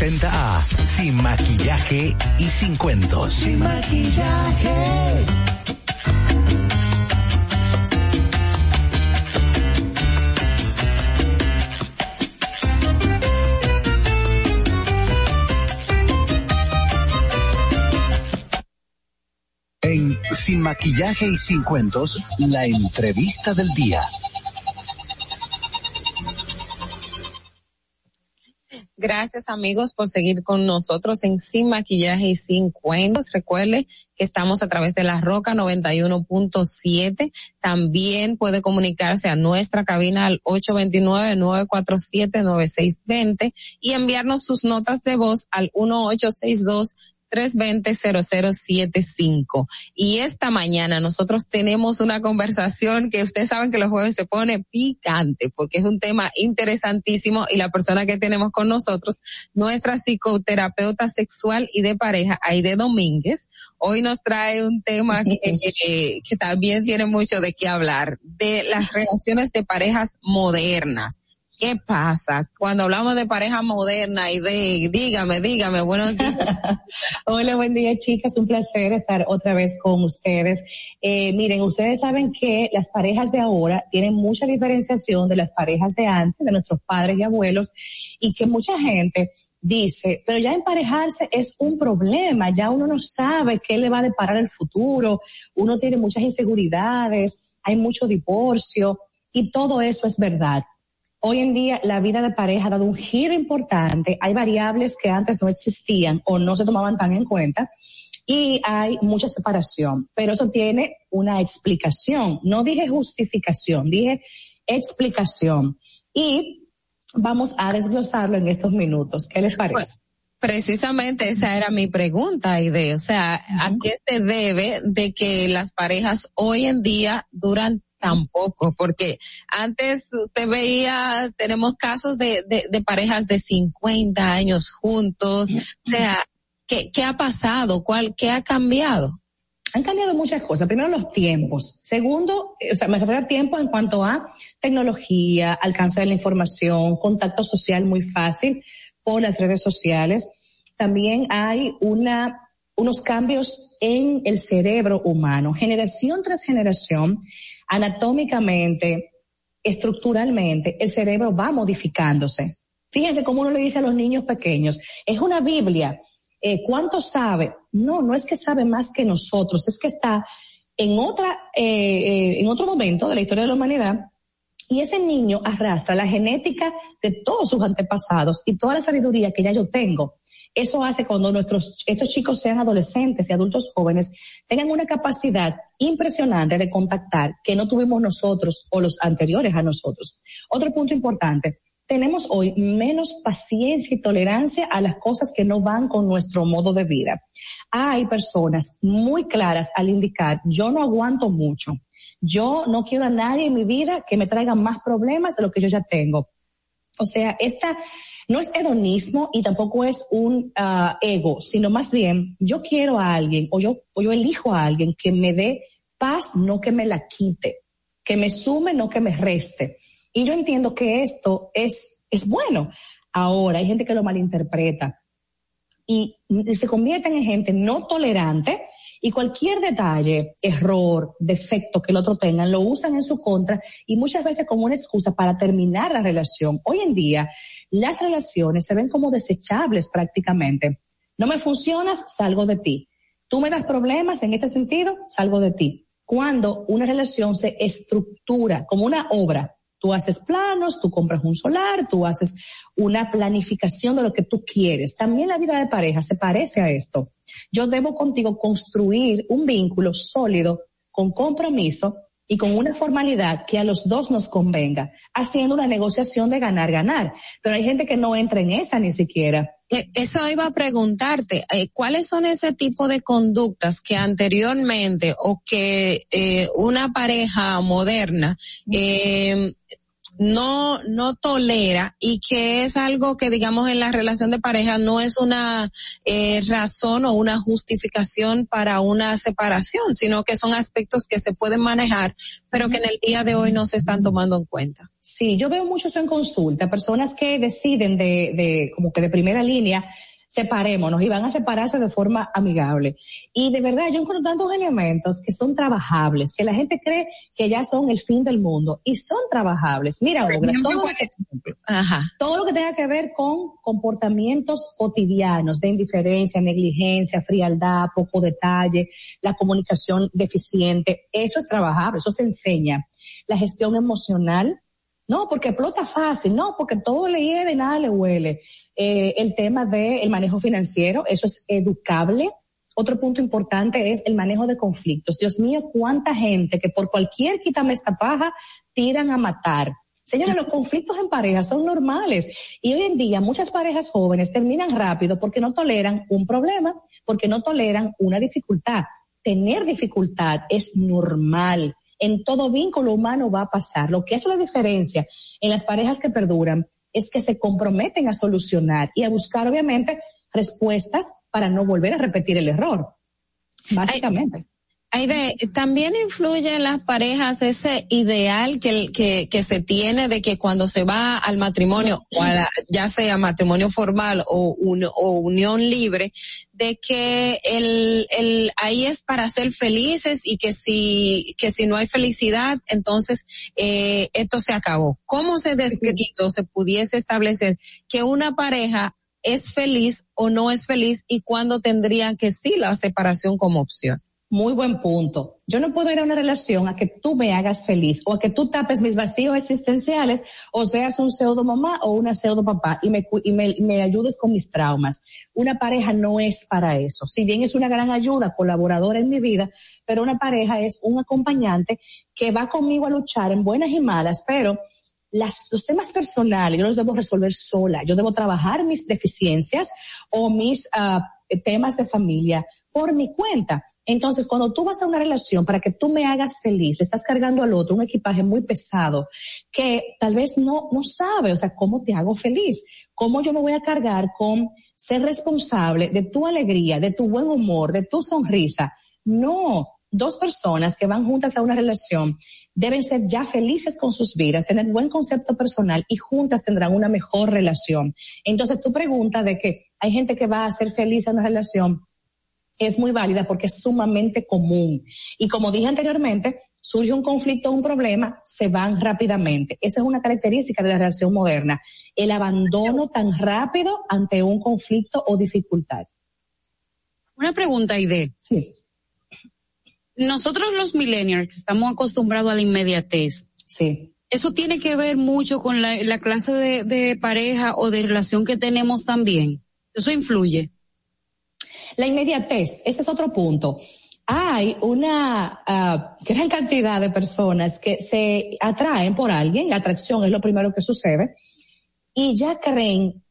Presenta a Sin Maquillaje y Sin Cuentos. Sin Maquillaje. En Sin Maquillaje y Sin Cuentos, la entrevista del día. Gracias amigos por seguir con nosotros en Sin Maquillaje y Sin Cuentos. Recuerde que estamos a través de la Roca 91.7. También puede comunicarse a nuestra cabina al 829-947-9620 y enviarnos sus notas de voz al 1862 320-0075. Y esta mañana nosotros tenemos una conversación que ustedes saben que los jueves se pone picante porque es un tema interesantísimo y la persona que tenemos con nosotros, nuestra psicoterapeuta sexual y de pareja, Aide Domínguez, hoy nos trae un tema que, que también tiene mucho de qué hablar, de las relaciones de parejas modernas ¿Qué pasa cuando hablamos de pareja moderna y de, dígame, dígame, buenos días? Hola, buen día chicas, un placer estar otra vez con ustedes. Eh, miren, ustedes saben que las parejas de ahora tienen mucha diferenciación de las parejas de antes, de nuestros padres y abuelos, y que mucha gente dice, pero ya emparejarse es un problema, ya uno no sabe qué le va a deparar el futuro, uno tiene muchas inseguridades, hay mucho divorcio, y todo eso es verdad. Hoy en día la vida de pareja ha dado un giro importante. Hay variables que antes no existían o no se tomaban tan en cuenta y hay mucha separación, pero eso tiene una explicación. No dije justificación, dije explicación. Y vamos a desglosarlo en estos minutos. ¿Qué les parece? Pues, precisamente esa era mi pregunta, Ide. O sea, ¿a qué se debe de que las parejas hoy en día duran tampoco, porque antes usted veía, tenemos casos de, de, de parejas de 50 años juntos, o sea, ¿qué, ¿qué ha pasado? ¿Cuál, qué ha cambiado? Han cambiado muchas cosas. Primero los tiempos. Segundo, o sea, me refiero a tiempo en cuanto a tecnología, alcance de la información, contacto social muy fácil por las redes sociales. También hay una, unos cambios en el cerebro humano. Generación tras generación, anatómicamente, estructuralmente, el cerebro va modificándose. Fíjense cómo uno le dice a los niños pequeños, es una Biblia, eh, ¿cuánto sabe? No, no es que sabe más que nosotros, es que está en otra, eh, eh, en otro momento de la historia de la humanidad y ese niño arrastra la genética de todos sus antepasados y toda la sabiduría que ya yo tengo. Eso hace cuando nuestros, estos chicos sean adolescentes y adultos jóvenes, tengan una capacidad impresionante de contactar que no tuvimos nosotros o los anteriores a nosotros. Otro punto importante, tenemos hoy menos paciencia y tolerancia a las cosas que no van con nuestro modo de vida. Hay personas muy claras al indicar, yo no aguanto mucho. Yo no quiero a nadie en mi vida que me traiga más problemas de lo que yo ya tengo. O sea, esta no es hedonismo y tampoco es un uh, ego, sino más bien yo quiero a alguien o yo, o yo elijo a alguien que me dé paz, no que me la quite, que me sume, no que me reste. Y yo entiendo que esto es, es bueno. Ahora hay gente que lo malinterpreta y se convierten en gente no tolerante y cualquier detalle, error, defecto que el otro tenga, lo usan en su contra y muchas veces como una excusa para terminar la relación. Hoy en día, las relaciones se ven como desechables prácticamente. No me funcionas, salgo de ti. Tú me das problemas en este sentido, salgo de ti. Cuando una relación se estructura como una obra, tú haces planos, tú compras un solar, tú haces una planificación de lo que tú quieres. También la vida de pareja se parece a esto. Yo debo contigo construir un vínculo sólido con compromiso y con una formalidad que a los dos nos convenga, haciendo una negociación de ganar-ganar. Pero hay gente que no entra en esa ni siquiera. Eh, eso iba a preguntarte, eh, ¿cuáles son ese tipo de conductas que anteriormente o que eh, una pareja moderna eh, no, no tolera y que es algo que digamos en la relación de pareja no es una eh, razón o una justificación para una separación, sino que son aspectos que se pueden manejar, pero que en el día de hoy no se están tomando en cuenta. Sí, yo veo mucho eso en consulta, personas que deciden de, de como que de primera línea separémonos y van a separarse de forma amigable. Y de verdad, yo encuentro tantos elementos que son trabajables, que la gente cree que ya son el fin del mundo y son trabajables. Mira, todo, lo que, todo lo que tenga que ver con comportamientos cotidianos de indiferencia, negligencia, frialdad, poco detalle, la comunicación deficiente, eso es trabajable, eso se enseña. La gestión emocional, no, porque explota fácil, no, porque todo le hiede, nada le huele. Eh, el tema del manejo financiero, eso es educable. Otro punto importante es el manejo de conflictos. Dios mío, cuánta gente que por cualquier quítame esta paja tiran a matar. Señores, los conflictos en pareja son normales y hoy en día muchas parejas jóvenes terminan rápido porque no toleran un problema, porque no toleran una dificultad. Tener dificultad es normal en todo vínculo humano va a pasar. Lo que hace la diferencia en las parejas que perduran es que se comprometen a solucionar y a buscar, obviamente, respuestas para no volver a repetir el error. Básicamente. Aide, también influye en las parejas ese ideal que, que, que se tiene de que cuando se va al matrimonio, o ya sea matrimonio formal o, o unión libre, de que el, el, ahí es para ser felices y que si, que si no hay felicidad, entonces eh, esto se acabó. ¿Cómo se describió, se pudiese establecer que una pareja es feliz o no es feliz y cuándo tendría que sí la separación como opción? Muy buen punto. Yo no puedo ir a una relación a que tú me hagas feliz o a que tú tapes mis vacíos existenciales o seas un pseudo mamá o una pseudo papá y me, y me, me ayudes con mis traumas. Una pareja no es para eso. Si bien es una gran ayuda, colaboradora en mi vida, pero una pareja es un acompañante que va conmigo a luchar en buenas y malas, pero los temas personales yo los debo resolver sola. Yo debo trabajar mis deficiencias o mis uh, temas de familia por mi cuenta entonces, cuando tú vas a una relación para que tú me hagas feliz, le estás cargando al otro un equipaje muy pesado que tal vez no, no sabe, o sea, cómo te hago feliz, cómo yo me voy a cargar con ser responsable de tu alegría, de tu buen humor, de tu sonrisa. No, dos personas que van juntas a una relación deben ser ya felices con sus vidas, tener buen concepto personal y juntas tendrán una mejor relación. Entonces, tu pregunta de que hay gente que va a ser feliz en una relación, es muy válida porque es sumamente común. Y como dije anteriormente, surge un conflicto, un problema, se van rápidamente. Esa es una característica de la relación moderna, el abandono tan rápido ante un conflicto o dificultad. Una pregunta, Aide. Sí. Nosotros los millennials estamos acostumbrados a la inmediatez. Sí. Eso tiene que ver mucho con la, la clase de, de pareja o de relación que tenemos también. Eso influye. La inmediatez, ese es otro punto. Hay una uh, gran cantidad de personas que se atraen por alguien, la atracción es lo primero que sucede, y ya creen,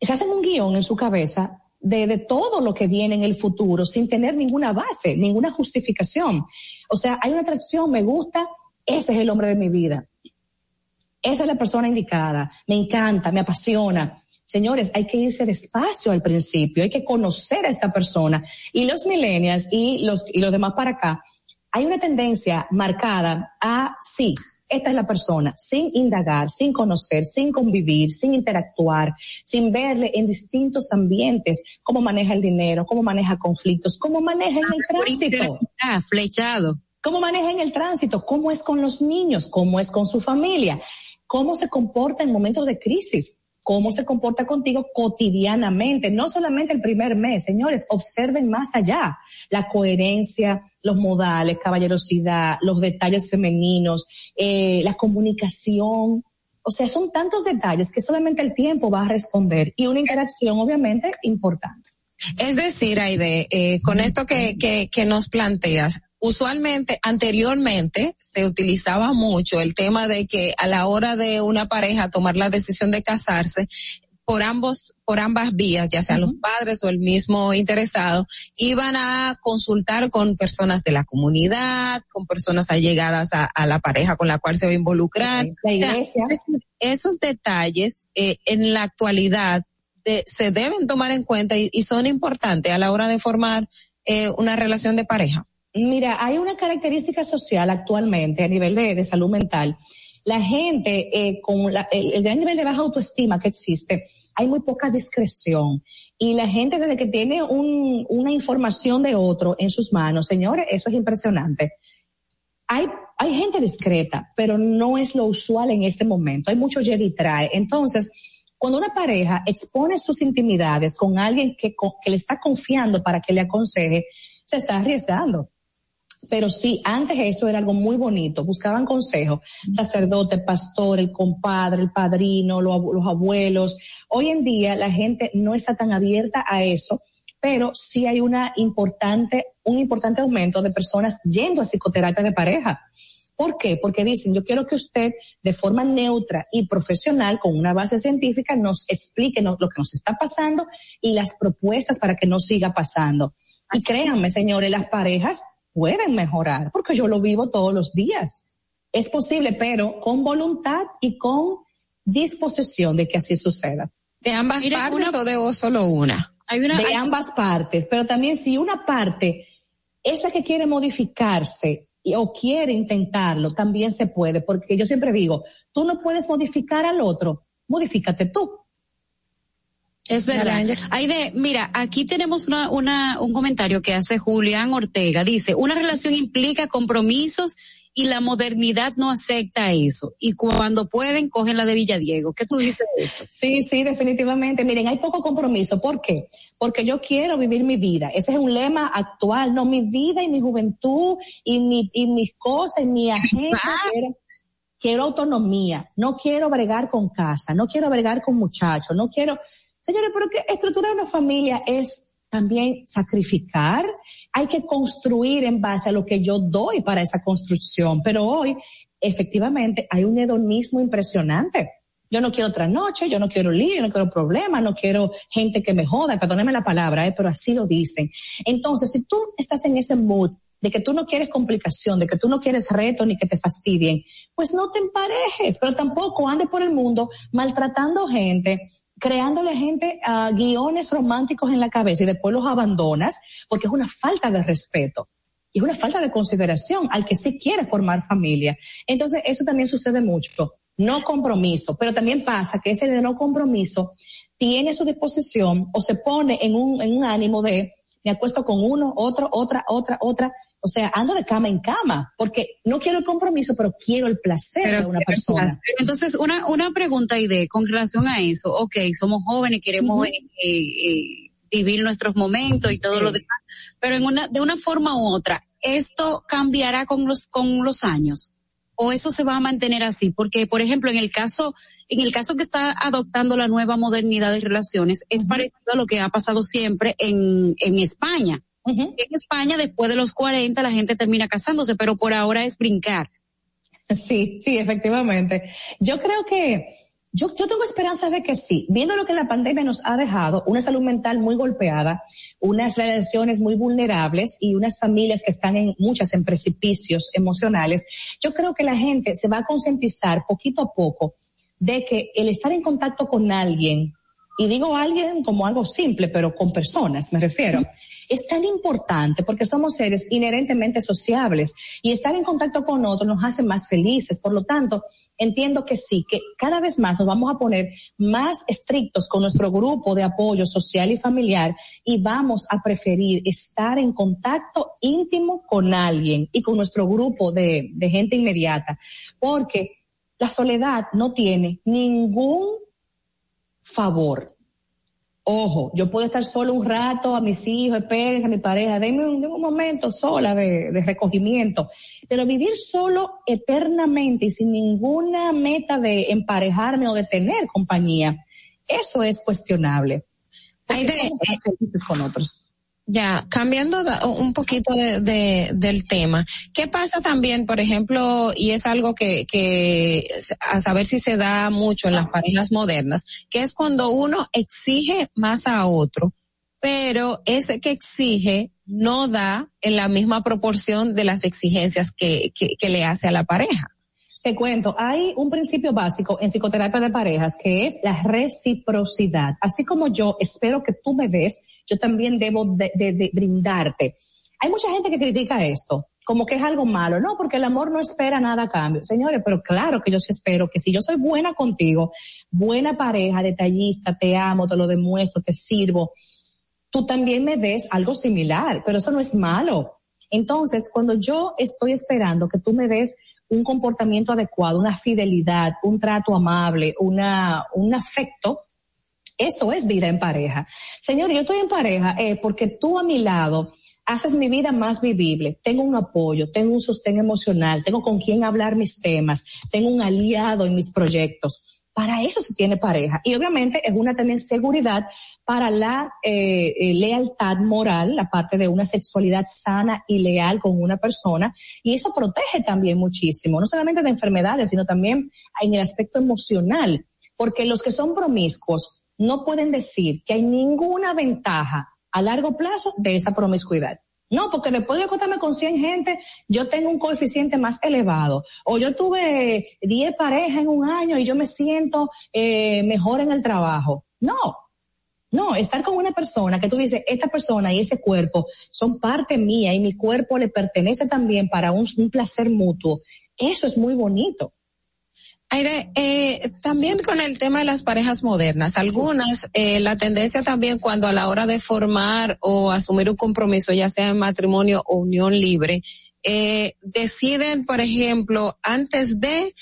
se hacen un guion en su cabeza de, de, todo lo que viene en el futuro sin tener ninguna base, ninguna justificación. O sea, hay una atracción, me gusta, ese es el hombre de mi vida. Esa es la persona indicada, me encanta, me apasiona. Señores, hay que irse despacio al principio, hay que conocer a esta persona. Y los millennials y los, y los demás para acá, hay una tendencia marcada a sí, esta es la persona, sin indagar, sin conocer, sin convivir, sin interactuar, sin verle en distintos ambientes cómo maneja el dinero, cómo maneja conflictos, cómo maneja en el tránsito. Ah, flechado. Cómo maneja en el tránsito, cómo es con los niños, cómo es con su familia, cómo se comporta en momentos de crisis cómo se comporta contigo cotidianamente, no solamente el primer mes, señores, observen más allá la coherencia, los modales, caballerosidad, los detalles femeninos, eh, la comunicación. O sea, son tantos detalles que solamente el tiempo va a responder y una interacción obviamente importante. Es decir, Aide, eh, con esto que, que, que nos planteas, usualmente, anteriormente, se utilizaba mucho el tema de que a la hora de una pareja tomar la decisión de casarse, por ambos, por ambas vías, ya sean los padres o el mismo interesado, iban a consultar con personas de la comunidad, con personas allegadas a, la pareja con la cual se va a involucrar. La iglesia. esos detalles eh, en la actualidad se deben tomar en cuenta y, son importantes a la hora de formar eh, una relación de pareja. Mira, hay una característica social actualmente a nivel de, salud mental. La gente eh, con el, gran nivel de baja autoestima que existe, hay muy poca discreción. Y la gente desde que tiene una información de otro en sus manos, señores, eso es impresionante. Hay, hay gente discreta, pero no es lo usual en este momento. Hay mucho y trae. Entonces, cuando una pareja expone sus intimidades con alguien que le está confiando para que le aconseje, se está arriesgando. Pero sí, antes eso era algo muy bonito. Buscaban consejo. Sacerdote, pastor, el compadre, el padrino, los abuelos. Hoy en día la gente no está tan abierta a eso, pero sí hay una importante, un importante aumento de personas yendo a psicoterapia de pareja. ¿Por qué? Porque dicen, yo quiero que usted de forma neutra y profesional, con una base científica, nos explique lo que nos está pasando y las propuestas para que no siga pasando. Y créanme, señores, las parejas pueden mejorar, porque yo lo vivo todos los días. Es posible, pero con voluntad y con disposición de que así suceda. ¿De ambas partes o de solo una? Hay una de ambas partes, pero también si una parte es la que quiere modificarse o quiere intentarlo, también se puede, porque yo siempre digo, tú no puedes modificar al otro, modifícate tú. Es verdad. de mira, aquí tenemos una, una, un comentario que hace Julián Ortega. Dice, una relación implica compromisos y la modernidad no acepta eso. Y cuando pueden, cogen la de Villadiego. ¿Qué tú dices de eso? Sí, sí, definitivamente. Miren, hay poco compromiso. ¿Por qué? Porque yo quiero vivir mi vida. Ese es un lema actual. No, mi vida y mi juventud y, mi, y mis cosas y mi agenda. quiero, quiero autonomía. No quiero bregar con casa. No quiero bregar con muchachos. No quiero Señores, pero que estructurar una familia es también sacrificar. Hay que construir en base a lo que yo doy para esa construcción. Pero hoy, efectivamente, hay un hedonismo impresionante. Yo no quiero otra noche, yo no quiero lío, no quiero problemas, no quiero gente que me joda, perdóneme la palabra, eh, pero así lo dicen. Entonces, si tú estás en ese mood de que tú no quieres complicación, de que tú no quieres reto ni que te fastidien, pues no te emparejes, pero tampoco andes por el mundo maltratando gente, creándole gente a guiones románticos en la cabeza y después los abandonas porque es una falta de respeto y es una falta de consideración al que sí quiere formar familia. Entonces, eso también sucede mucho. No compromiso, pero también pasa que ese de no compromiso tiene su disposición o se pone en un, en un ánimo de me acuesto con uno, otro, otra, otra, otra, o sea, ando de cama en cama, porque no quiero el compromiso, pero quiero el placer de una persona. Entonces, una, una pregunta y de con relación a eso, ok, somos jóvenes, queremos eh, eh, vivir nuestros momentos y todo lo demás, pero en una, de una forma u otra, ¿esto cambiará con los, con los años? ¿O eso se va a mantener así? Porque, por ejemplo, en el caso, en el caso que está adoptando la nueva modernidad de relaciones, es parecido a lo que ha pasado siempre en, en España en España, después de los 40, la gente termina casándose, pero por ahora es brincar. Sí, sí, efectivamente. Yo creo que, yo, yo tengo esperanzas de que sí. Viendo lo que la pandemia nos ha dejado, una salud mental muy golpeada, unas relaciones muy vulnerables y unas familias que están en muchas en precipicios emocionales, yo creo que la gente se va a concientizar poquito a poco de que el estar en contacto con alguien, y digo alguien como algo simple, pero con personas, me refiero es tan importante porque somos seres inherentemente sociables y estar en contacto con otros nos hace más felices. Por lo tanto, entiendo que sí, que cada vez más nos vamos a poner más estrictos con nuestro grupo de apoyo social y familiar y vamos a preferir estar en contacto íntimo con alguien y con nuestro grupo de, gente inmediata. Porque la soledad no tiene ningún favor Ojo, yo puedo estar solo un rato a mis hijos, espérense a mi pareja, denme un, un momento sola de, de, recogimiento. Pero vivir solo eternamente y sin ninguna meta de emparejarme o de tener compañía, eso es cuestionable. Hay de, con otros. Ya, cambiando un poquito de, del tema, ¿qué pasa también, por ejemplo, y es algo que, que a saber si se da mucho en las parejas modernas, que es cuando uno exige más a otro, pero ese que exige no da en la misma proporción de las exigencias que, que, que le hace a la pareja? Te cuento, hay un principio básico en psicoterapia de parejas que es la reciprocidad. Así como yo espero que tú me des, yo también debo de, brindarte. Hay mucha gente que critica esto, como que es algo malo, no, porque el amor no espera nada a cambio. Señores, pero claro que yo sí espero que si yo soy buena contigo, buena pareja, detallista, te amo, te lo demuestro, te sirvo, tú también me des algo similar, pero eso no es malo. Entonces, cuando yo estoy esperando que tú me des un comportamiento adecuado, una fidelidad, un trato amable, una, un afecto, eso es vida en pareja. Señor, yo estoy en pareja eh, porque tú a mi lado haces mi vida más vivible. Tengo un apoyo, tengo un sostén emocional, tengo con quien hablar mis temas, tengo un aliado en mis proyectos. Para eso se tiene pareja. Y obviamente es una también seguridad para la eh, eh, lealtad moral, la parte de una sexualidad sana y leal con una persona. Y eso protege también muchísimo, no solamente de enfermedades, sino también en el aspecto emocional. Porque los que son promiscuos, no pueden decir que hay ninguna ventaja a largo plazo de esa promiscuidad. No, porque después de acostarme con 100 gente, yo tengo un coeficiente más elevado. O yo tuve 10 parejas en un año y yo me siento eh, mejor en el trabajo. No, no, estar con una persona que tú dices, esta persona y ese cuerpo son parte mía y mi cuerpo le pertenece también para un placer mutuo. Eso es muy bonito. Aire, eh, también con el tema de las parejas modernas, algunas, eh, la tendencia también cuando a la hora de formar o asumir un compromiso, ya sea en matrimonio o unión libre, eh, deciden, por ejemplo, antes de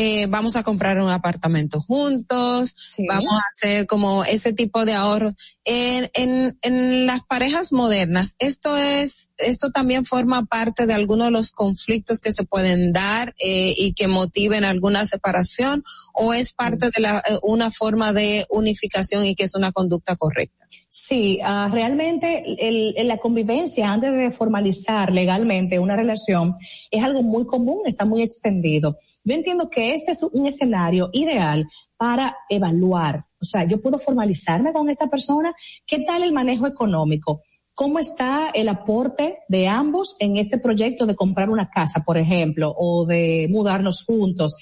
eh, vamos a comprar un apartamento juntos, vamos a hacer como ese tipo de ahorro. En, en, en las parejas modernas, esto es, esto también forma parte de algunos de los conflictos que se pueden dar eh, y que motiven alguna separación o es parte de la, eh, una forma de unificación y que es una conducta correcta. Sí, uh, realmente el, la convivencia antes de formalizar legalmente una relación es algo muy común, está muy extendido. Yo entiendo que este es un escenario ideal para evaluar. O sea, yo puedo formalizarme con esta persona. ¿Qué tal el manejo económico? ¿Cómo está el aporte de ambos en este proyecto de comprar una casa, por ejemplo, o de mudarnos juntos?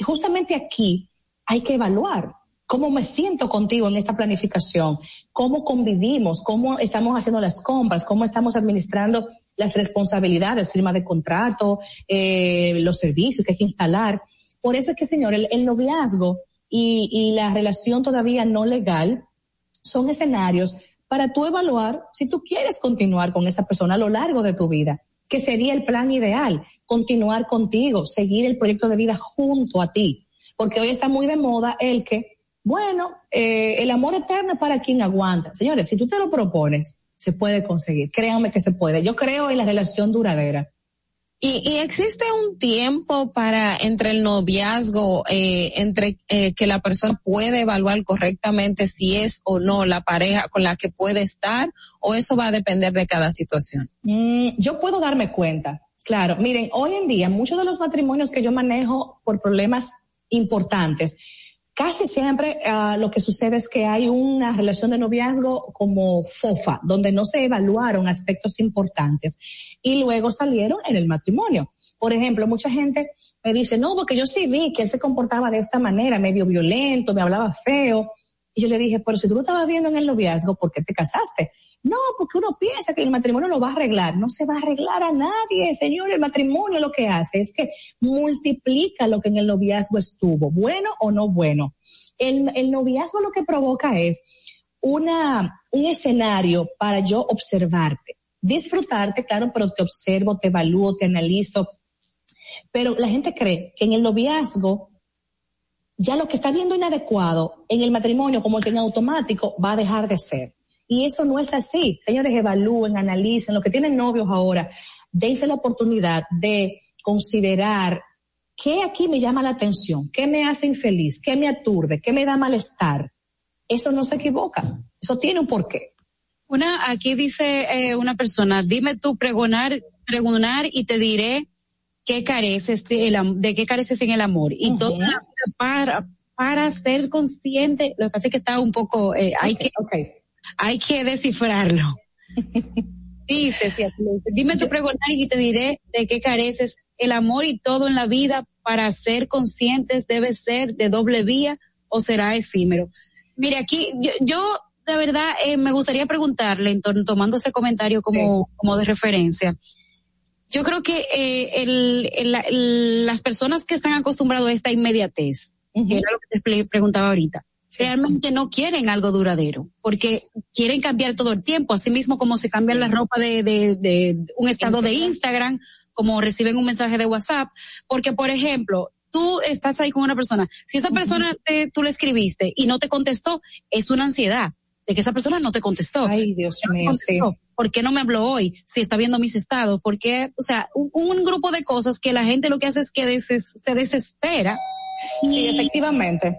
Justamente aquí hay que evaluar cómo me siento contigo en esta planificación, cómo convivimos, cómo estamos haciendo las compras, cómo estamos administrando las responsabilidades, firma de contrato, eh, los servicios que hay que instalar. Por eso es que, señor, el, noviazgo y, y la relación todavía no legal son escenarios para tú evaluar si tú quieres continuar con esa persona a lo largo de tu vida, que sería el plan ideal, continuar contigo, seguir el proyecto de vida junto a ti. Porque hoy está muy de moda el que bueno, eh, el amor eterno es para quien aguanta. Señores, si tú te lo propones, se puede conseguir. Créanme que se puede. Yo creo en la relación duradera. Y, y existe un tiempo para entre el noviazgo, eh, entre eh, que la persona puede evaluar correctamente si es o no la pareja con la que puede estar, o eso va a depender de cada situación. Mm, yo puedo darme cuenta. Claro, miren, hoy en día muchos de los matrimonios que yo manejo por problemas importantes Casi siempre uh, lo que sucede es que hay una relación de noviazgo como fofa, donde no se evaluaron aspectos importantes y luego salieron en el matrimonio. Por ejemplo, mucha gente me dice, no, porque yo sí vi que él se comportaba de esta manera, medio violento, me hablaba feo. Y yo le dije, pero si tú lo estabas viendo en el noviazgo, ¿por qué te casaste? No, porque uno piensa que el matrimonio lo va a arreglar. No se va a arreglar a nadie, señor. El matrimonio lo que hace es que multiplica lo que en el noviazgo estuvo, bueno o no bueno. El, el noviazgo lo que provoca es una, un escenario para yo observarte, disfrutarte, claro, pero te observo, te evalúo, te analizo. Pero la gente cree que en el noviazgo ya lo que está viendo inadecuado en el matrimonio como que en automático va a dejar de ser. Y eso no es así. Señores, evalúen, analicen, los que tienen novios ahora, dense la oportunidad de considerar qué aquí me llama la atención, qué me hace infeliz, qué me aturde, qué me da malestar. Eso no se equivoca. Eso tiene un porqué. Una, aquí dice eh, una persona, dime tú pregonar, pregonar y te diré qué careces de, de qué careces en el amor. Y todo para, para ser consciente, lo que pasa es que está un poco, eh, hay que, hay que descifrarlo. dice, dime tu pregonar y te diré de qué careces. El amor y todo en la vida para ser conscientes debe ser de doble vía o será efímero. Mire, aquí yo, yo de verdad eh, me gustaría preguntarle, tomando ese comentario como, como de referencia. Yo creo que eh, el, el, las personas que están acostumbrados a esta inmediatez, que era lo que te preguntaba ahorita, realmente no quieren algo duradero, porque quieren cambiar todo el tiempo, así mismo como se cambia la ropa de, de, de un estado de Instagram, como reciben un mensaje de WhatsApp, porque por ejemplo, tú estás ahí con una persona, si esa persona te, tú le escribiste y no te contestó, es una ansiedad de que esa persona no te contestó. Ay, Dios mío. ¿Por qué no me habló hoy? Si está viendo mis estados, ¿por qué? O sea, un, grupo de cosas que la gente lo que hace es que se desespera. Sí, efectivamente.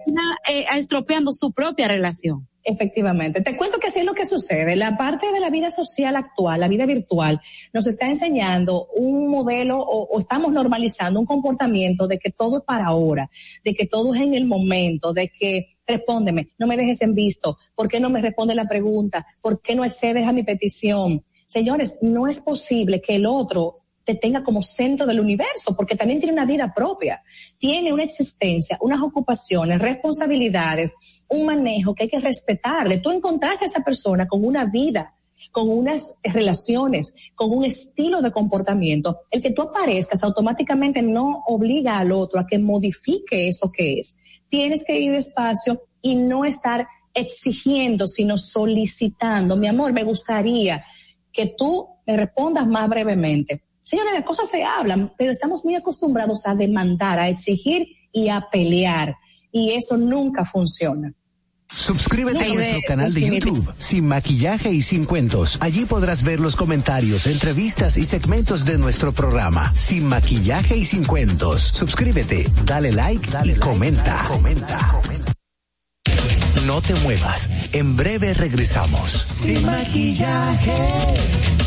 Eh, estropeando su propia relación. Efectivamente. Te cuento que así es lo que sucede. La parte de la vida social actual, la vida virtual, nos está enseñando un modelo o, estamos normalizando un comportamiento de que todo es para ahora, de que todo es en el momento, de que respóndeme, no me dejes en visto, ¿por qué no me responde la pregunta? ¿Por qué no accedes a mi petición? Señores, no es posible que el otro te tenga como centro del universo, porque también tiene una vida propia, tiene una existencia, unas ocupaciones, responsabilidades, un manejo que hay que respetarle. Tú encontraste a esa persona con una vida, con unas relaciones, con un estilo de comportamiento. El que tú aparezcas automáticamente no obliga al otro a que modifique eso que es. Tienes que ir despacio y no estar exigiendo, sino solicitando. Mi amor, me gustaría que tú me respondas más brevemente. Señores, las cosas se hablan, pero estamos muy acostumbrados a demandar, a exigir y a pelear. Y eso nunca funciona. Suscríbete a nuestro canal de YouTube, Sin Maquillaje y Sin Cuentos. Allí podrás ver los comentarios, entrevistas y segmentos de nuestro programa, Sin Maquillaje y Sin Cuentos. Suscríbete, dale like dale y comenta. comenta. comenta. No te muevas. En breve regresamos. Sin Maquillaje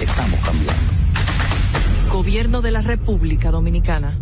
Estamos cambiando. Gobierno de la República Dominicana.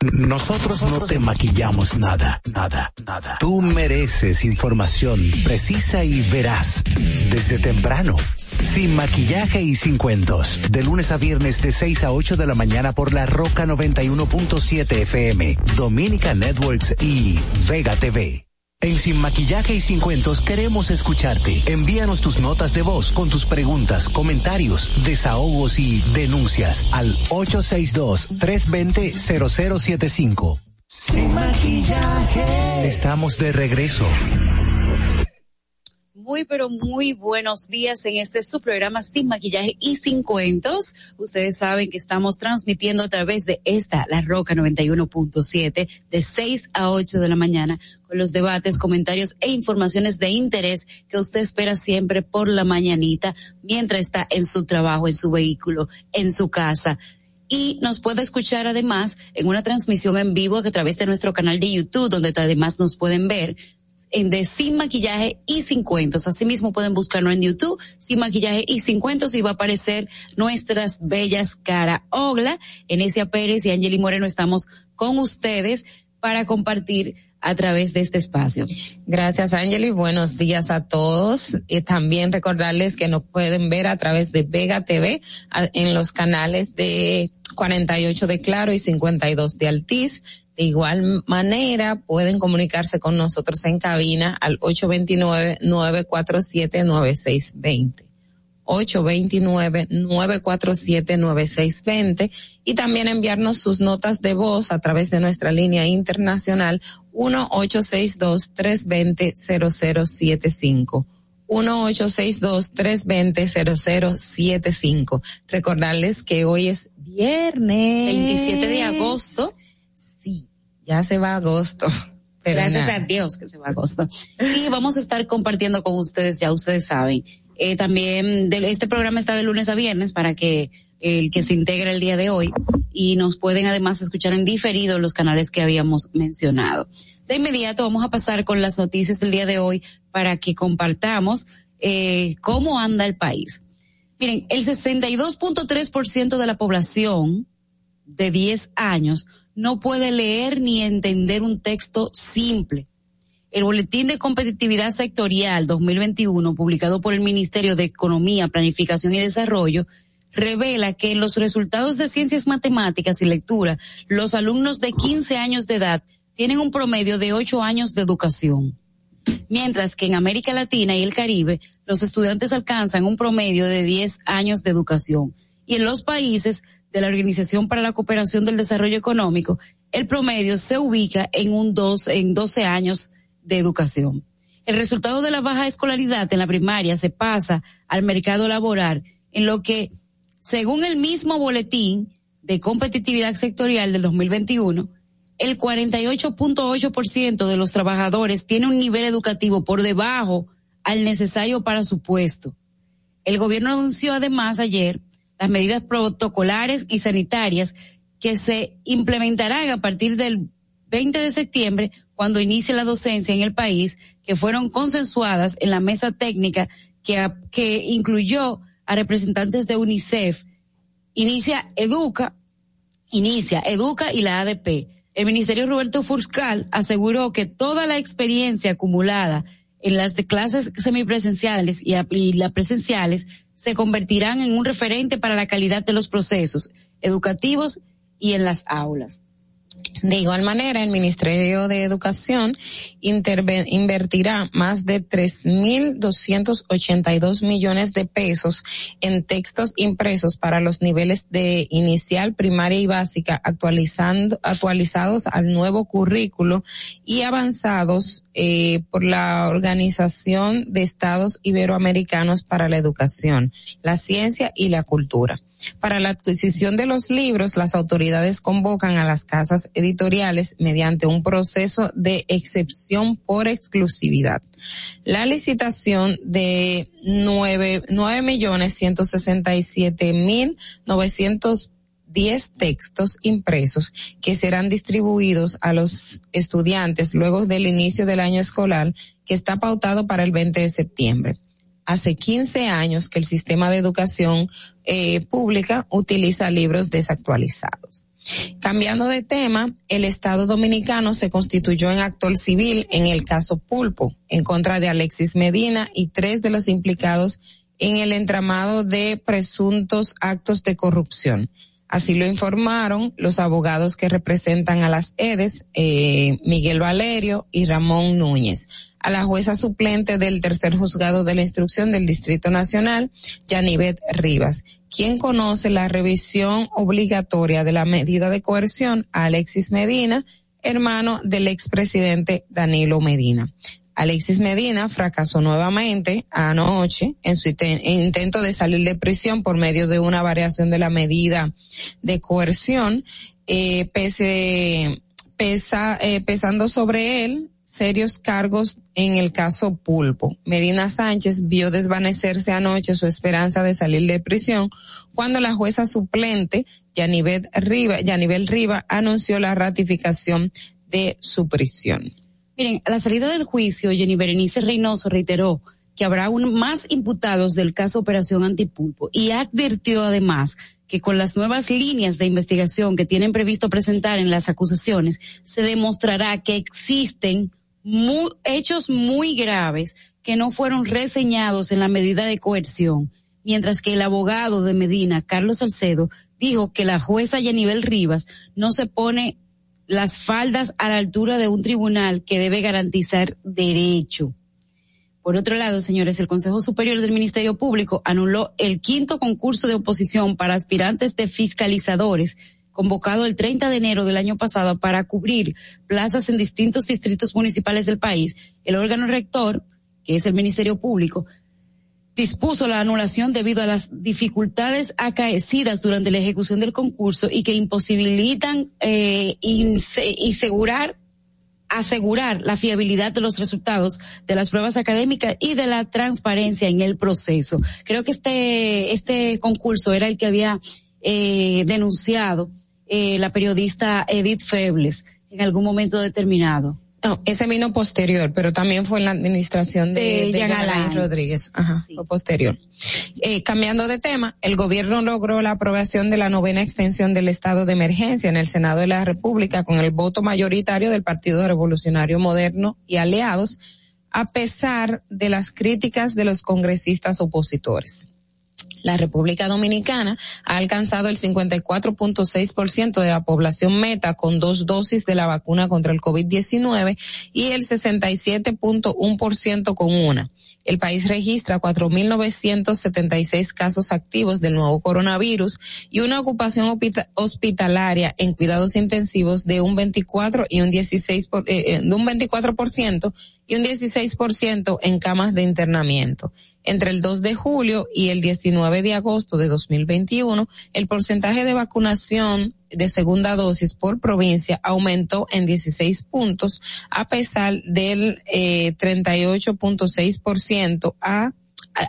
Nosotros no te maquillamos nada, nada, nada. Tú mereces información precisa y veraz desde temprano. Sin maquillaje y sin cuentos. De lunes a viernes de 6 a 8 de la mañana por la Roca 91.7 FM, Dominica Networks y Vega TV. En Sin Maquillaje y Sin Cuentos queremos escucharte. Envíanos tus notas de voz con tus preguntas, comentarios, desahogos y denuncias al 862-320-0075. Sin Maquillaje. Estamos de regreso muy, pero muy buenos días en este su programa Sin Maquillaje y Sin Cuentos. Ustedes saben que estamos transmitiendo a través de esta, La Roca 91.7, de 6 a 8 de la mañana, con los debates, comentarios e informaciones de interés que usted espera siempre por la mañanita, mientras está en su trabajo, en su vehículo, en su casa y nos puede escuchar además en una transmisión en vivo a través de nuestro canal de YouTube, donde además nos pueden ver en de Sin Maquillaje y Sin Cuentos. Asimismo pueden buscarnos en YouTube, Sin Maquillaje y Sin Cuentos y va a aparecer nuestras bellas cara Ogla, Enesia Pérez y Angeli Moreno estamos con ustedes para compartir a través de este espacio. Gracias, Angeli. Buenos días a todos. Y también recordarles que nos pueden ver a través de Vega TV en los canales de 48 de Claro y 52 de Altiz de igual manera, pueden comunicarse con nosotros en cabina al 829-947-9620. 829-947-9620 y también enviarnos sus notas de voz a través de nuestra línea internacional 1-862-320-0075. 1-862-320-0075. Recordarles que hoy es viernes. 27 de agosto ya se va agosto. Gracias a Dios que se va agosto. Y vamos a estar compartiendo con ustedes, ya ustedes saben. Eh, también de, este programa está de lunes a viernes para que el que se integre el día de hoy y nos pueden además escuchar en diferido los canales que habíamos mencionado. De inmediato vamos a pasar con las noticias del día de hoy para que compartamos eh, cómo anda el país. Miren, el 62.3% de la población de 10 años no puede leer ni entender un texto simple. El Boletín de Competitividad Sectorial 2021, publicado por el Ministerio de Economía, Planificación y Desarrollo, revela que en los resultados de ciencias matemáticas y lectura, los alumnos de 15 años de edad tienen un promedio de 8 años de educación. Mientras que en América Latina y el Caribe, los estudiantes alcanzan un promedio de 10 años de educación. Y en los países de la Organización para la Cooperación del Desarrollo Económico, el promedio se ubica en un dos, en 12 años de educación. El resultado de la baja escolaridad en la primaria se pasa al mercado laboral, en lo que, según el mismo boletín de competitividad sectorial del 2021, el 48.8% de los trabajadores tiene un nivel educativo por debajo al necesario para su puesto. El gobierno anunció además ayer las medidas protocolares y sanitarias que se implementarán a partir del 20 de septiembre, cuando inicie la docencia en el país, que fueron consensuadas en la mesa técnica que, que incluyó a representantes de UNICEF. Inicia Educa, inicia Educa y la ADP. El Ministerio Roberto Fuscal aseguró que toda la experiencia acumulada en las clases semipresenciales y, y las presenciales se convertirán en un referente para la calidad de los procesos educativos y en las aulas. De igual manera, el Ministerio de Educación invertirá más de 3.282 millones de pesos en textos impresos para los niveles de inicial, primaria y básica, actualizando, actualizados al nuevo currículo y avanzados eh, por la Organización de Estados Iberoamericanos para la Educación, la Ciencia y la Cultura. Para la adquisición de los libros, las autoridades convocan a las casas editoriales mediante un proceso de excepción por exclusividad. La licitación de nueve, millones ciento sesenta y siete mil novecientos diez textos impresos que serán distribuidos a los estudiantes luego del inicio del año escolar que está pautado para el 20 de septiembre hace 15 años que el sistema de educación eh, pública utiliza libros desactualizados. Cambiando de tema, el Estado Dominicano se constituyó en actor civil en el caso Pulpo, en contra de Alexis Medina y tres de los implicados en el entramado de presuntos actos de corrupción. Así lo informaron los abogados que representan a las EDES, eh, Miguel Valerio y Ramón Núñez. A la jueza suplente del tercer juzgado de la instrucción del Distrito Nacional, Yanivet Rivas, quien conoce la revisión obligatoria de la medida de coerción Alexis Medina, hermano del expresidente Danilo Medina. Alexis Medina fracasó nuevamente anoche en su intento de salir de prisión por medio de una variación de la medida de coerción, eh, pese, pesa, eh, pesando sobre él serios cargos en el caso Pulpo. Medina Sánchez vio desvanecerse anoche su esperanza de salir de prisión cuando la jueza suplente Yanivel Riva, Riva anunció la ratificación de su prisión. Miren, a la salida del juicio, Jenny Berenice Reynoso reiteró que habrá aún más imputados del caso Operación Antipulpo y advirtió además que con las nuevas líneas de investigación que tienen previsto presentar en las acusaciones, se demostrará que existen hechos muy graves que no fueron reseñados en la medida de coerción, mientras que el abogado de Medina, Carlos Salcedo, dijo que la jueza Yanivel Rivas no se pone las faldas a la altura de un tribunal que debe garantizar derecho. Por otro lado, señores, el Consejo Superior del Ministerio Público anuló el quinto concurso de oposición para aspirantes de fiscalizadores convocado el 30 de enero del año pasado para cubrir plazas en distintos distritos municipales del país. El órgano rector, que es el Ministerio Público, dispuso la anulación debido a las dificultades acaecidas durante la ejecución del concurso y que imposibilitan eh, asegurar asegurar la fiabilidad de los resultados de las pruebas académicas y de la transparencia en el proceso. Creo que este este concurso era el que había eh, denunciado eh, la periodista Edith Febles en algún momento determinado. No, ese vino posterior, pero también fue en la administración de, de, Alain Rodríguez. Ajá, fue posterior. Eh, cambiando de tema, el gobierno logró la aprobación de la novena extensión del estado de emergencia en el Senado de la República con el voto mayoritario del Partido Revolucionario Moderno y aliados, a pesar de las críticas de los congresistas opositores la República Dominicana ha alcanzado el 54.6% de la población meta con dos dosis de la vacuna contra el COVID-19 y el 67.1% con una. El país registra 4.976 casos activos del nuevo coronavirus y una ocupación hospitalaria en cuidados intensivos de un 24 y un 16 por, eh, eh, de un 24% y un 16% en camas de internamiento entre el 2 de julio y el 19 de agosto de 2021, el porcentaje de vacunación de segunda dosis por provincia aumentó en 16 puntos a pesar del eh, 38.6% a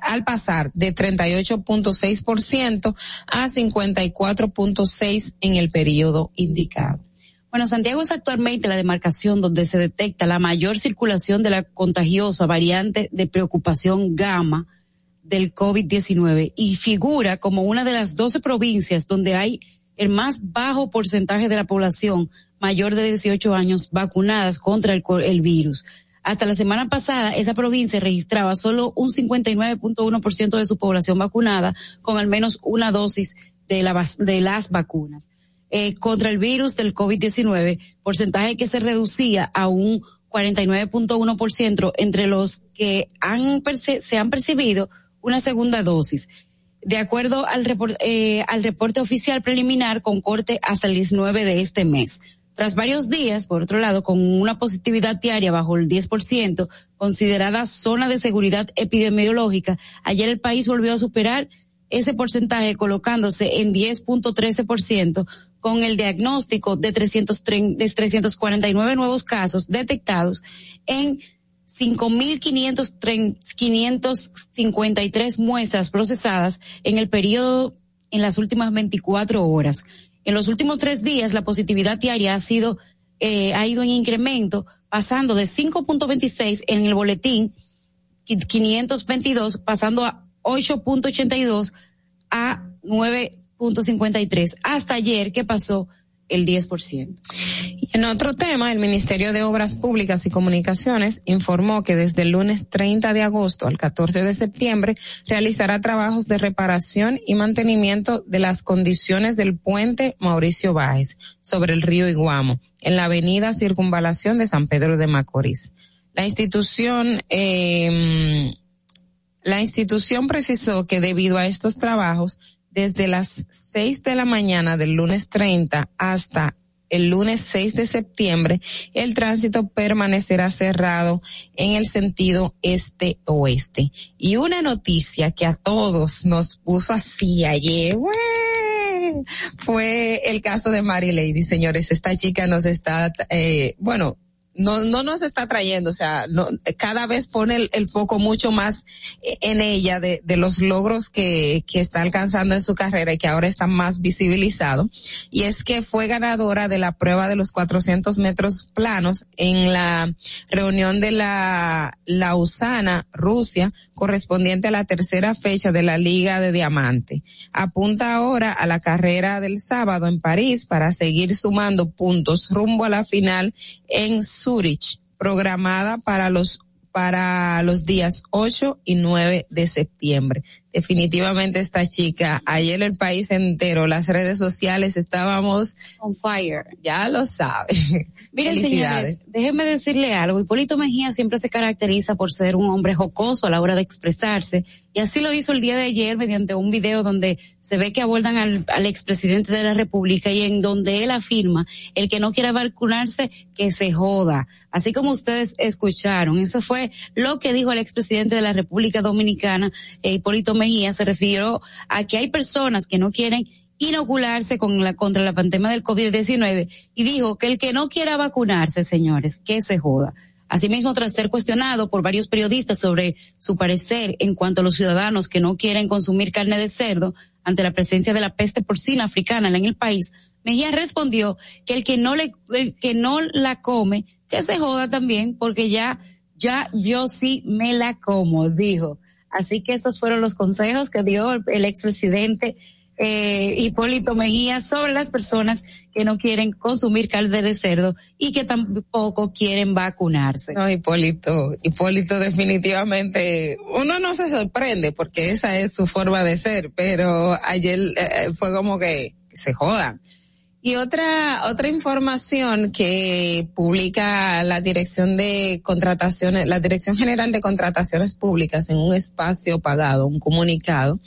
al pasar de 38.6% a 54.6 en el periodo indicado. Bueno, Santiago es actualmente la demarcación donde se detecta la mayor circulación de la contagiosa variante de preocupación gamma del COVID-19 y figura como una de las 12 provincias donde hay el más bajo porcentaje de la población mayor de 18 años vacunadas contra el, el virus. Hasta la semana pasada, esa provincia registraba solo un 59.1% de su población vacunada con al menos una dosis de, la, de las vacunas eh, contra el virus del COVID-19, porcentaje que se reducía a un 49.1% entre los que han se han percibido una segunda dosis. De acuerdo al, eh, al reporte oficial preliminar con corte hasta el 19 de este mes. Tras varios días, por otro lado, con una positividad diaria bajo el 10%, considerada zona de seguridad epidemiológica, ayer el país volvió a superar ese porcentaje colocándose en 10.13% con el diagnóstico de, 330, de 349 nuevos casos detectados en 5.553 muestras procesadas en el periodo en las últimas 24 horas. En los últimos tres días, la positividad diaria ha sido, eh, ha ido en incremento, pasando de 5.26 en el boletín 522, pasando a 8.82 a 9.53. Hasta ayer, que pasó el 10%. Y en otro tema, el Ministerio de Obras Públicas y Comunicaciones informó que desde el lunes 30 de agosto al 14 de septiembre realizará trabajos de reparación y mantenimiento de las condiciones del puente Mauricio Báez sobre el río Iguamo en la avenida Circunvalación de San Pedro de Macorís. La institución eh, la institución precisó que debido a estos trabajos desde las 6 de la mañana del lunes 30 hasta el lunes 6 de septiembre, el tránsito permanecerá cerrado en el sentido este-oeste. Y una noticia que a todos nos puso así ayer, fue el caso de Mary Lady, señores. Esta chica nos está, eh, bueno, no, no nos está trayendo, o sea, no, cada vez pone el, foco mucho más en ella de, de los logros que, que está alcanzando en su carrera y que ahora está más visibilizado. Y es que fue ganadora de la prueba de los 400 metros planos en la reunión de la Lausana, Rusia, correspondiente a la tercera fecha de la Liga de Diamante. Apunta ahora a la carrera del sábado en París para seguir sumando puntos rumbo a la final en Zurich, programada para los para los días 8 y 9 de septiembre. Definitivamente esta chica, ayer el país entero, las redes sociales estábamos on fire. Ya lo sabe. Miren señores, déjenme decirle algo. Hipólito Mejía siempre se caracteriza por ser un hombre jocoso a la hora de expresarse y así lo hizo el día de ayer mediante un video donde se ve que abordan al, expresidente de la República y en donde él afirma el que no quiera vacunarse que se joda. Así como ustedes escucharon, eso fue lo que dijo el expresidente de la República Dominicana, eh, Hipólito Mejía, se refirió a que hay personas que no quieren inocularse con la, contra la pandemia del COVID-19 y dijo que el que no quiera vacunarse, señores, que se joda. Asimismo, tras ser cuestionado por varios periodistas sobre su parecer en cuanto a los ciudadanos que no quieren consumir carne de cerdo ante la presencia de la peste porcina africana en el país, Mejía respondió que el que no le, el que no la come, que se joda también, porque ya, ya yo sí me la como, dijo. Así que estos fueron los consejos que dio el expresidente eh, Hipólito Mejía sobre las personas que no quieren consumir carne de cerdo y que tampoco quieren vacunarse. No, Hipólito, Hipólito definitivamente, uno no se sorprende porque esa es su forma de ser, pero ayer eh, fue como que se jodan. Y otra, otra información que publica la Dirección de Contrataciones, la Dirección General de Contrataciones Públicas en un espacio pagado, un comunicado,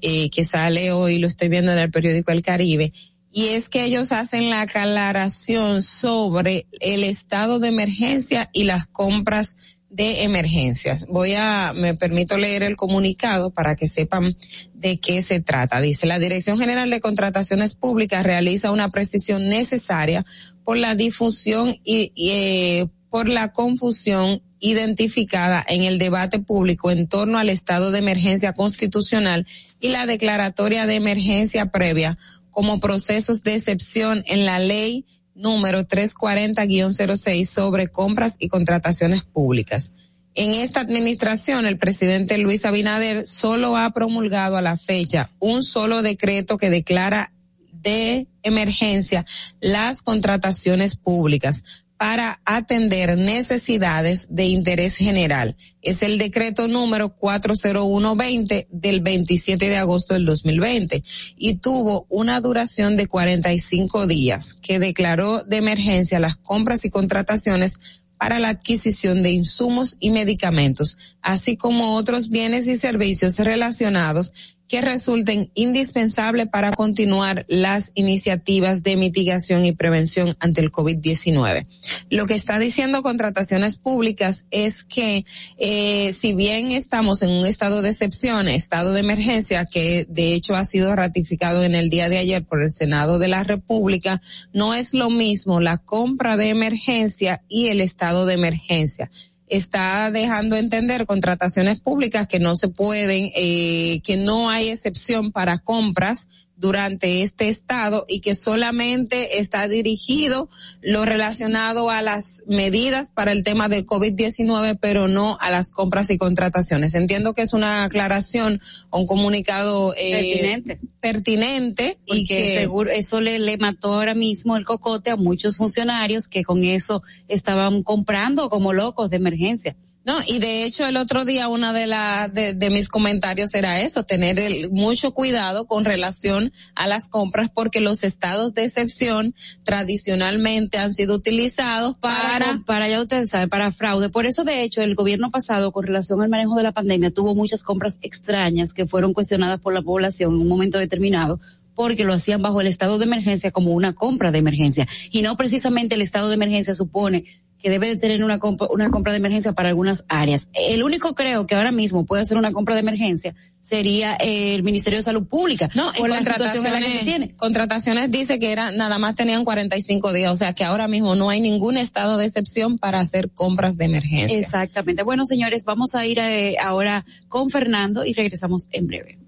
eh, que sale hoy, lo estoy viendo en el periódico El Caribe, y es que ellos hacen la aclaración sobre el estado de emergencia y las compras de emergencias. Voy a, me permito leer el comunicado para que sepan de qué se trata. Dice, la Dirección General de Contrataciones Públicas realiza una precisión necesaria por la difusión y, eh, por la confusión identificada en el debate público en torno al estado de emergencia constitucional y la declaratoria de emergencia previa como procesos de excepción en la ley número 340-06 sobre compras y contrataciones públicas. En esta administración, el presidente Luis Abinader solo ha promulgado a la fecha un solo decreto que declara de emergencia las contrataciones públicas para atender necesidades de interés general. Es el decreto número 40120 del 27 de agosto del 2020 y tuvo una duración de 45 días que declaró de emergencia las compras y contrataciones para la adquisición de insumos y medicamentos, así como otros bienes y servicios relacionados que resulten indispensables para continuar las iniciativas de mitigación y prevención ante el COVID-19. Lo que está diciendo contrataciones públicas es que eh, si bien estamos en un estado de excepción, estado de emergencia, que de hecho ha sido ratificado en el día de ayer por el Senado de la República, no es lo mismo la compra de emergencia y el estado de emergencia está dejando entender contrataciones públicas que no se pueden, eh, que no hay excepción para compras durante este estado y que solamente está dirigido lo relacionado a las medidas para el tema del COVID-19, pero no a las compras y contrataciones. Entiendo que es una aclaración, un comunicado eh, pertinente, pertinente y que seguro eso le, le mató ahora mismo el cocote a muchos funcionarios que con eso estaban comprando como locos de emergencia. No, y de hecho el otro día una de las de, mis comentarios era eso, tener el, mucho cuidado con relación a las compras porque los estados de excepción tradicionalmente han sido utilizados para para, ya ustedes saben, para fraude. Por eso de hecho el gobierno pasado con relación al manejo de la pandemia tuvo muchas compras extrañas que fueron cuestionadas por la población en un momento determinado porque lo hacían bajo el estado de emergencia como una compra de emergencia y no precisamente el estado de emergencia supone que debe de tener una compra, una compra de emergencia para algunas áreas. El único creo que ahora mismo puede hacer una compra de emergencia sería el Ministerio de Salud Pública. No, en contrataciones, tiene. contrataciones dice que era nada más tenían 45 días, o sea que ahora mismo no hay ningún estado de excepción para hacer compras de emergencia. Exactamente. Bueno, señores, vamos a ir eh, ahora con Fernando y regresamos en breve.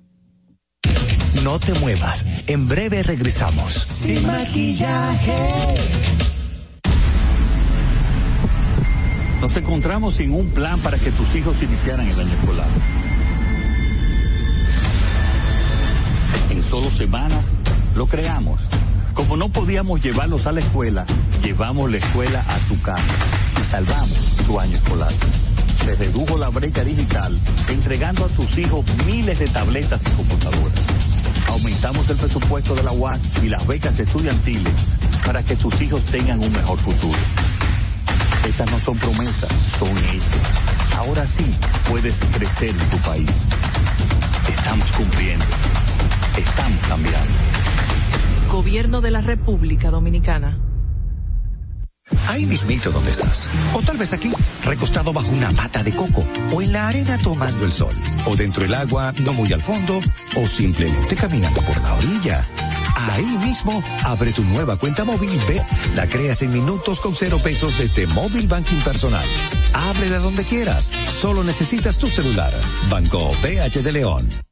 No te muevas. En breve regresamos. Sin maquillaje Nos encontramos sin un plan para que tus hijos iniciaran el año escolar. En solo semanas lo creamos. Como no podíamos llevarlos a la escuela, llevamos la escuela a tu casa y salvamos tu año escolar. Se redujo la brecha digital entregando a tus hijos miles de tabletas y computadoras. Aumentamos el presupuesto de la UAS y las becas estudiantiles para que tus hijos tengan un mejor futuro. Estas no son promesas, son hechos. Ahora sí puedes crecer en tu país. Estamos cumpliendo. Estamos cambiando. Gobierno de la República Dominicana. Ahí mismito donde estás. O tal vez aquí, recostado bajo una mata de coco. O en la arena tomando el sol. O dentro del agua, no muy al fondo. O simplemente caminando por la orilla. Ahí mismo, abre tu nueva cuenta móvil B. La creas en minutos con cero pesos desde Móvil Banking Personal. Ábrela donde quieras. Solo necesitas tu celular. Banco BH de León.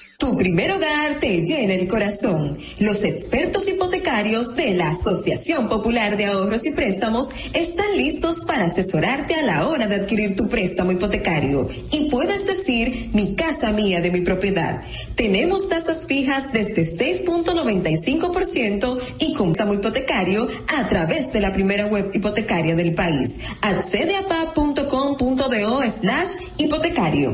Tu primer hogar te llena el corazón. Los expertos hipotecarios de la Asociación Popular de Ahorros y Préstamos están listos para asesorarte a la hora de adquirir tu préstamo hipotecario. Y puedes decir, mi casa mía de mi propiedad. Tenemos tasas fijas desde 6.95% y préstamo hipotecario a través de la primera web hipotecaria del país. Accede a pa.com.do slash hipotecario.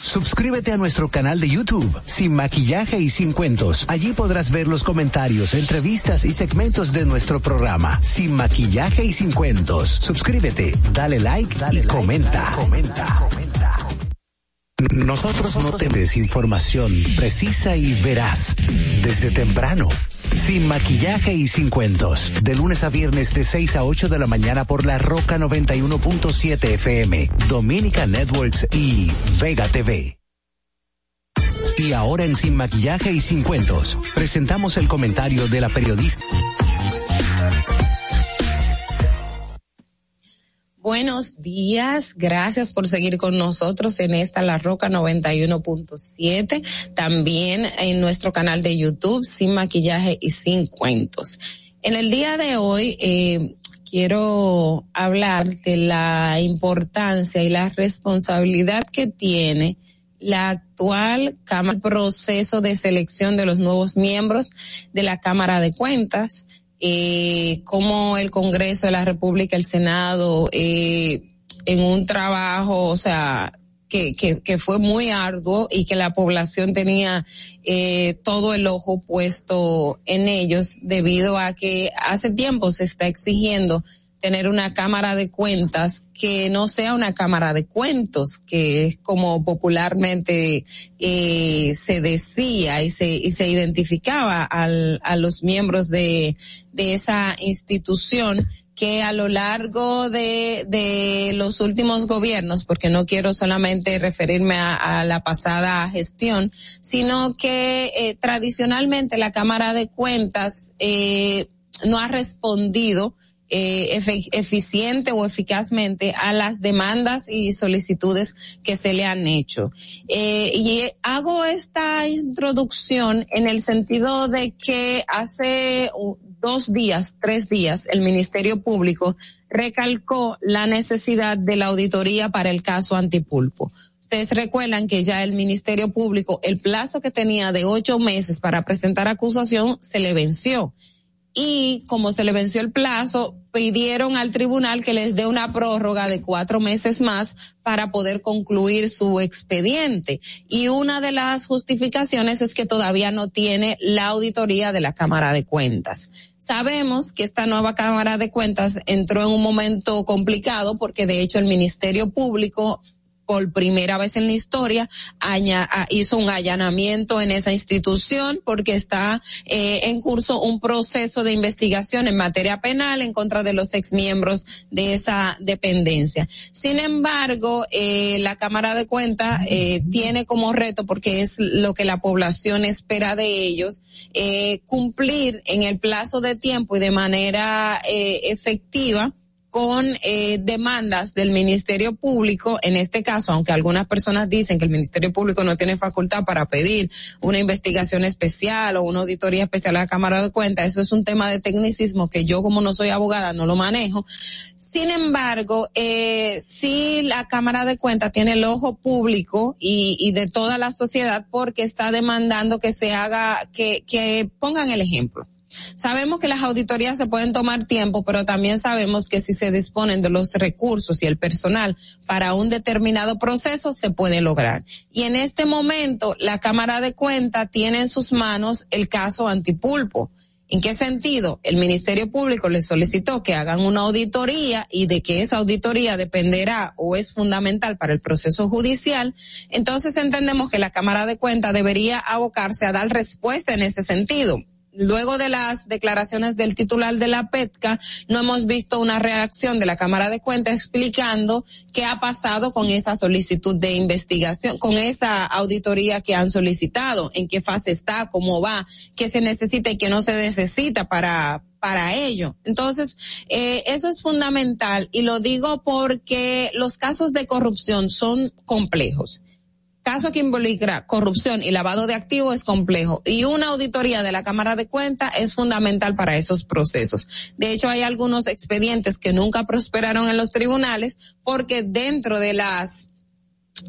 Suscríbete a nuestro canal de YouTube, Sin Maquillaje y Sin Cuentos. Allí podrás ver los comentarios, entrevistas y segmentos de nuestro programa, Sin Maquillaje y Sin Cuentos. Suscríbete, dale like, dale y comenta. comenta. comenta. Nosotros no tenemos información precisa y veraz desde temprano sin maquillaje y sin cuentos. De lunes a viernes de 6 a 8 de la mañana por la Roca 91.7 FM, Dominica Networks y Vega TV. Y ahora en Sin Maquillaje y Sin Cuentos, presentamos el comentario de la periodista. Buenos días, gracias por seguir con nosotros en esta La Roca 91.7, también en nuestro canal de YouTube Sin Maquillaje y Sin Cuentos. En el día de hoy eh, quiero hablar de la importancia y la responsabilidad que tiene la actual Cámara, proceso de selección de los nuevos miembros de la Cámara de Cuentas eh, cómo el Congreso de la República, el Senado, eh, en un trabajo, o sea, que, que, que fue muy arduo y que la población tenía eh, todo el ojo puesto en ellos debido a que hace tiempo se está exigiendo tener una cámara de cuentas que no sea una cámara de cuentos, que es como popularmente eh, se decía y se, y se identificaba al, a los miembros de, de esa institución que a lo largo de, de los últimos gobiernos, porque no quiero solamente referirme a, la pasada gestión, sino que eh, tradicionalmente la Cámara de Cuentas eh, no ha respondido eh, eficiente o eficazmente a las demandas y solicitudes que se le han hecho. Eh, y hago esta introducción en el sentido de que hace dos días, tres días, el Ministerio Público recalcó la necesidad de la auditoría para el caso Antipulpo. Ustedes recuerdan que ya el Ministerio Público, el plazo que tenía de ocho meses para presentar acusación se le venció y como se le venció el plazo, pidieron al tribunal que les dé una prórroga de cuatro meses más para poder concluir su expediente. Y una de las justificaciones es que todavía no tiene la auditoría de la Cámara de Cuentas. Sabemos que esta nueva Cámara de Cuentas entró en un momento complicado porque de hecho el Ministerio Público por primera vez en la historia hizo un allanamiento en esa institución porque está eh, en curso un proceso de investigación en materia penal en contra de los exmiembros de esa dependencia. Sin embargo, eh, la Cámara de Cuentas eh, tiene como reto, porque es lo que la población espera de ellos, cumplir en el plazo de tiempo y de manera efectiva con eh, demandas del Ministerio Público, en este caso, aunque algunas personas dicen que el Ministerio Público no tiene facultad para pedir una investigación especial o una auditoría especial a la Cámara de Cuentas, eso es un tema de tecnicismo que yo como no soy abogada no lo manejo. Sin embargo, eh, sí la Cámara de Cuentas tiene el ojo público y, y de toda la sociedad porque está demandando que se haga, que, que pongan el ejemplo Sabemos que las auditorías se pueden tomar tiempo, pero también sabemos que si se disponen de los recursos y el personal para un determinado proceso, se puede lograr. Y en este momento, la Cámara de Cuentas tiene en sus manos el caso Antipulpo. ¿En qué sentido? El Ministerio Público le solicitó que hagan una auditoría y de que esa auditoría dependerá o es fundamental para el proceso judicial. Entonces entendemos que la Cámara de Cuentas debería abocarse a dar respuesta en ese sentido luego de las declaraciones del titular de la PETCA, no hemos visto una reacción de la Cámara de Cuentas explicando qué ha pasado con esa solicitud de investigación, con esa auditoría que han solicitado, en qué fase está, cómo va, qué se necesita y qué no se necesita para, para ello. Entonces, eh, eso es fundamental y lo digo porque los casos de corrupción son complejos caso que involucra corrupción y lavado de activos es complejo y una auditoría de la Cámara de Cuentas es fundamental para esos procesos. De hecho, hay algunos expedientes que nunca prosperaron en los tribunales porque dentro de las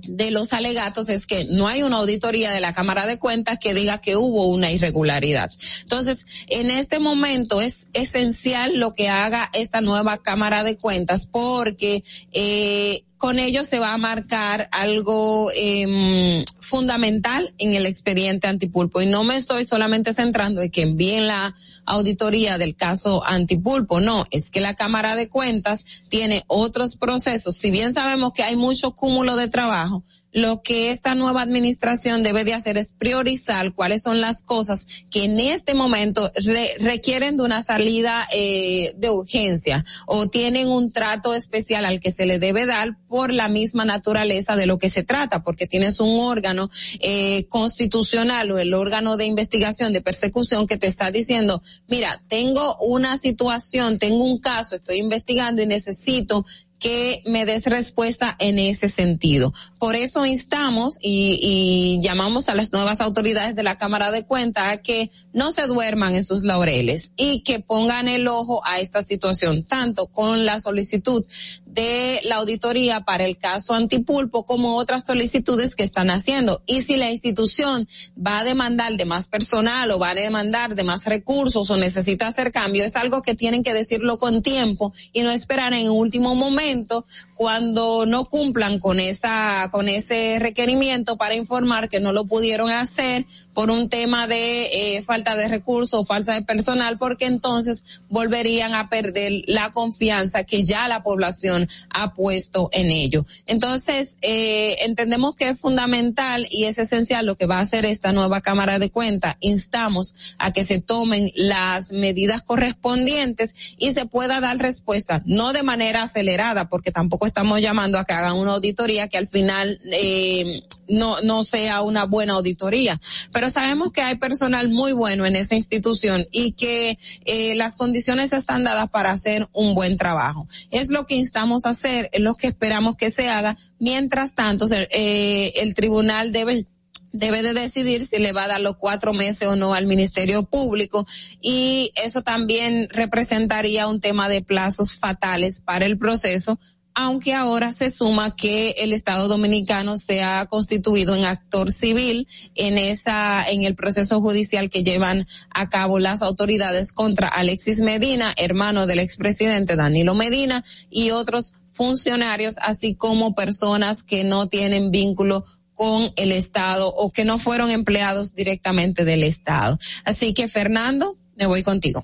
de los alegatos es que no hay una auditoría de la Cámara de Cuentas que diga que hubo una irregularidad. Entonces, en este momento es esencial lo que haga esta nueva Cámara de Cuentas porque eh, con ello se va a marcar algo eh, fundamental en el expediente antipulpo. Y no me estoy solamente centrando en que envíen la auditoría del caso antipulpo, no, es que la Cámara de Cuentas tiene otros procesos. Si bien sabemos que hay mucho cúmulo de trabajo, lo que esta nueva administración debe de hacer es priorizar cuáles son las cosas que en este momento requieren de una salida eh, de urgencia o tienen un trato especial al que se le debe dar por la misma naturaleza de lo que se trata, porque tienes un órgano eh, constitucional o el órgano de investigación de persecución que te está diciendo, mira, tengo una situación, tengo un caso, estoy investigando y necesito que me des respuesta en ese sentido. Por eso instamos y, y, llamamos a las nuevas autoridades de la Cámara de Cuentas a que no se duerman en sus laureles y que pongan el ojo a esta situación, tanto con la solicitud de la auditoría para el caso Antipulpo como otras solicitudes que están haciendo. Y si la institución va a demandar de más personal o va a demandar de más recursos o necesita hacer cambio, es algo que tienen que decirlo con tiempo y no esperar en último momento cuando no cumplan con esa, con ese requerimiento para informar que no lo pudieron hacer por un tema de eh, falta de recursos falta de personal, porque entonces volverían a perder la confianza que ya la población ha puesto en ello. Entonces, eh, entendemos que es fundamental y es esencial lo que va a hacer esta nueva Cámara de Cuentas. Instamos a que se tomen las medidas correspondientes y se pueda dar respuesta, no de manera acelerada, porque tampoco estamos llamando a que hagan una auditoría que al final eh, no, no sea una buena auditoría. Pero sabemos que hay personal muy bueno en esa institución y que eh, las condiciones están dadas para hacer un buen trabajo. Es lo que instamos a hacer, es lo que esperamos que se haga. Mientras tanto, eh, el tribunal debe debe de decidir si le va a dar los cuatro meses o no al Ministerio Público y eso también representaría un tema de plazos fatales para el proceso aunque ahora se suma que el Estado Dominicano se ha constituido en actor civil en esa, en el proceso judicial que llevan a cabo las autoridades contra Alexis Medina, hermano del expresidente Danilo Medina y otros funcionarios, así como personas que no tienen vínculo con el Estado o que no fueron empleados directamente del Estado. Así que Fernando, me voy contigo.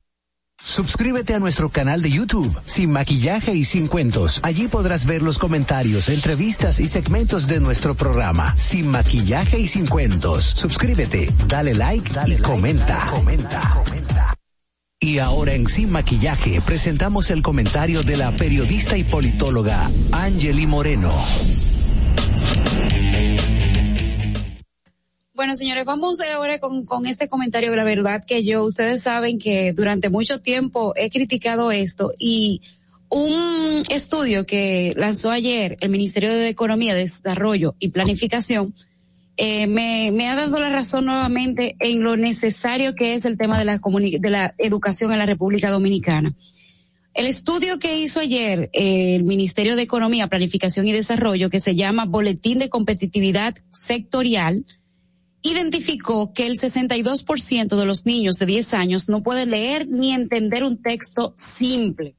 Suscríbete a nuestro canal de YouTube, Sin Maquillaje y Sin Cuentos. Allí podrás ver los comentarios, entrevistas y segmentos de nuestro programa, Sin Maquillaje y Sin Cuentos. Suscríbete, dale like dale y comenta. comenta. comenta. Y ahora en Sin Maquillaje presentamos el comentario de la periodista y politóloga Angeli Moreno. Bueno, señores, vamos ahora con, este comentario. La verdad que yo, ustedes saben que durante mucho tiempo he criticado esto y un estudio que lanzó ayer el Ministerio de Economía, Desarrollo y Planificación eh, me, ha dado la razón nuevamente en lo necesario que es el tema de la, de la educación en la República Dominicana. El estudio que hizo ayer eh, el Ministerio de Economía, Planificación y Desarrollo, que se llama Boletín de Competitividad Sectorial, identificó que el 62% de los niños de 10 años no puede leer ni entender un texto simple.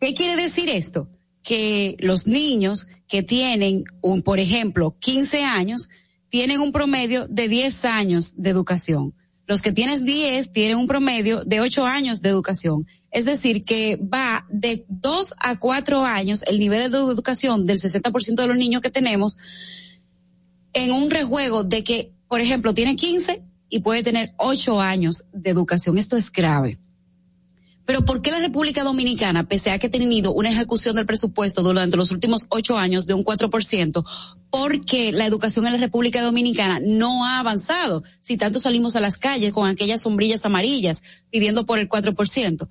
¿Qué quiere decir esto? Que los niños que tienen, un, por ejemplo, 15 años, tienen un promedio de 10 años de educación. Los que tienen 10 tienen un promedio de 8 años de educación. Es decir, que va de 2 a 4 años el nivel de educación del 60% de los niños que tenemos en un rejuego de que, por ejemplo, tiene 15 y puede tener 8 años de educación. Esto es grave. Pero ¿por qué la República Dominicana, pese a que ha tenido una ejecución del presupuesto durante los últimos ocho años de un 4%, porque la educación en la República Dominicana no ha avanzado? Si tanto salimos a las calles con aquellas sombrillas amarillas pidiendo por el 4%.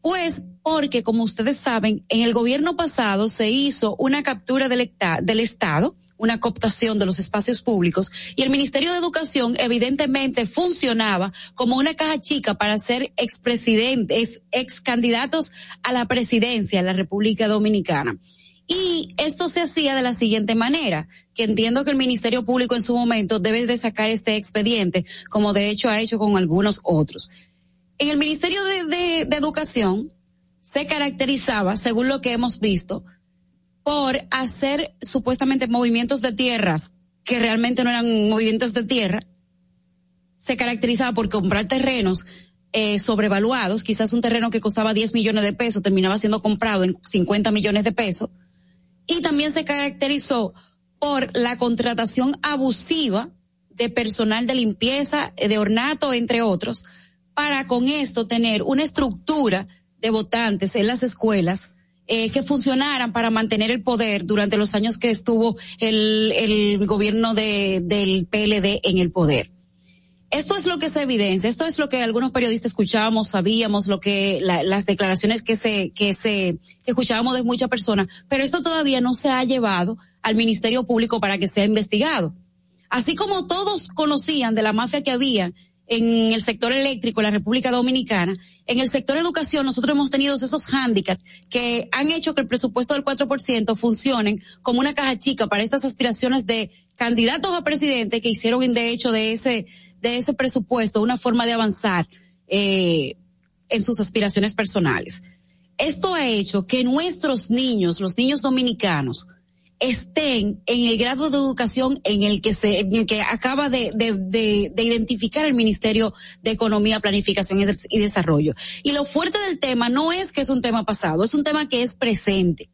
Pues porque, como ustedes saben, en el gobierno pasado se hizo una captura del, del Estado, una cooptación de los espacios públicos y el Ministerio de Educación evidentemente funcionaba como una caja chica para ser expresidentes, ex candidatos a la presidencia de la República Dominicana. Y esto se hacía de la siguiente manera, que entiendo que el Ministerio Público en su momento debe de sacar este expediente, como de hecho ha hecho con algunos otros. En el Ministerio de, de Educación se caracterizaba, según lo que hemos visto, por hacer supuestamente movimientos de tierras que realmente no eran movimientos de tierra, se caracterizaba por comprar terrenos eh, sobrevaluados, quizás un terreno que costaba 10 millones de pesos terminaba siendo comprado en 50 millones de pesos, y también se caracterizó por la contratación abusiva de personal de limpieza, eh, de ornato, entre otros, para con esto tener una estructura de votantes en las escuelas eh, que funcionaran para mantener el poder durante los años que estuvo el, el gobierno de, del PLD en el poder. Esto es lo que se evidencia, esto es lo que algunos periodistas escuchábamos, sabíamos, lo que las declaraciones que se que se que escuchábamos de muchas personas, pero esto todavía no se ha llevado al Ministerio Público para que sea investigado. Así como todos conocían de la mafia que había en el sector eléctrico en la República Dominicana, en el sector educación nosotros hemos tenido esos hándicaps que han hecho que el presupuesto del 4% funcione como una caja chica para estas aspiraciones de candidatos a presidente que hicieron de hecho de ese de ese presupuesto una forma de avanzar eh, en sus aspiraciones personales. Esto ha hecho que nuestros niños, los niños dominicanos, estén en el grado de educación en el que se, en el que acaba de, de, de, identificar el Ministerio de Economía, Planificación y Desarrollo. Y lo fuerte del tema no es que es un tema pasado, es un tema que es presente.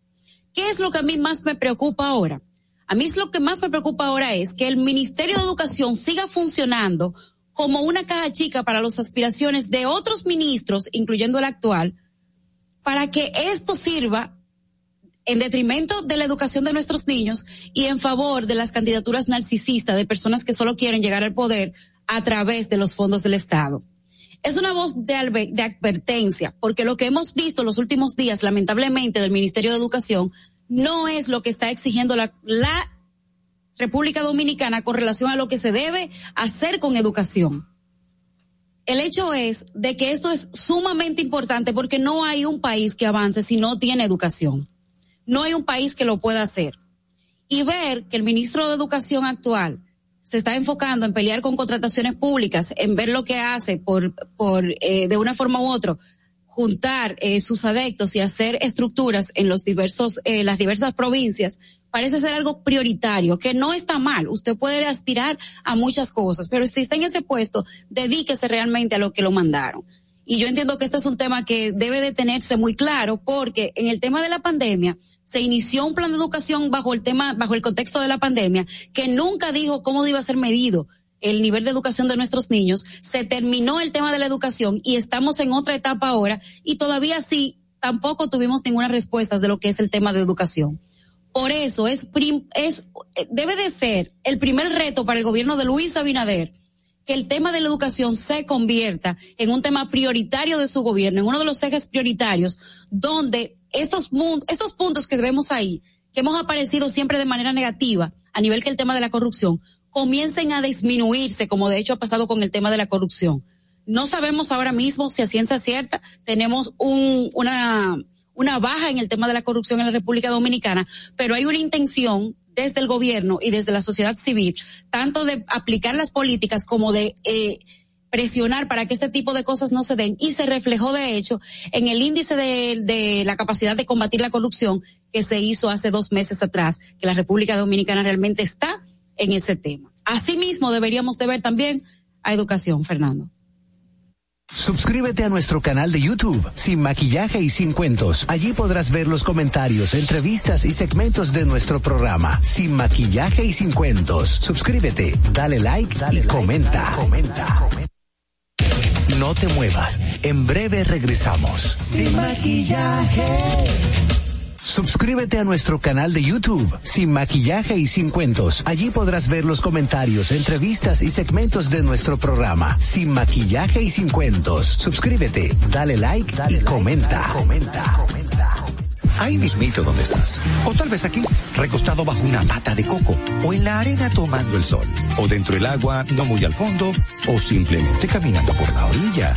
¿Qué es lo que a mí más me preocupa ahora? A mí es lo que más me preocupa ahora es que el Ministerio de Educación siga funcionando como una caja chica para las aspiraciones de otros ministros, incluyendo el actual, para que esto sirva en detrimento de la educación de nuestros niños y en favor de las candidaturas narcisistas de personas que solo quieren llegar al poder a través de los fondos del Estado. Es una voz de, advertencia, porque lo que hemos visto los últimos días, lamentablemente, del Ministerio de Educación, no es lo que está exigiendo la, República Dominicana con relación a lo que se debe hacer con educación. El hecho es de que esto es sumamente importante porque no hay un país que avance si no tiene educación. No hay un país que lo pueda hacer. Y ver que el ministro de Educación actual se está enfocando en pelear con contrataciones públicas, en ver lo que hace por, por eh, de una forma u otra, juntar eh, sus adeptos y hacer estructuras en los diversos, eh, las diversas provincias, parece ser algo prioritario, que no está mal. Usted puede aspirar a muchas cosas, pero si está en ese puesto, dedíquese realmente a lo que lo mandaron. Y yo entiendo que este es un tema que debe de tenerse muy claro porque en el tema de la pandemia se inició un plan de educación bajo el tema, bajo el contexto de la pandemia que nunca dijo cómo iba a ser medido el nivel de educación de nuestros niños. Se terminó el tema de la educación y estamos en otra etapa ahora y todavía sí tampoco tuvimos ninguna respuesta de lo que es el tema de educación. Por eso es, es debe de ser el primer reto para el gobierno de Luis Abinader que el tema de la educación se convierta en un tema prioritario de su gobierno, en uno de los ejes prioritarios, donde estos, estos puntos que vemos ahí, que hemos aparecido siempre de manera negativa, a nivel que el tema de la corrupción, comiencen a disminuirse, como de hecho ha pasado con el tema de la corrupción. No sabemos ahora mismo si a ciencia cierta tenemos un, una, una baja en el tema de la corrupción en la República Dominicana, pero hay una intención desde el gobierno y desde la sociedad civil, tanto de aplicar las políticas como de eh, presionar para que este tipo de cosas no se den y se reflejó de hecho en el índice de, de, la capacidad de combatir la corrupción que se hizo hace dos meses atrás, que la República Dominicana realmente está en ese tema. Asimismo deberíamos de ver también a educación, Fernando. Suscríbete a nuestro canal de YouTube, Sin Maquillaje y Sin Cuentos. Allí podrás ver los comentarios, entrevistas y segmentos de nuestro programa, Sin Maquillaje y Sin Cuentos. Suscríbete, dale like, dale y comenta. comenta. No te muevas. En breve regresamos. Sin Maquillaje. Suscríbete a nuestro canal de YouTube, Sin Maquillaje y Sin Cuentos. Allí podrás ver los comentarios, entrevistas y segmentos de nuestro programa, Sin Maquillaje y Sin Cuentos. Suscríbete, dale like y comenta. comenta. comenta. Ahí mismito donde estás. O tal vez aquí, recostado bajo una pata de coco. O en la arena tomando el sol. O dentro del agua, no muy al fondo. O simplemente caminando por la orilla.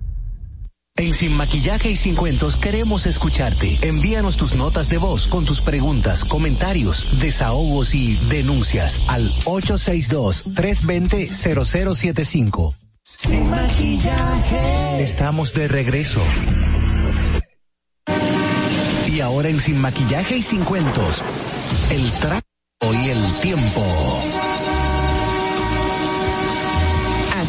En Sin Maquillaje y Sin Cuentos queremos escucharte. Envíanos tus notas de voz con tus preguntas, comentarios, desahogos y denuncias al 862-320-0075. Sin Maquillaje. Estamos de regreso. Y ahora en Sin Maquillaje y Sin Cuentos, el trato y el tiempo.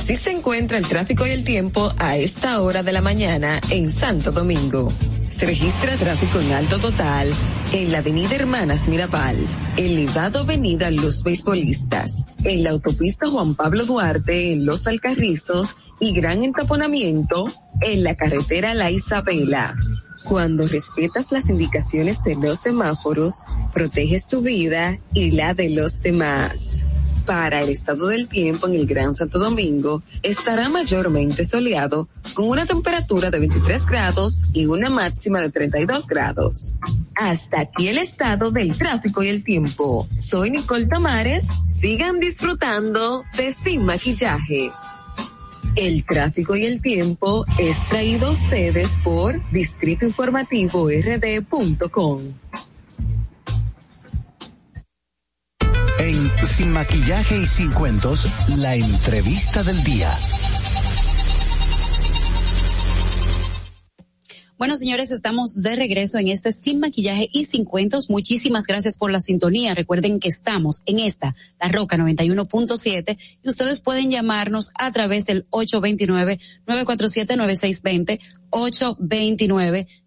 Así se encuentra el tráfico y el tiempo a esta hora de la mañana en Santo Domingo. Se registra tráfico en alto total en la avenida Hermanas Mirabal, en Livado Avenida Los Beisbolistas, en la autopista Juan Pablo Duarte en Los Alcarrizos y gran entaponamiento en la carretera La Isabela. Cuando respetas las indicaciones de los semáforos, proteges tu vida y la de los demás. Para el estado del tiempo en el Gran Santo Domingo, estará mayormente soleado con una temperatura de 23 grados y una máxima de 32 grados. Hasta aquí el estado del tráfico y el tiempo. Soy Nicole Tamares. Sigan disfrutando de Sin Maquillaje. El tráfico y el tiempo es traído a ustedes por Distrito Informativo RD.com. En Sin Maquillaje y Sin Cuentos, la entrevista del día. Bueno, señores, estamos de regreso en este Sin Maquillaje y Sin Cuentos. Muchísimas gracias por la sintonía. Recuerden que estamos en esta, La Roca 91.7, y ustedes pueden llamarnos a través del 829-947-9620,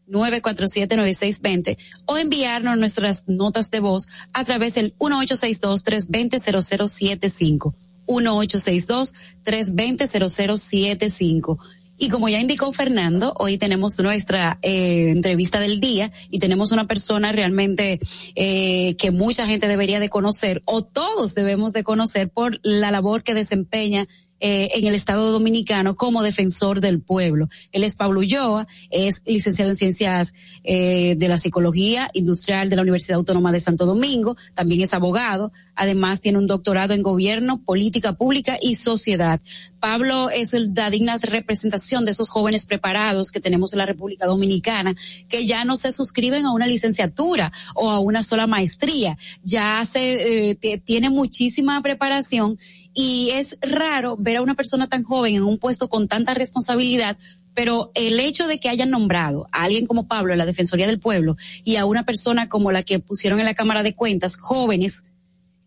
829-947-9620, o enviarnos nuestras notas de voz a través del 1862-320-0075. 1862-320-0075. Y como ya indicó Fernando, hoy tenemos nuestra eh, entrevista del día y tenemos una persona realmente eh, que mucha gente debería de conocer o todos debemos de conocer por la labor que desempeña eh, en el Estado Dominicano como defensor del pueblo. Él es Pablo Ulloa, es licenciado en Ciencias eh, de la Psicología Industrial de la Universidad Autónoma de Santo Domingo, también es abogado, además tiene un doctorado en Gobierno, Política Pública y Sociedad. Pablo es la digna representación de esos jóvenes preparados que tenemos en la República Dominicana, que ya no se suscriben a una licenciatura o a una sola maestría, ya se eh, tiene muchísima preparación y es raro ver a una persona tan joven en un puesto con tanta responsabilidad pero el hecho de que hayan nombrado a alguien como Pablo en la Defensoría del Pueblo y a una persona como la que pusieron en la Cámara de Cuentas, jóvenes,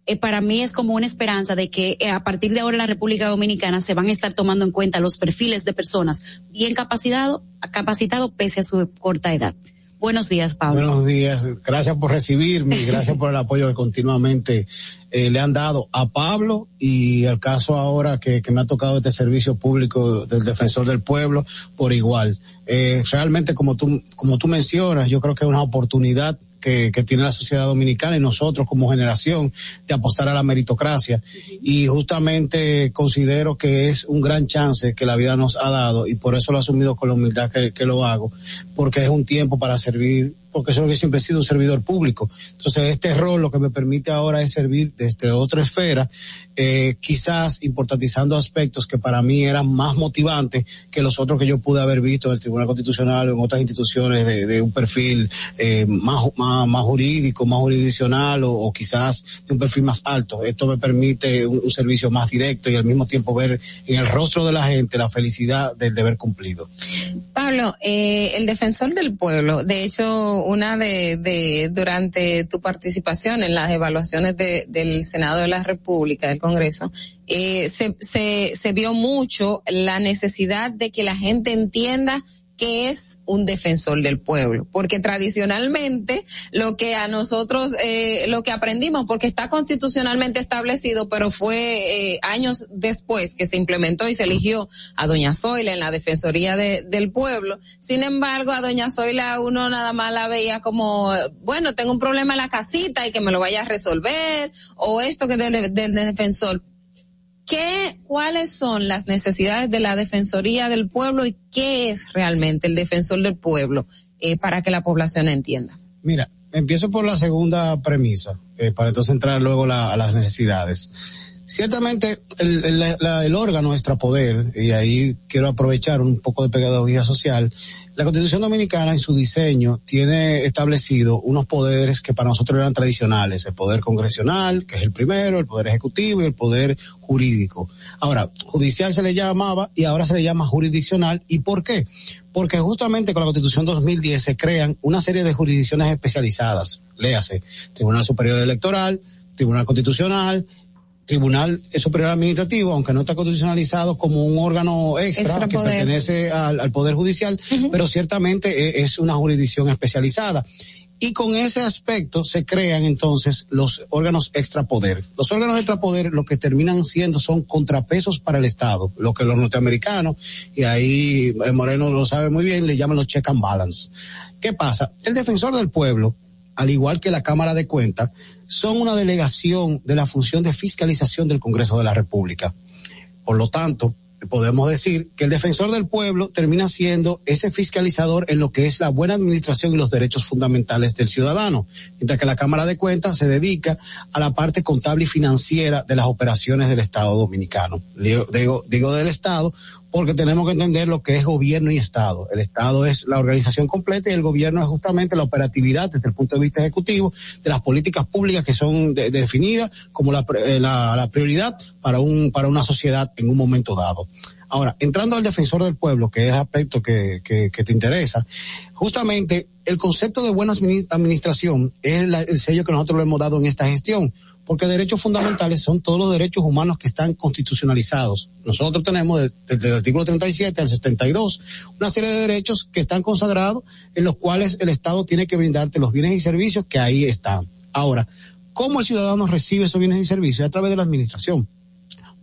eh, para mí es como una esperanza de que eh, a partir de ahora en la República Dominicana se van a estar tomando en cuenta los perfiles de personas bien capacitados, capacitados pese a su corta edad. Buenos días, Pablo. Buenos días. Gracias por recibirme y gracias por el apoyo que continuamente eh, le han dado a Pablo y al caso ahora que, que, me ha tocado este servicio público del defensor del pueblo por igual. Eh, realmente, como tú, como tú mencionas, yo creo que es una oportunidad que, que, tiene la sociedad dominicana y nosotros como generación de apostar a la meritocracia. Y justamente considero que es un gran chance que la vida nos ha dado y por eso lo he asumido con la humildad que, que lo hago, porque es un tiempo para servir porque eso es lo que siempre he sido un servidor público. Entonces, este rol lo que me permite ahora es servir desde otra esfera, eh, quizás importantizando aspectos que para mí eran más motivantes que los otros que yo pude haber visto en el Tribunal Constitucional o en otras instituciones de, un perfil eh, más, más, jurídico, más jurisdiccional o, quizás de un perfil más alto. Esto me permite un, servicio más directo y al mismo tiempo ver en el rostro de la gente la felicidad del deber cumplido. Pablo, eh, el defensor del pueblo, de hecho, una de, de durante tu participación en las evaluaciones de, del Senado de la República, del Congreso, eh, se, se, se vio mucho la necesidad de que la gente entienda que es un defensor del pueblo, porque tradicionalmente lo que a nosotros, eh, lo que aprendimos, porque está constitucionalmente establecido, pero fue eh, años después que se implementó y se eligió a doña Zoila en la Defensoría de, del Pueblo. Sin embargo, a doña Zoila uno nada más la veía como, bueno, tengo un problema en la casita y que me lo vaya a resolver, o esto que del, del defensor ¿Qué, cuáles son las necesidades de la Defensoría del Pueblo y qué es realmente el defensor del pueblo eh, para que la población entienda? Mira, empiezo por la segunda premisa, eh, para entonces entrar luego a las necesidades. Ciertamente el, el, el, órgano extrapoder, y ahí quiero aprovechar un poco de pedagogía social, la Constitución Dominicana en su diseño tiene establecido unos poderes que para nosotros eran tradicionales, el poder congresional, que es el primero, el poder ejecutivo y el poder jurídico. Ahora, judicial se le llamaba y ahora se le llama jurisdiccional. ¿Y por qué? Porque justamente con la Constitución 2010 se crean una serie de jurisdicciones especializadas, léase, Tribunal Superior Electoral, Tribunal Constitucional, Tribunal Superior Administrativo, aunque no está constitucionalizado como un órgano extra, que pertenece al, Poder Judicial, pero ciertamente e, es una jurisdicción especializada. Y con ese aspecto se crean entonces los órganos extrapoder. Los órganos extrapoder lo que terminan siendo son contrapesos para el Estado, lo que los norteamericanos, y ahí eh, Moreno lo sabe muy bien, le llaman los check and balance. ¿Qué pasa? El defensor del pueblo al igual que la Cámara de Cuentas, son una delegación de la función de fiscalización del Congreso de la República. Por lo tanto, podemos decir que el defensor del pueblo termina siendo ese fiscalizador en lo que es la buena administración y los derechos fundamentales del ciudadano, mientras que la Cámara de Cuentas se dedica a la parte contable y financiera de las operaciones del Estado dominicano. Digo, del Estado porque tenemos que entender lo que es gobierno y Estado. El Estado es la organización completa y el gobierno es justamente la operatividad desde el punto de vista ejecutivo de las políticas públicas que son definidas como eh, la, la, prioridad para, un, para una sociedad en un momento dado. Ahora, entrando al defensor del pueblo, que es el aspecto que, que, que te interesa, justamente el concepto de buena administración es el sello que nosotros le hemos dado en esta gestión porque derechos fundamentales son todos los derechos humanos que están constitucionalizados. Nosotros tenemos desde el artículo 37 al 72 una serie de derechos que están consagrados en los cuales el Estado tiene que brindarte los bienes y servicios que ahí están. Ahora, ¿cómo el ciudadano recibe esos bienes y servicios? A través de la administración.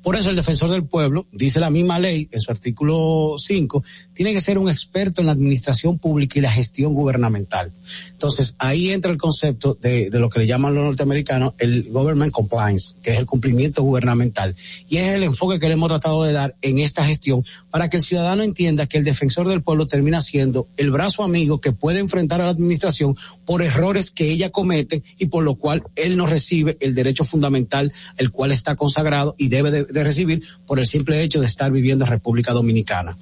Por eso el defensor del pueblo, dice la misma ley en su artículo 5, tiene que ser un experto en la administración pública y la gestión gubernamental. Entonces, ahí entra el concepto de, lo que le llaman los norteamericanos el government compliance, que es el cumplimiento gubernamental. Y es el enfoque que le hemos tratado de dar en esta gestión para que el ciudadano entienda que el defensor del pueblo termina siendo el brazo amigo que puede enfrentar a la administración por errores que ella comete y por lo cual él no recibe el derecho fundamental, el cual está consagrado y debe de de recibir por el simple hecho de estar viviendo en República Dominicana.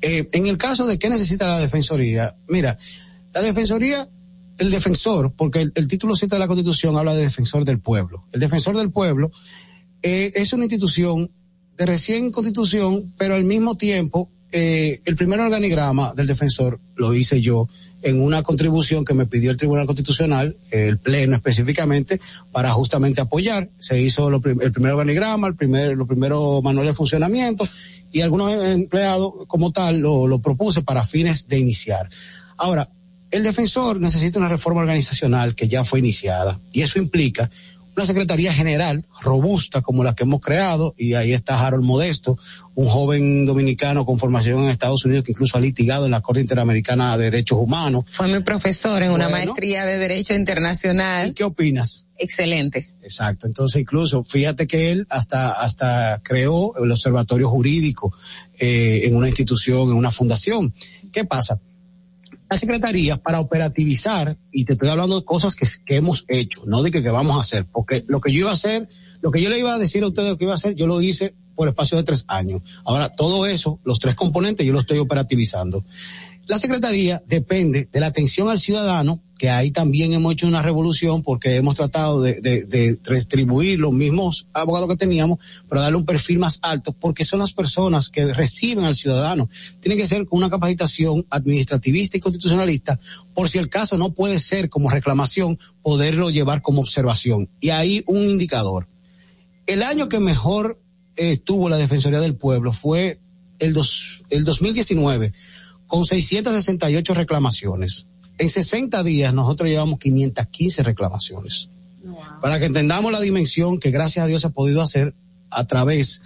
Eh, en el caso de qué necesita la Defensoría, mira, la Defensoría, el defensor, porque el, título 7 de la Constitución habla de defensor del pueblo. El defensor del pueblo eh, es una institución de recién constitución, pero al mismo tiempo eh, el primer organigrama del defensor lo hice yo en una contribución que me pidió el Tribunal Constitucional, el Pleno específicamente, para justamente apoyar. Se hizo el primer organigrama, el primer, los primeros manuales de funcionamiento y algunos empleados como tal lo, lo propuse para fines de iniciar. Ahora, el defensor necesita una reforma organizacional que ya fue iniciada y eso implica una Secretaría General robusta como la que hemos creado, y ahí está Harold Modesto, un joven dominicano con formación en Estados Unidos que incluso ha litigado en la Corte Interamericana de Derechos Humanos. Fue mi profesor en una maestría de Derecho Internacional. ¿Y qué opinas? Excelente. Exacto. Entonces, incluso, fíjate que él hasta, hasta creó el observatorio jurídico eh, en una institución, en una fundación. ¿Qué pasa? La Secretaría para operativizar, y te estoy hablando de cosas que, que hemos hecho, no de que, que vamos a hacer, porque lo que yo iba a hacer, lo que yo le iba a decir a ustedes lo que iba a hacer, yo lo hice por espacio de tres años. Ahora, todo eso, los tres componentes, yo lo estoy operativizando. La Secretaría depende de la atención al ciudadano, que ahí también hemos hecho una revolución porque hemos tratado de, de, de distribuir los mismos abogados que teníamos, pero darle un perfil más alto, porque son las personas que reciben al ciudadano. Tiene que ser con una capacitación administrativista y constitucionalista, por si el caso no puede ser como reclamación, poderlo llevar como observación. Y ahí un indicador. El año que mejor estuvo la Defensoría del Pueblo fue el, dos, el 2019 con 668 reclamaciones. En 60 días nosotros llevamos 515 reclamaciones. Wow. Para que entendamos la dimensión que gracias a Dios se ha podido hacer a través.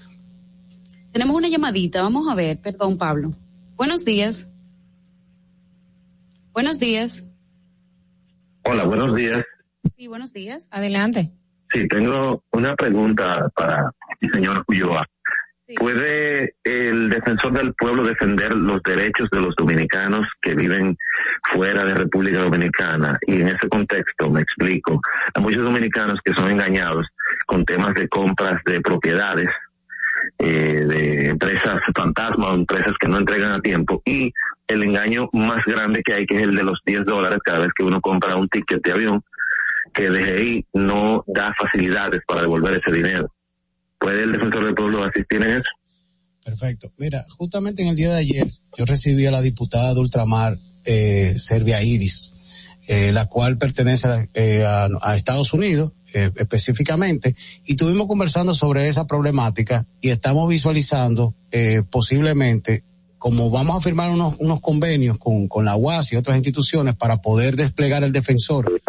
Tenemos una llamadita, vamos a ver, perdón Pablo. Buenos días. Buenos días. Hola, buenos días. Sí, buenos días. Adelante. Sí, tengo una pregunta para el señor Ulloa. ¿Puede el defensor del pueblo defender los derechos de los dominicanos que viven fuera de República Dominicana? Y en ese contexto, me explico, hay muchos dominicanos que son engañados con temas de compras de propiedades, eh, de empresas fantasma empresas que no entregan a tiempo y el engaño más grande que hay, que es el de los 10 dólares cada vez que uno compra un ticket de avión, que DGI no da facilidades para devolver ese dinero. ¿Puede el defensor del pueblo asistir en eso? Perfecto. Mira, justamente en el día de ayer yo recibí a la diputada de Ultramar, eh, Serbia Iris, eh, la cual pertenece a, eh, a, a Estados Unidos eh, específicamente, y estuvimos conversando sobre esa problemática y estamos visualizando eh, posiblemente como vamos a firmar unos, unos convenios con, con la UAS y otras instituciones para poder desplegar el defensor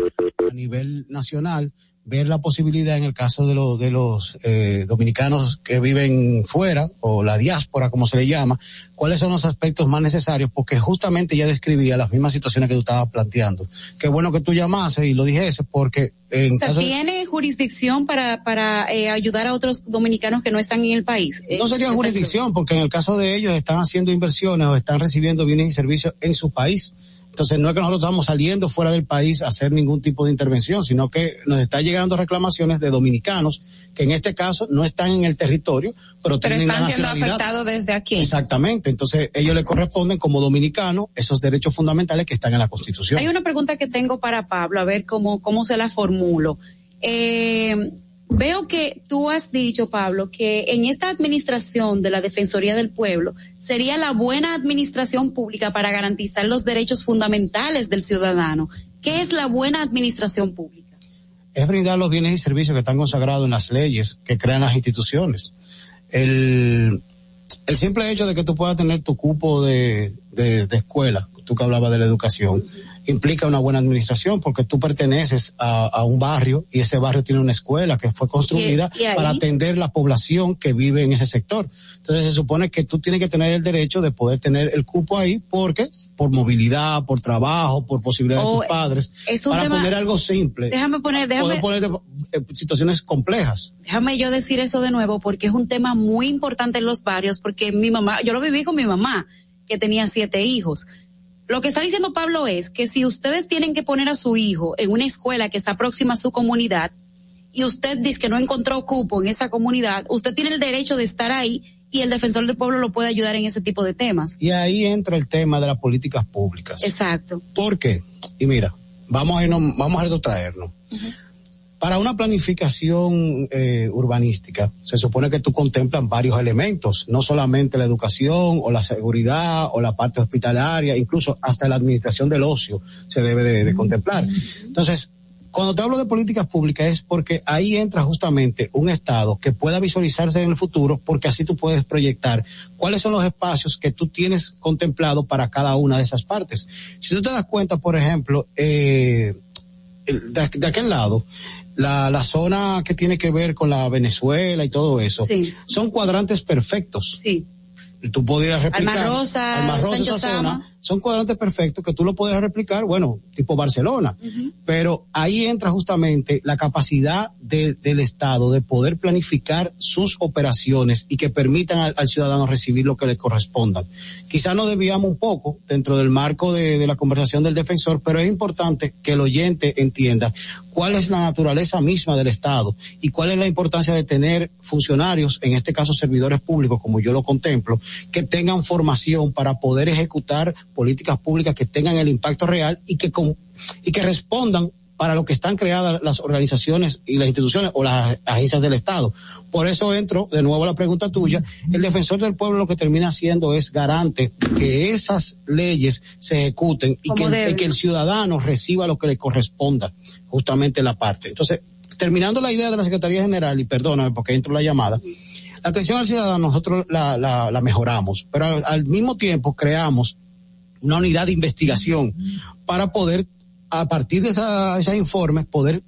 a nivel nacional, ver la posibilidad en el caso de, los de los eh, dominicanos que viven fuera o la diáspora como se le llama, cuáles son los aspectos más necesarios porque justamente ya describía las mismas situaciones que tú estabas planteando. Qué bueno que tú llamases y lo dijese porque en o sea, caso ¿tiene de... jurisdicción para, para eh, ayudar a otros dominicanos que no están en el país? No sería jurisdicción porque en el caso de ellos están haciendo inversiones o están recibiendo bienes y servicios en su país. Entonces no es que nosotros estamos saliendo fuera del país a hacer ningún tipo de intervención, sino que nos está llegando reclamaciones de dominicanos que en este caso no están en el territorio, pero, pero tienen están la siendo nacionalidad. afectados desde aquí. Exactamente. Entonces ellos le corresponden como dominicanos esos derechos fundamentales que están en la Constitución. Hay una pregunta que tengo para Pablo, a ver cómo, cómo se la formulo. Eh, Veo que tú has dicho, Pablo, que en esta administración de la Defensoría del Pueblo sería la buena administración pública para garantizar los derechos fundamentales del ciudadano. ¿Qué es la buena administración pública? Es brindar los bienes y servicios que están consagrados en las leyes que crean las instituciones. El, el simple hecho de que tú puedas tener tu cupo de, de, de escuela, tú que hablabas de la educación, implica una buena administración porque tú perteneces a, a, un barrio y ese barrio tiene una escuela que fue construida ¿Y, y para atender la población que vive en ese sector. Entonces se supone que tú tienes que tener el derecho de poder tener el cupo ahí porque por movilidad, por trabajo, por posibilidad Oh, de tus padres, es un para tema- poner algo simple. Déjame poner, déjame, Poder poner eh, situaciones complejas. déjame yo decir eso de nuevo porque es un tema muy importante en los barrios porque mi mamá, yo lo viví con mi mamá que tenía siete hijos. Lo que está diciendo Pablo es que si ustedes tienen que poner a su hijo en una escuela que está próxima a su comunidad y usted dice que no encontró cupo en esa comunidad, usted tiene el derecho de estar ahí y el defensor del pueblo lo puede ayudar en ese tipo de temas. Y ahí entra el tema de las políticas públicas. Exacto. ¿Por qué? Y mira, vamos a irnos, vamos a retrotraernos. Uh -huh. Para una planificación eh, urbanística, se supone que tú contemplas varios elementos, no solamente la educación o la seguridad o la parte hospitalaria, incluso hasta la administración del ocio se debe de, de contemplar. Entonces, cuando te hablo de políticas públicas es porque ahí entra justamente un Estado que pueda visualizarse en el futuro, porque así tú puedes proyectar cuáles son los espacios que tú tienes contemplado para cada una de esas partes. Si tú te das cuenta, por ejemplo, eh, de, de, aquel lado, la, la zona que tiene que ver con la Venezuela y todo eso, sí. son cuadrantes perfectos. Sí. tú podrías replicar. Alma Rosa, Alma Rosa Sancho esa Sama. zona, son cuadrantes perfectos que tú lo podrías replicar, bueno, tipo Barcelona. Pero ahí entra justamente la capacidad de- del Estado de poder planificar sus operaciones y que permitan al, al ciudadano recibir lo que le corresponda. Quizá nos desviamos un poco dentro del marco de, de la conversación del defensor, pero es importante que el oyente entienda cuál es la naturaleza misma del Estado y cuál es la importancia de tener funcionarios, en este caso servidores públicos, como yo lo contemplo, que tengan formación para poder ejecutar políticas públicas que tengan el impacto real y que, con- y que respondan para lo que están creadas las organizaciones y las instituciones o las agencias del Estado. Por eso entro de nuevo a la pregunta tuya. El defensor del pueblo lo que termina haciendo es garante que esas leyes se ejecuten y que, el ciudadano reciba lo que le corresponda, justamente la parte. Entonces, terminando la idea de la Secretaría General, y perdóname porque entro la llamada, la atención al ciudadano nosotros la, la, la mejoramos, pero al, al mismo tiempo creamos una unidad de investigación para poder, a partir de esa, esos informes, poder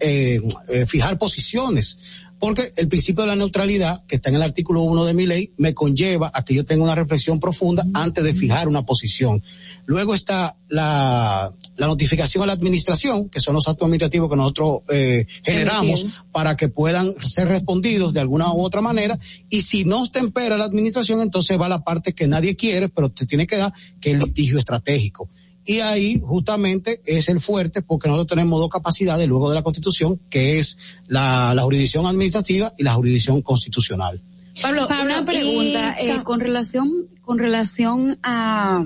eh, eh, fijar posiciones. Porque el principio de la neutralidad, que está en el artículo 1 de mi ley, me conlleva a que yo tenga una reflexión profunda antes de fijar una posición. Luego está la, la notificación a la administración, que son los actos administrativos que nosotros eh, generamos para que puedan ser respondidos de alguna u otra manera. Y si no tempera la administración, entonces va la parte que nadie quiere, pero te tiene que dar, que es el litigio estratégico. Y ahí justamente es el fuerte porque nosotros tenemos dos capacidades luego de la constitución, que es la, la jurisdicción administrativa y la jurisdicción constitucional. Pablo, Pablo, una pregunta y- eh, con relación con relación a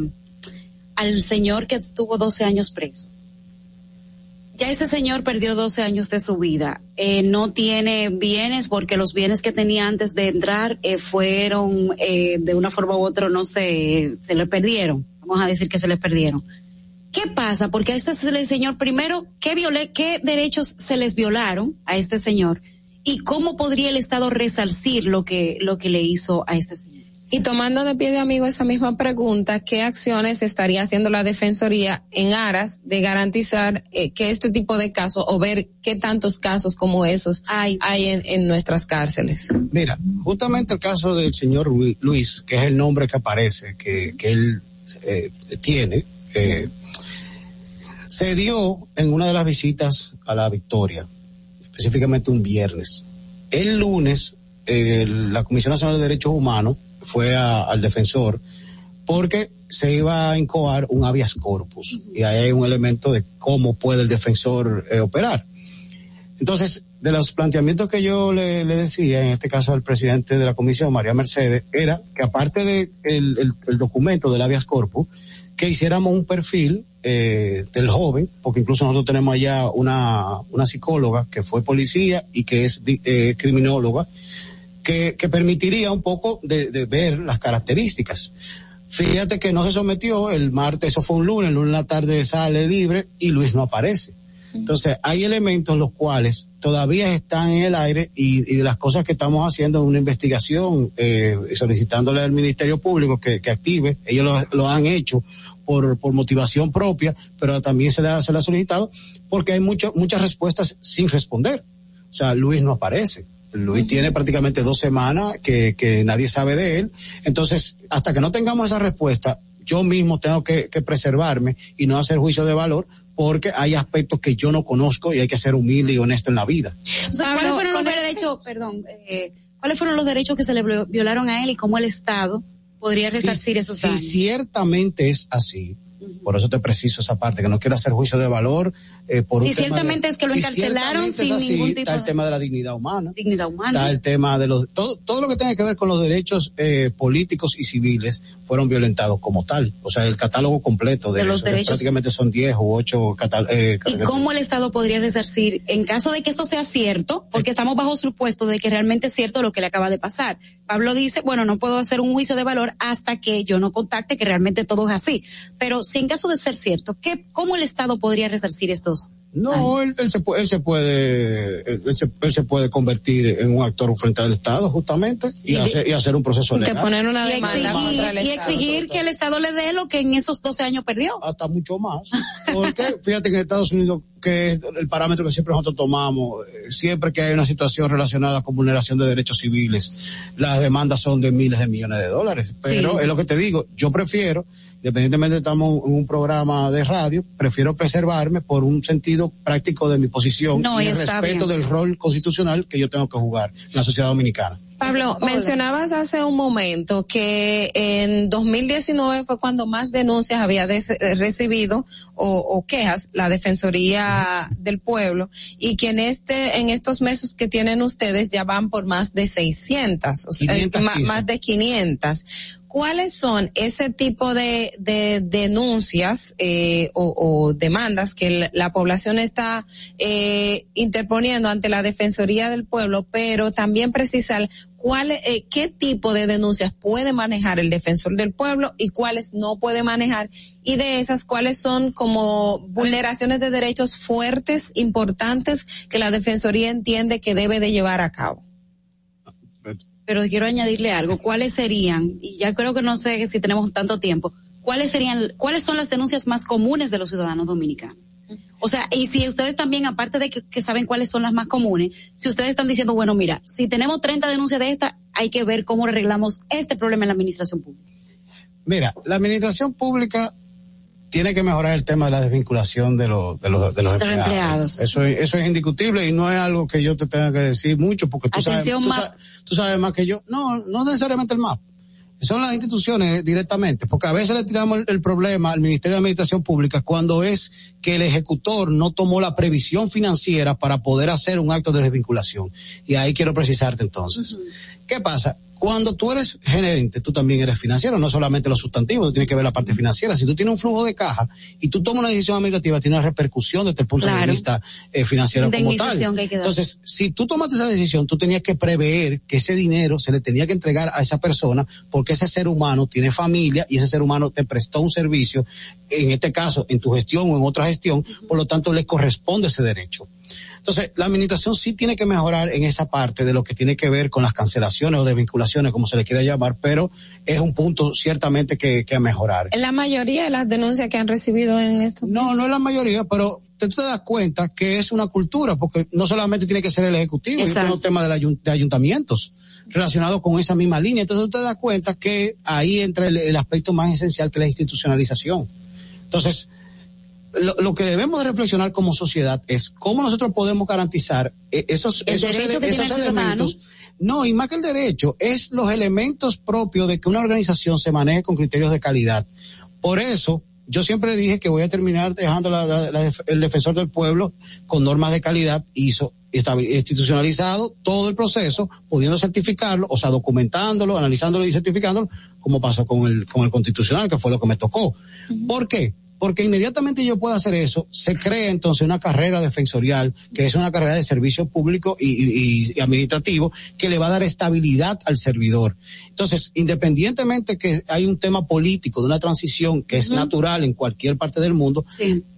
al señor que tuvo 12 años preso. Ya ese señor perdió 12 años de su vida. Eh, no tiene bienes porque los bienes que tenía antes de entrar eh, fueron eh, de una forma u otra, no sé, se le perdieron. Vamos a decir que se le perdieron. ¿Qué pasa? Porque a este señor, primero, ¿qué, violé, ¿qué derechos se les violaron a este señor? ¿Y cómo podría el Estado resarcir lo que, lo que le hizo a este señor? Y tomando de pie de amigo esa misma pregunta, ¿qué acciones estaría haciendo la Defensoría en aras de garantizar eh, que este tipo de casos o ver qué tantos casos como esos Ay. hay en, en nuestras cárceles? Mira, justamente el caso del señor Luis, que es el nombre que aparece, que, que él eh, tiene, eh, se dio en una de las visitas a la Victoria, específicamente un viernes. El lunes, eh, la Comisión Nacional de Derechos Humanos fue al defensor porque se iba a incoar un habeas corpus y ahí hay un elemento de cómo puede el defensor eh, operar. Entonces, de los planteamientos que yo le, decía, en este caso al presidente de la comisión, María Mercedes, era que aparte de el, el- el documento del habeas corpus, que hiciéramos un perfil eh, del joven, porque incluso nosotros tenemos allá una, una psicóloga que fue policía y que es eh, criminóloga, que, que permitiría un poco de, de ver las características. Fíjate que no se sometió el martes, eso fue un lunes, el lunes en la tarde sale libre y Luis no aparece. Entonces, hay elementos los cuales todavía están en el aire y, y de las cosas que estamos haciendo en una investigación, eh, solicitándole al Ministerio Público que, que active, ellos lo, lo han hecho por, por motivación propia, pero también se le, ha- se le ha solicitado porque hay mucho- muchas respuestas sin responder. O sea, Luis no aparece. Luis tiene prácticamente dos semanas que, que nadie sabe de él. Entonces, hasta que no tengamos esa respuesta, yo mismo tengo que, que preservarme y no hacer juicio de valor porque hay aspectos que yo no conozco y hay que ser humilde y honesto en la vida. O sea, ¿cuáles fueron los con este- derechos, perdón, eh, cuáles fueron los derechos que se le vio- violaron a él y cómo el Estado podría resarcir esos si daños? ciertamente es así, por eso te preciso esa parte, que no quiero hacer juicio de valor. Eh, por Si un tema de- ciertamente es que lo si encarcelaron sin así, ningún tipo Está el tema de la dignidad humana. Dignidad Está humana. el tema de los todo todo lo que tenga que ver con los derechos eh, políticos y civiles fueron violentados como tal o sea el catálogo completo de, De los eso, que derechos. prácticamente son 10 u 8 eh, ¿Y cómo el Estado podría resarcir en caso de que esto sea cierto? Porque estamos bajo supuesto de que realmente es cierto lo que le acaba de pasar. Pablo dice, bueno, no puedo hacer un juicio de valor hasta que yo no contacte que realmente todo es así. Pero si en caso de ser cierto, ¿qué, ¿cómo el Estado podría resarcir estos? no él, él se puede él se puede él, se, él se puede convertir en un actor frente al Estado justamente y, hacer, y hacer un proceso que legal poner una Y exigir, el y Estado. exigir que el Estado le dé lo que en esos 12 años perdió. hasta mucho más porque fíjate que en Estados Unidos que el parámetro que siempre nosotros tomamos, eh, siempre que hay una situación relacionada con vulneración de derechos civiles, las demandas son de miles de millones de dólares. Pero es lo que te digo, yo prefiero, independientemente de estamos en un programa de radio, prefiero preservarme por un sentido práctico de mi posición y el respeto del rol constitucional que yo tengo que jugar en la sociedad dominicana. Pablo, mencionabas hace un momento que en 2019 fue cuando más denuncias había eh, recibido o, quejas la Defensoría del Pueblo y que en este en estos meses que tienen ustedes ya van por más de 600, o sea, más de 500. ¿cuáles son ese tipo de, de denuncias eh, o, o, demandas que la población está eh, interponiendo ante la Defensoría del Pueblo, pero también precisar cuál, eh, qué tipo de denuncias puede manejar el defensor del pueblo y cuáles no puede manejar y de esas cuáles son como vulneraciones de derechos fuertes, importantes que la Defensoría entiende que debe de llevar a cabo pero quiero añadirle algo. ¿Cuáles serían, y ya creo que no sé si tenemos tanto tiempo, cuáles serían, cuáles son las denuncias más comunes de los ciudadanos dominicanos? O sea, y si ustedes también, aparte de que, saben cuáles son las más comunes, si ustedes están diciendo, bueno, mira, si tenemos 30 denuncias de esta, hay que ver cómo arreglamos este problema en la administración pública. Mira, la administración pública tiene que mejorar el tema de la desvinculación de, los de, los, de los empleados. Eso, es, eso es indiscutible y no es algo que yo te tenga que decir mucho porque tú, sabes, tú, sabes, más que yo. No, no necesariamente el MAP. Son las instituciones directamente, porque a veces le tiramos el, problema al Ministerio de Administración Pública cuando es que el ejecutor no tomó la previsión financiera para poder hacer un acto de desvinculación. Y ahí quiero precisarte entonces. ¿Qué pasa? Cuando tú eres gerente, tú también eres financiero, no solamente los sustantivos, tú tienes que ver la parte financiera. Si tú tienes un flujo de caja y tú tomas una decisión administrativa, tiene una repercusión desde el punto de vista eh, financiero como tal. Entonces, si tú tomaste esa decisión, tú tenías que prever que ese dinero se le tenía que entregar a esa persona porque ese ser humano tiene familia y ese ser humano te prestó un servicio, en este caso, en tu gestión o en otra gestión, por lo tanto le corresponde ese derecho. Entonces, la administración sí tiene que mejorar en esa parte de lo que tiene que ver con las cancelaciones o desvinculaciones, como se le quiera llamar, pero es un punto ciertamente que, que mejorar. ¿En la mayoría de las denuncias que han recibido en esto? No, no es la mayoría, pero tú te das cuenta que es una cultura, porque no solamente tiene que ser el ejecutivo, es un tema de, ayuntamientos relacionados con esa misma línea. Entonces tú te das cuenta que ahí entra el aspecto más esencial que la institucionalización. Entonces, lo, que debemos de reflexionar como sociedad es cómo nosotros podemos garantizar eh, esos, esos, elementos. No, y más que el derecho, es los elementos propios de que una organización se maneje con criterios de calidad. Por eso, yo siempre dije que voy a terminar dejando el defensor del pueblo con normas de calidad hizo institucionalizado todo el proceso, pudiendo certificarlo, o sea, documentándolo, analizándolo y certificándolo, como pasó con el, con el constitucional, que fue lo que me tocó. ¿Por qué? Porque inmediatamente yo pueda hacer eso, se crea entonces una carrera defensorial, que es una carrera de servicio público y, administrativo, que le va a dar estabilidad al servidor. Entonces, independientemente que hay un tema político de una transición que es natural en cualquier parte del mundo,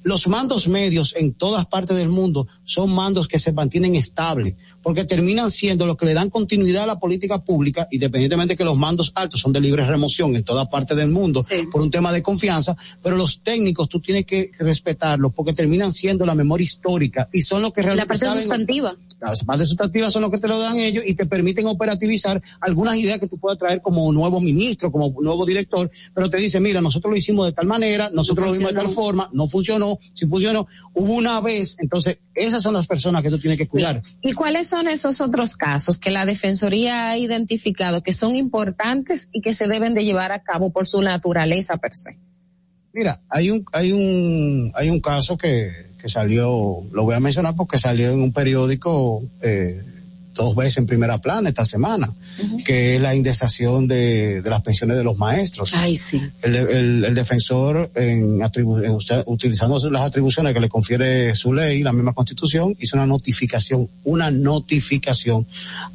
los mandos medios en todas partes del mundo son mandos que se mantienen estables, porque terminan siendo los que le dan continuidad a la política pública, independientemente que los mandos altos son de libre remoción en toda parte del mundo por un tema de confianza, pero los técnicos tú tienes que respetarlos porque terminan siendo la memoria histórica y son los que realmente. La parte sustantiva. Las partes sustantivas son los que te lo dan ellos y te permiten operativizar algunas ideas que tú puedas traer como nuevo ministro, como nuevo director, pero te dice, mira, nosotros lo hicimos de tal manera, nosotros lo hicimos de tal forma, no funcionó, si funcionó, hubo una vez, entonces esas son las personas que tú tienes que cuidar. ¿Y cuáles son esos otros casos que la Defensoría ha identificado que son importantes y que se deben de llevar a cabo por su naturaleza per se? Mira, hay un, hay un, hay un caso que, que salió, lo voy a mencionar porque salió en un periódico eh, dos veces en primera plana esta semana, que es la indexación de, de, las pensiones de los maestros. Ay, sí. El, el, el defensor, en, utilizando las atribuciones que le confiere su ley, la misma constitución, hizo una notificación, una notificación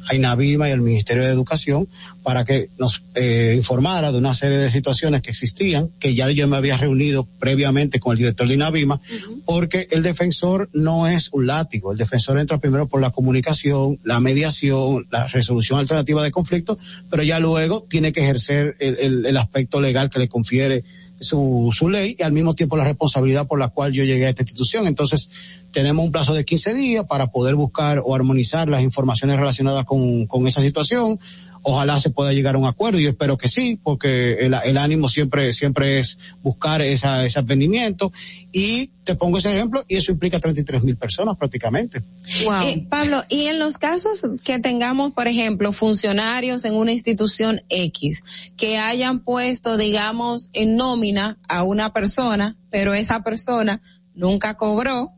a INAVIMA y al Ministerio de Educación para que nos eh, informara de una serie de situaciones que existían, que ya yo me había reunido previamente con el director de INAVIMA, porque el defensor no es un látigo, el defensor entra primero por la comunicación, la mediación, la resolución alternativa de conflicto, pero ya luego tiene que ejercer el, el aspecto legal que le confiere su, su ley y al mismo tiempo la responsabilidad por la cual yo llegué a esta institución. Entonces, tenemos un plazo de 15 días para poder buscar o armonizar las informaciones relacionadas con, con esa situación. Ojalá se pueda llegar a un acuerdo, yo espero que sí, porque el, el ánimo siempre, siempre es buscar esa, ese advenimiento. Y te pongo ese ejemplo, y eso implica 33 mil personas prácticamente. Wow. Eh, Pablo, y en los casos que tengamos, por ejemplo, funcionarios en una institución X que hayan puesto, digamos, en nómina a una persona, pero esa persona nunca cobró,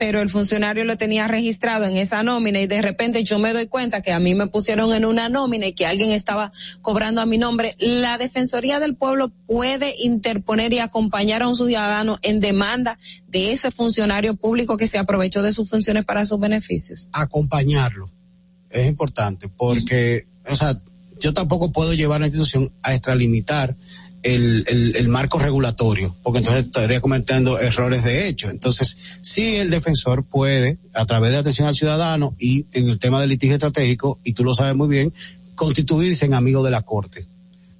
pero el funcionario lo tenía registrado en esa nómina y de repente yo me doy cuenta que a mí me pusieron en una nómina y que alguien estaba cobrando a mi nombre, la Defensoría del Pueblo puede interponer y acompañar a un ciudadano en demanda de ese funcionario público que se aprovechó de sus funciones para sus beneficios. Acompañarlo es importante porque, o sea, yo tampoco puedo llevar a la institución a extralimitar el, el, el, marco regulatorio, porque entonces estaría cometiendo errores de hecho. Entonces, sí el defensor puede, a través de atención al ciudadano y en el tema del litigio estratégico, y tú lo sabes muy bien, constituirse en amigo de la Corte.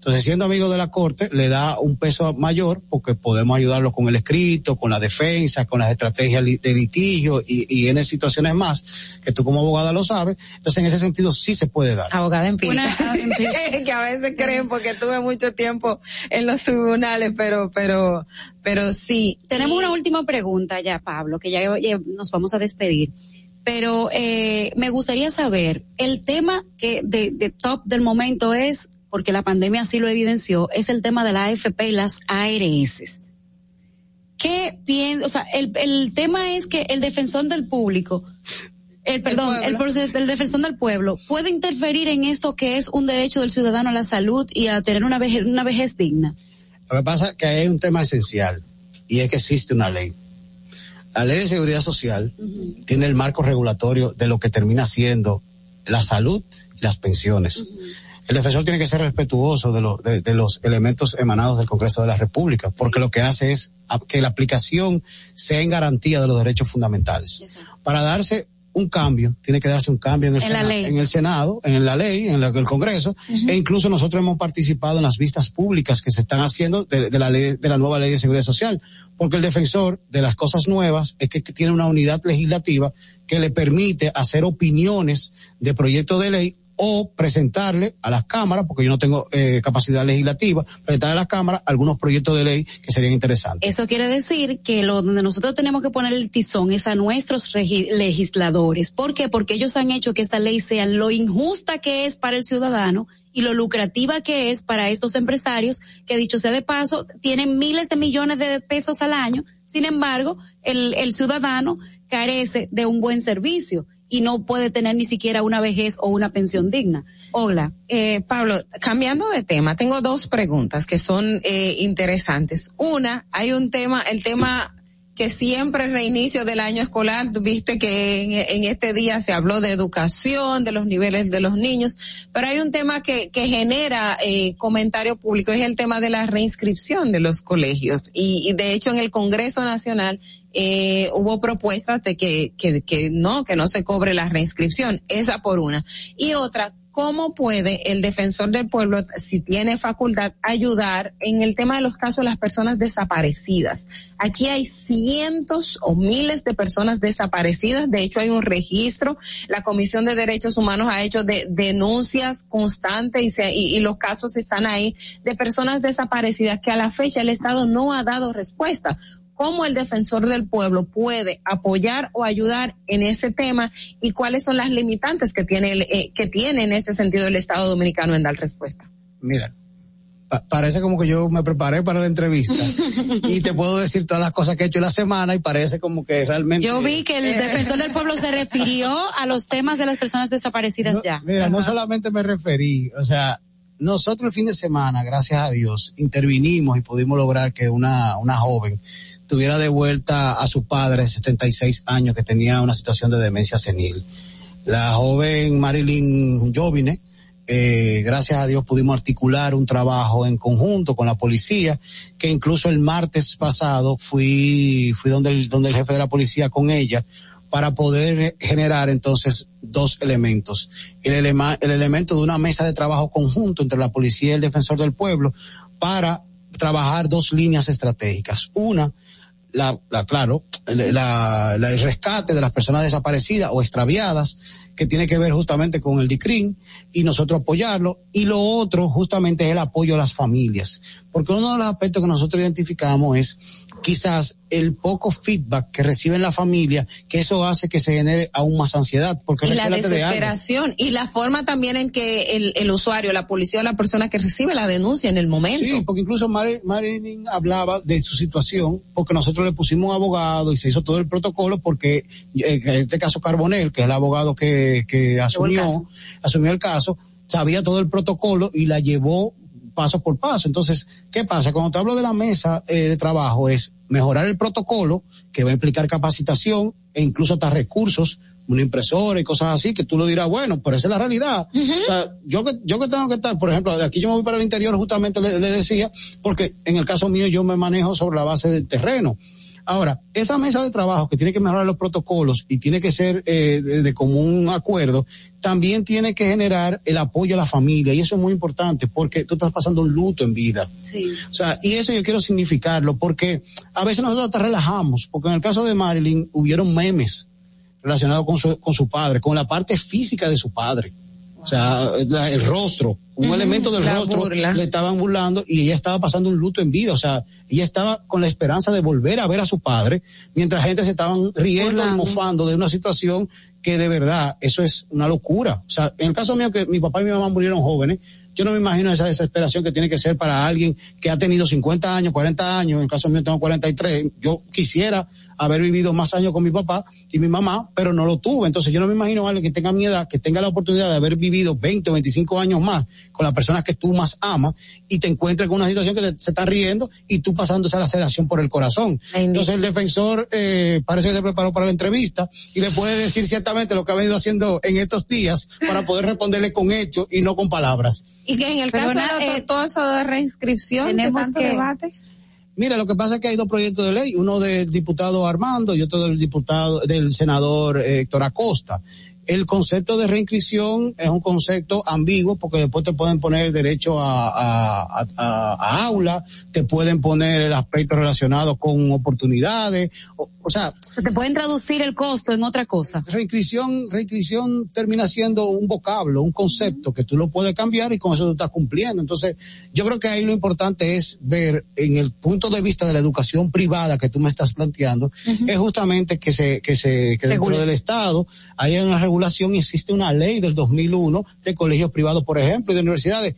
Entonces, siendo amigo de la Corte, le da un peso mayor porque podemos ayudarlo con el escrito, con la defensa, con las estrategias de litigio y, y en situaciones más, que tú como abogada lo sabes. Entonces, en ese sentido, sí se puede dar. Abogada empírica. que a veces creen porque tuve mucho tiempo en los tribunales, pero, pero, pero sí. Tenemos una última pregunta ya, Pablo, que ya, ya nos vamos a despedir pero eh, me gustaría saber el tema que de, de top del momento es porque la pandemia así lo evidenció, es el tema de la AFP y las ARS. ¿Qué piensa? O sea, el, el tema es que el defensor del público, el perdón, el, el, defensor del pueblo puede interferir en esto que es un derecho del ciudadano a la salud y a tener una vejez, una vejez digna. Lo que pasa es que hay un tema esencial y es que existe una ley. La ley de seguridad social uh -huh. tiene el marco regulatorio de lo que termina siendo la salud y las pensiones. Uh -huh el defensor tiene que ser respetuoso de, lo, de, de, los elementos emanados del Congreso de la República, porque sí. lo que hace es que la aplicación sea en garantía de los derechos fundamentales. Exacto. Para darse un cambio, tiene que darse un cambio en el, en Senado, en el Senado, en la ley, en, la, en el Congreso, uh -huh. e incluso nosotros hemos participado en las vistas públicas que se están haciendo de, de, la ley, de la nueva ley de seguridad social, porque el defensor de las cosas nuevas es que, que tiene una unidad legislativa que le permite hacer opiniones de proyectos de ley o presentarle a las cámaras, porque yo no tengo eh, capacidad legislativa, presentarle a las cámaras algunos proyectos de ley que serían interesantes. Eso quiere decir que lo donde nosotros tenemos que poner el tizón es a nuestros legisladores. ¿Por qué? Porque ellos han hecho que esta ley sea lo injusta que es para el ciudadano y lo lucrativa que es para estos empresarios que dicho sea de paso tienen miles de millones de pesos al año. Sin embargo, el, el ciudadano carece de un buen servicio y no puede tener ni siquiera una vejez o una pensión digna. Hola. Eh, Pablo, cambiando de tema, tengo dos preguntas que son eh, interesantes. Una, hay un tema, el tema que siempre el reinicio del año escolar, viste que en, este día se habló de educación, de los niveles de los niños, pero hay un tema que, que genera eh, comentario público, es el tema de la reinscripción de los colegios. Y, y de hecho en el Congreso Nacional eh, hubo propuestas de que, que, que no, que no se cobre la reinscripción, esa por una. Y otra, ¿cómo puede el defensor del pueblo, si tiene facultad, ayudar en el tema de los casos de las personas desaparecidas? Aquí hay cientos o miles de personas desaparecidas. De hecho, hay un registro. La Comisión de Derechos Humanos ha hecho de, denuncias constantes y, se, y, y los casos están ahí de personas desaparecidas que a la fecha el Estado no ha dado respuesta cómo el defensor del pueblo puede apoyar o ayudar en ese tema y cuáles son las limitantes que tiene, el, eh, que tiene en ese sentido el Estado Dominicano en dar respuesta. Mira, pa parece como que yo me preparé para la entrevista y te puedo decir todas las cosas que he hecho en la semana y parece como que realmente. Yo vi que el defensor del pueblo se refirió a los temas de las personas desaparecidas no, ya. Mira, Ajá. no solamente me referí, o sea, nosotros el fin de semana, gracias a Dios, intervinimos y pudimos lograr que una, una joven tuviera de vuelta a su padre de 76 años que tenía una situación de demencia senil. La joven Marilyn Jovine, eh, gracias a Dios pudimos articular un trabajo en conjunto con la policía, que incluso el martes pasado fui, fui donde el, donde el jefe de la policía con ella, para poder generar entonces dos elementos. El, el elemento de una mesa de trabajo conjunto entre la policía y el defensor del pueblo para trabajar dos líneas estratégicas. Una, la, la claro, la, el rescate de las personas desaparecidas o extraviadas, que tiene que ver justamente con el DICRIN, y nosotros apoyarlo. Y lo otro, justamente, es el apoyo a las familias. Porque uno de los aspectos que nosotros identificamos es quizás el poco feedback que reciben la familia, que eso hace que se genere aún más ansiedad. Porque y la desesperación y la forma también en que el, el, usuario, la policía o la persona que recibe la denuncia en el momento. Sí, porque incluso Marilyn hablaba de su situación, porque nosotros le pusimos un abogado y se hizo todo el protocolo, porque eh, en este caso Carbonel, que es el abogado que, que asumió, el asumió el caso, sabía todo el protocolo y la llevó paso por paso. Entonces, ¿qué pasa? Cuando te hablo de la mesa eh, de trabajo es mejorar el protocolo, que va a implicar capacitación e incluso hasta recursos, una impresora y cosas así, que tú lo dirás, bueno, pero esa es la realidad. O sea, yo que, yo que tengo que estar, por ejemplo, de aquí yo me voy para el interior, justamente le, le decía, porque en el caso mío yo me manejo sobre la base del terreno. Ahora, esa mesa de trabajo que tiene que mejorar los protocolos y tiene que ser eh, de, común acuerdo, también tiene que generar el apoyo a la familia y eso es muy importante porque tú estás pasando un luto en vida. Sí. O sea, y eso yo quiero significarlo porque a veces nosotros te relajamos, porque en el caso de Marilyn hubieron memes relacionados con su, con su padre, con la parte física de su padre. O sea, el rostro, un elemento del rostro le estaban burlando y ella estaba pasando un luto en vida. O sea, ella estaba con la esperanza de volver a ver a su padre, mientras gente se estaban riendo y mofando de una situación que de verdad, eso es una locura. O sea, en el caso mío que mi papá y mi mamá murieron jóvenes, yo no me imagino esa desesperación que tiene que ser para alguien que ha tenido 50 años, 40 años, en el caso mío tengo 43, yo quisiera haber vivido más años con mi papá y mi mamá, pero no lo tuve. Entonces yo no me imagino a alguien que tenga mi edad, que tenga la oportunidad de haber vivido 20 o 25 años más con las personas que tú más amas y te encuentres con una situación que se están riendo y tú pasando esa laceración por el corazón. Entonces el defensor eh, parece que se preparó para la entrevista y le puede decir ciertamente lo que ha venido haciendo en estos días para poder responderle con hechos y no con palabras. Y que en el caso de eh, todo eso de reinscripción, tenemos que debate Mira, lo que pasa es que hay dos proyectos de ley, uno del diputado Armando y otro del diputado, del senador eh, Héctor Acosta el concepto de reinscripción es un concepto ambiguo porque después te pueden poner derecho a, aula, te pueden poner el aspecto relacionado con oportunidades, o, sea... Se te pueden traducir el costo en otra cosa. Reinscripción, reinscripción termina siendo un vocablo, un concepto que tú lo puedes cambiar y con eso tú estás cumpliendo. Entonces, yo creo que ahí lo importante es ver en el punto de vista de la educación privada que tú me estás planteando, es justamente que se, que se, que dentro del Estado haya una regulación existe una ley del 2001 de colegios privados, por ejemplo, y de universidades.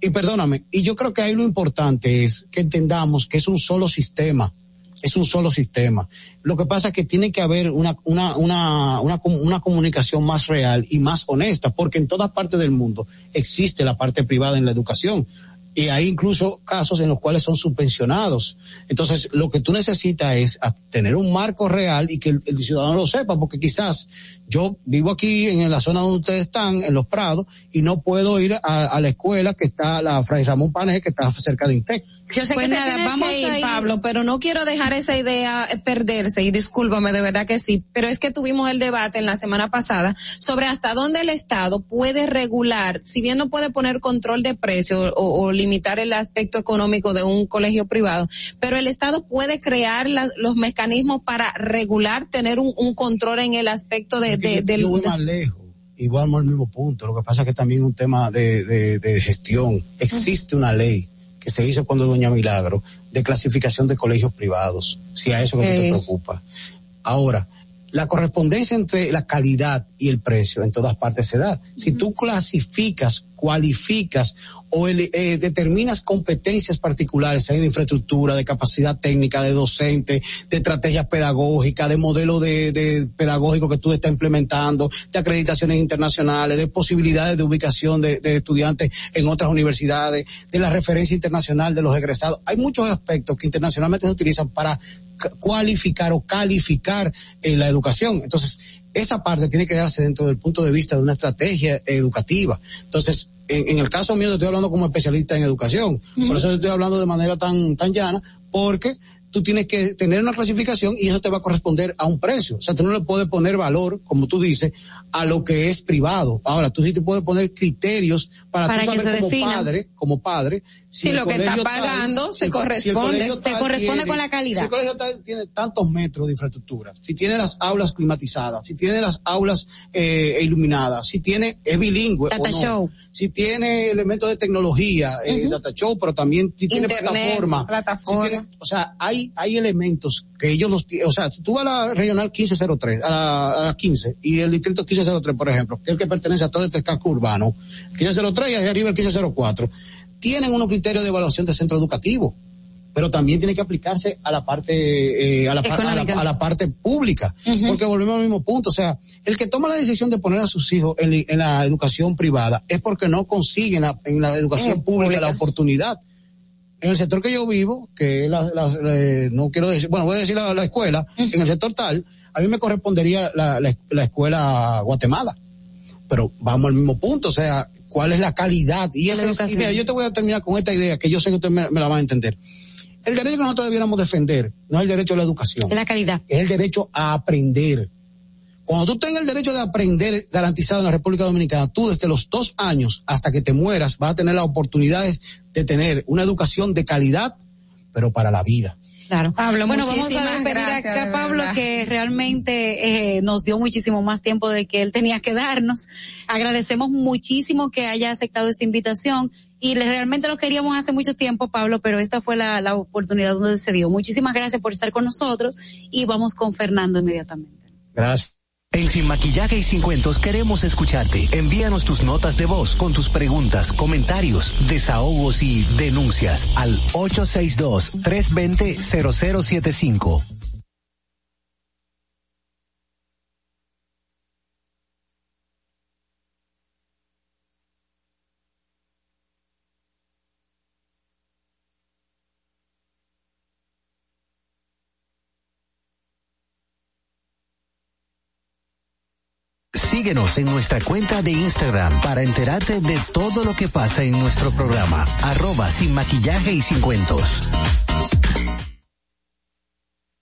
Y perdóname, y yo creo que ahí lo importante es que entendamos que es un solo sistema, es un solo sistema. Lo que pasa es que tiene que haber una, una, una, una, una comunicación más real y más honesta, porque en todas partes del mundo existe la parte privada en la educación y hay incluso casos en los cuales son subvencionados. Entonces, lo que tú necesitas es tener un marco real y que el, ciudadano lo sepa, porque quizás yo vivo aquí en la zona donde ustedes están, en Los Prados, y no puedo ir a, la escuela que está, la Fray Ramón Pané, que está cerca de Intec. Yo sé pues que nada, vamos a ir, Pablo, pero no quiero dejar esa idea perderse, y discúlpame, de verdad que sí, pero es que tuvimos el debate en la semana pasada sobre hasta dónde el Estado puede regular, si bien no puede poner control de precio o, o limitar el aspecto económico de un colegio privado, pero el Estado puede crear los mecanismos para regular, tener un, control en el aspecto de... de, yo, voy más lejos y vamos al mismo punto. Lo que pasa es que también es un tema de, de, gestión. Existe una ley que se hizo cuando Doña Milagro de clasificación de colegios privados, si a eso que te preocupa. Ahora, la correspondencia entre la calidad y el precio en todas partes se da. Si tú clasificas, cualificas o eh, determinas competencias particulares, hay de infraestructura, de capacidad técnica, de docente, de estrategias pedagógicas, de modelo de, pedagógico que tú estás implementando, de acreditaciones internacionales, de posibilidades de ubicación de, de estudiantes en otras universidades, de la referencia internacional de los egresados. Hay muchos aspectos que internacionalmente se utilizan para cualificar o calificar en la educación. Entonces, esa parte tiene que darse dentro del punto de vista de una estrategia educativa. Entonces, en, el caso mío, estoy hablando como especialista en educación. Por eso estoy hablando de manera tan, tan llana, porque tú tienes que tener una clasificación y eso te va a corresponder a un precio. O sea, tú no le puedes poner valor, como tú dices, a lo que es privado. Ahora, tú sí te puedes poner criterios para, para tú saber como padre, como padre, si, lo que está pagando se corresponde, se corresponde con la calidad. Si el colegio tiene tantos metros de infraestructura, si tiene las aulas climatizadas, si tiene las aulas eh, iluminadas, si tiene, es bilingüe data show. si tiene elementos de tecnología, eh, data show, pero también si tiene plataforma, plataforma. o sea, hay, hay elementos que ellos los, o sea, tú vas a la regional 1503, a la, a la 15, y el distrito 1503, por ejemplo, que es el que pertenece a todo este casco urbano, 1503 y arriba el 1504, tienen unos criterios de evaluación de centro educativo pero también tiene que aplicarse a la parte eh, a, la, a, la, parte pública porque volvemos al mismo punto o sea el que toma la decisión de poner a sus hijos en, en la educación privada es porque no consiguen en la educación pública, la oportunidad en el sector que yo vivo que la, no quiero decir bueno voy a decir la, escuela en el sector tal a mí me correspondería la, escuela Guatemala pero vamos al mismo punto o sea cuál es la calidad y esa es, mira, yo te voy a terminar con esta idea que yo sé que usted me, me la va a entender el derecho que nosotros debiéramos defender no es el derecho a la educación. Es la calidad. Es el derecho a aprender. Cuando tú tengas el derecho de aprender garantizado en la República Dominicana, tú desde los dos años hasta que te mueras vas a tener las oportunidades de tener una educación de calidad, pero para la vida. Claro. Pablo, bueno, vamos a despedir acá a Pablo que realmente eh, nos dio muchísimo más tiempo de que él tenía que darnos. Agradecemos muchísimo que haya aceptado esta invitación y realmente lo queríamos hace mucho tiempo, Pablo, pero esta fue la, la oportunidad donde se dio. Muchísimas gracias por estar con nosotros y vamos con Fernando inmediatamente. Gracias. En Sin Maquillaje y Sin Cuentos queremos escucharte. Envíanos tus notas de voz con tus preguntas, comentarios, desahogos y denuncias al 862-320-0075. Síguenos en nuestra cuenta de Instagram para enterarte de todo lo que pasa en nuestro programa. Arroba sin maquillaje y sin cuentos.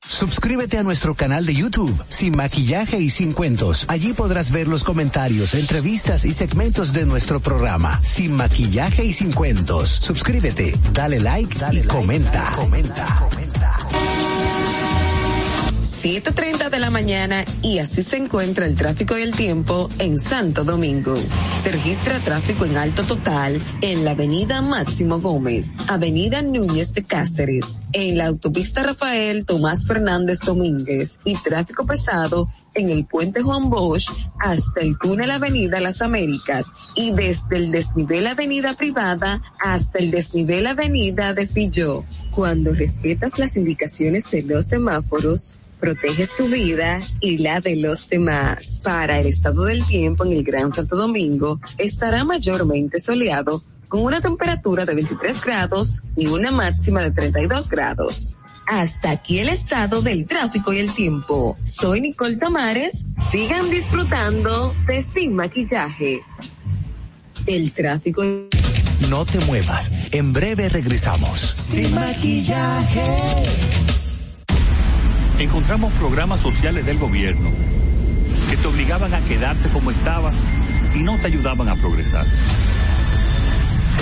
Suscríbete a nuestro canal de YouTube, Sin Maquillaje y Sin Cuentos. Allí podrás ver los comentarios, entrevistas y segmentos de nuestro programa, Sin Maquillaje y Sin Cuentos. Suscríbete, dale like dale y comenta. comenta. comenta. 7.30 de la mañana y así se encuentra el tráfico y el tiempo en Santo Domingo. Se registra tráfico en alto total en la avenida Máximo Gómez, avenida Núñez de Cáceres, en la autopista Rafael Tomás Fernández Domínguez y tráfico pesado en el puente Juan Bosch hasta el túnel Avenida Las Américas y desde el desnivel Avenida Privada hasta el desnivel Avenida de Filló. Cuando respetas las indicaciones de los semáforos, proteges tu vida y la de los demás. Para el estado del tiempo en el Gran Santo Domingo, estará mayormente soleado con una temperatura de 23 grados y una máxima de 32 grados. Hasta aquí el estado del tráfico y el tiempo. Soy Nicole Tamares. Sigan disfrutando de Sin Maquillaje. El tráfico. No te muevas. En breve regresamos. Sin Maquillaje encontramos programas sociales del gobierno que te obligaban a quedarte como estabas y no te ayudaban a progresar.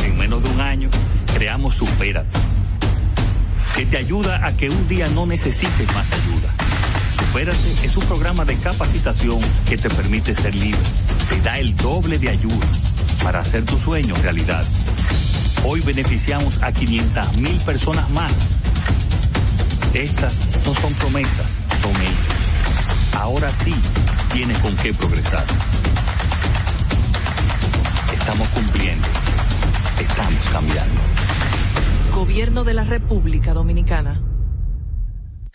En menos de un año creamos Supérate, que te ayuda a que un día no necesites más ayuda. Supérate es un programa de capacitación que te permite ser libre, te da el doble de ayuda para hacer tu sueño realidad. Hoy beneficiamos a 500 mil personas más estas no son promesas, son hechos. Ahora sí tienes con qué progresar. Estamos cumpliendo. Estamos cambiando. Gobierno de la República Dominicana.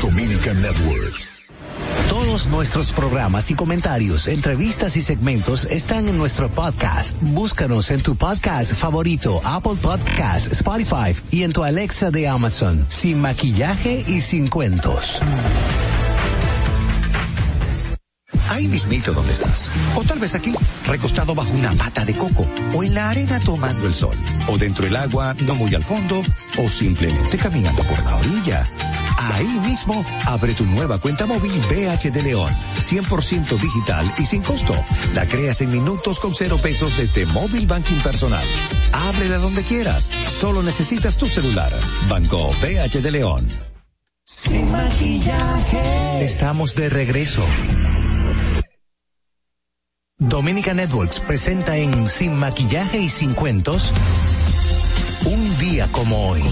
Dominican Networks. Todos nuestros programas y comentarios, entrevistas y segmentos están en nuestro podcast. Búscanos en tu podcast favorito, Apple Podcast, Spotify y en tu Alexa de Amazon, sin maquillaje y sin cuentos. Ahí mismito donde estás. O tal vez aquí, recostado bajo una mata de coco. O en la arena tomando el sol. O dentro del agua, no muy al fondo. O simplemente caminando por la orilla. Ahí mismo, abre tu nueva cuenta móvil BH de León, 100% digital y sin costo. La creas en minutos con cero pesos desde Móvil Banking Personal. Ábrela donde quieras, solo necesitas tu celular. Banco BH de León. Sin maquillaje. Estamos de regreso. Dominica Networks presenta en Sin maquillaje y sin cuentos un día como hoy.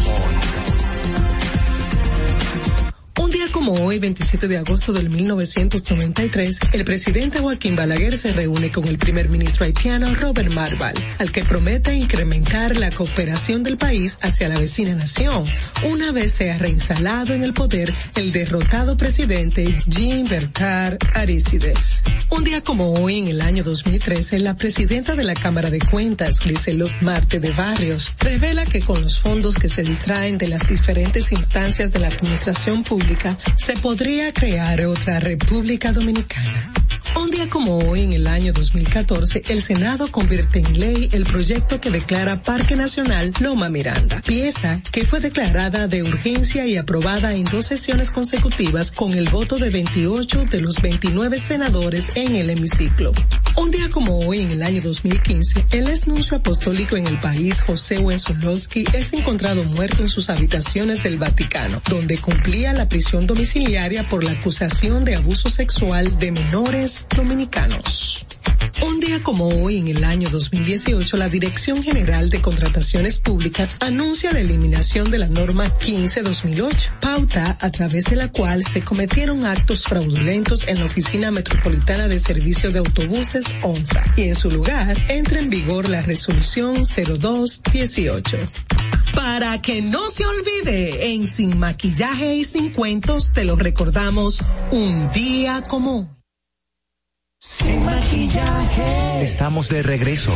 Como hoy, 27 de agosto del 1993, el presidente Joaquín Balaguer se reúne con el primer ministro haitiano Robert Marval, al que promete incrementar la cooperación del país hacia la vecina nación, una vez sea reinstalado en el poder el derrotado presidente Jean Bertard Aristides. Un día como hoy, en el año 2013, la presidenta de la Cámara de Cuentas, Griselot Marte de Barrios, revela que con los fondos que se distraen de las diferentes instancias de la administración pública, se podría crear otra República Dominicana. Un día como hoy, en el año 2014, el Senado convierte en ley el proyecto que declara Parque Nacional Loma Miranda, pieza que fue declarada de urgencia y aprobada en dos sesiones consecutivas con el voto de 28 de los 29 senadores en el hemiciclo. Un día como hoy, en el año 2015, el ex apostólico en el país, José Wenzulowski, es encontrado muerto en sus habitaciones del Vaticano, donde cumplía la prisión domiciliaria por la acusación de abuso sexual de menores dominicanos. Un día como hoy, en el año 2018, la Dirección General de Contrataciones Públicas anuncia la eliminación de la norma 15-2008, pauta a través de la cual se cometieron actos fraudulentos en la Oficina Metropolitana de Servicio de Autobuses ONSA y en su lugar entra en vigor la resolución 0218. Para que no se olvide, en Sin Maquillaje y Sin Cuentos te lo recordamos un día como sin maquillaje. Estamos de regreso.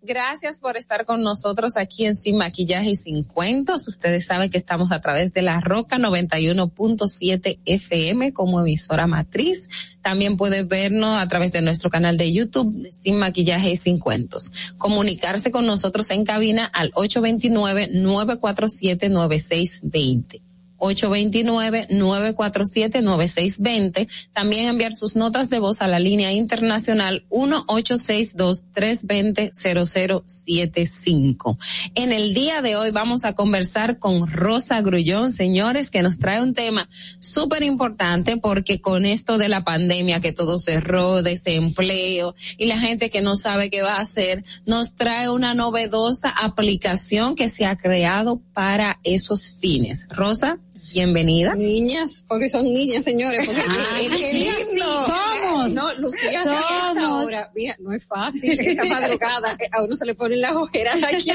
Gracias por estar con nosotros aquí en Sin Maquillaje y Sin Cuentos. Ustedes saben que estamos a través de la Roca 91.7 FM como emisora matriz. También puedes vernos a través de nuestro canal de YouTube Sin Maquillaje y Sin Cuentos. Comunicarse con nosotros en cabina al 829-947-9620. 829-947-9620. También enviar sus notas de voz a la línea internacional 1862-320-0075. En el día de hoy vamos a conversar con Rosa Grullón, señores, que nos trae un tema súper importante porque con esto de la pandemia que todo cerró, desempleo y la gente que no sabe qué va a hacer, nos trae una novedosa aplicación que se ha creado para esos fines. Rosa bienvenida. Niñas, porque son niñas, señores. Porque ah, qué lindo. Somos. No, Lucía, somos. Ahora, mira, no es fácil, esta madrugada, a uno se le ponen las ojeras aquí.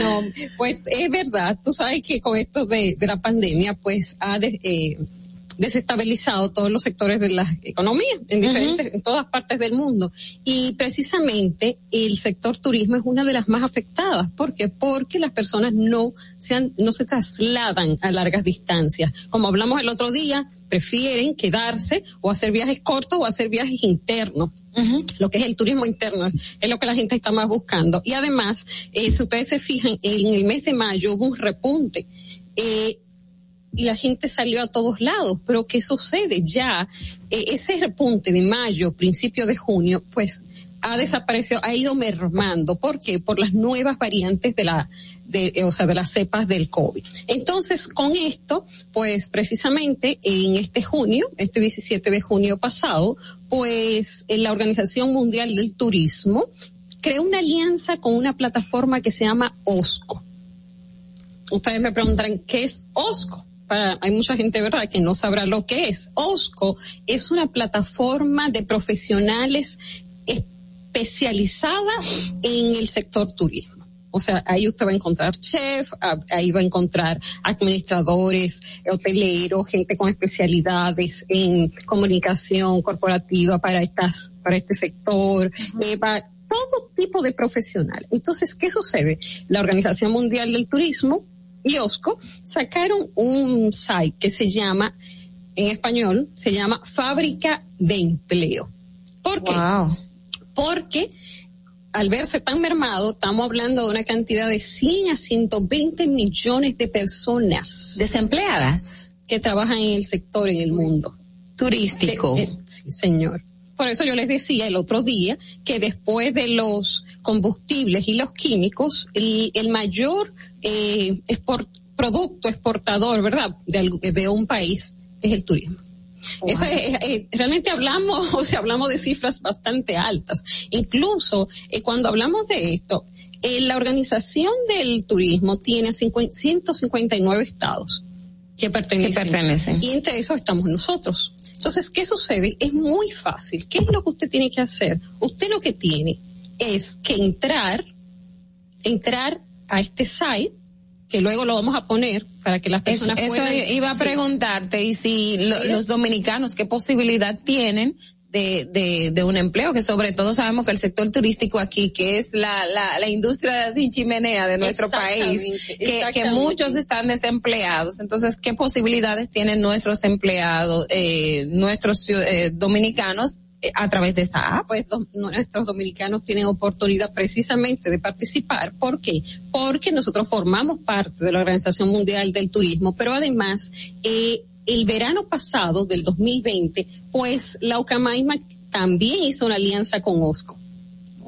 no, pues es verdad, tú sabes que con esto de, de la pandemia, pues ha de, eh, desestabilizado todos los sectores de la economía en diferentes, en todas partes del mundo. Y precisamente el sector turismo es una de las más afectadas. ¿Por qué? Porque las personas no se no se trasladan a largas distancias. Como hablamos el otro día, prefieren quedarse o hacer viajes cortos o hacer viajes internos. Lo que es el turismo interno es lo que la gente está más buscando. Y además, eh, si ustedes se fijan, en el mes de mayo hubo un repunte. Eh, y la gente salió a todos lados. Pero ¿qué sucede? Ya eh, ese repunte de mayo, principio de junio, pues ha desaparecido, ha ido mermando. ¿Por qué? Por las nuevas variantes de la, de, o sea, de las cepas del COVID. Entonces, con esto, pues precisamente en este junio, este 17 de junio pasado, pues la Organización Mundial del Turismo creó una alianza con una plataforma que se llama OSCO. Ustedes me preguntarán, ¿qué es OSCO? Hay mucha gente, ¿verdad?, que no sabrá lo que es. OSCO es una plataforma de profesionales especializada en el sector turismo. O sea, ahí usted va a encontrar chef, ahí va a encontrar administradores, hoteleros, gente con especialidades en comunicación corporativa para estas, para este sector, eh, todo tipo de profesional. Entonces, ¿qué sucede? La Organización Mundial del Turismo sacaron un site que se llama, en español, se llama Fábrica de Empleo. ¿Por qué? Porque al verse tan mermado, estamos hablando de una cantidad de 100 a 120 millones de personas desempleadas que trabajan en el sector en el mundo turístico. Sí, señor. Por eso yo les decía el otro día que después de los combustibles y los químicos, el, el mayor eh, producto exportador, ¿verdad?, de, de un país es el turismo. Eso es, realmente hablamos, o sea, hablamos de cifras bastante altas. Incluso eh, cuando hablamos de esto, eh, la organización del turismo tiene 159 estados que pertenecen, que pertenecen. Y entre esos estamos nosotros. Entonces, ¿qué sucede? Es muy fácil. ¿Qué es lo que usted tiene que hacer? Usted lo que tiene es que entrar, entrar a este site, que luego lo vamos a poner para que las personas Eso iba a preguntarte, y si los dominicanos, ¿qué posibilidad tienen de, de, de, un empleo, que sobre todo sabemos que el sector turístico aquí, que es la, la, la industria sin chimenea de nuestro país, que, que muchos están desempleados. Entonces, ¿qué posibilidades tienen nuestros empleados, eh, nuestros eh, dominicanos eh, a través de esta app? Pues nuestros dominicanos tienen oportunidad precisamente de participar. ¿Por qué? Porque nosotros formamos parte de la Organización Mundial del Turismo, pero además, eh, el verano pasado del 2020, pues la Ucamaima también hizo una alianza con OSCO.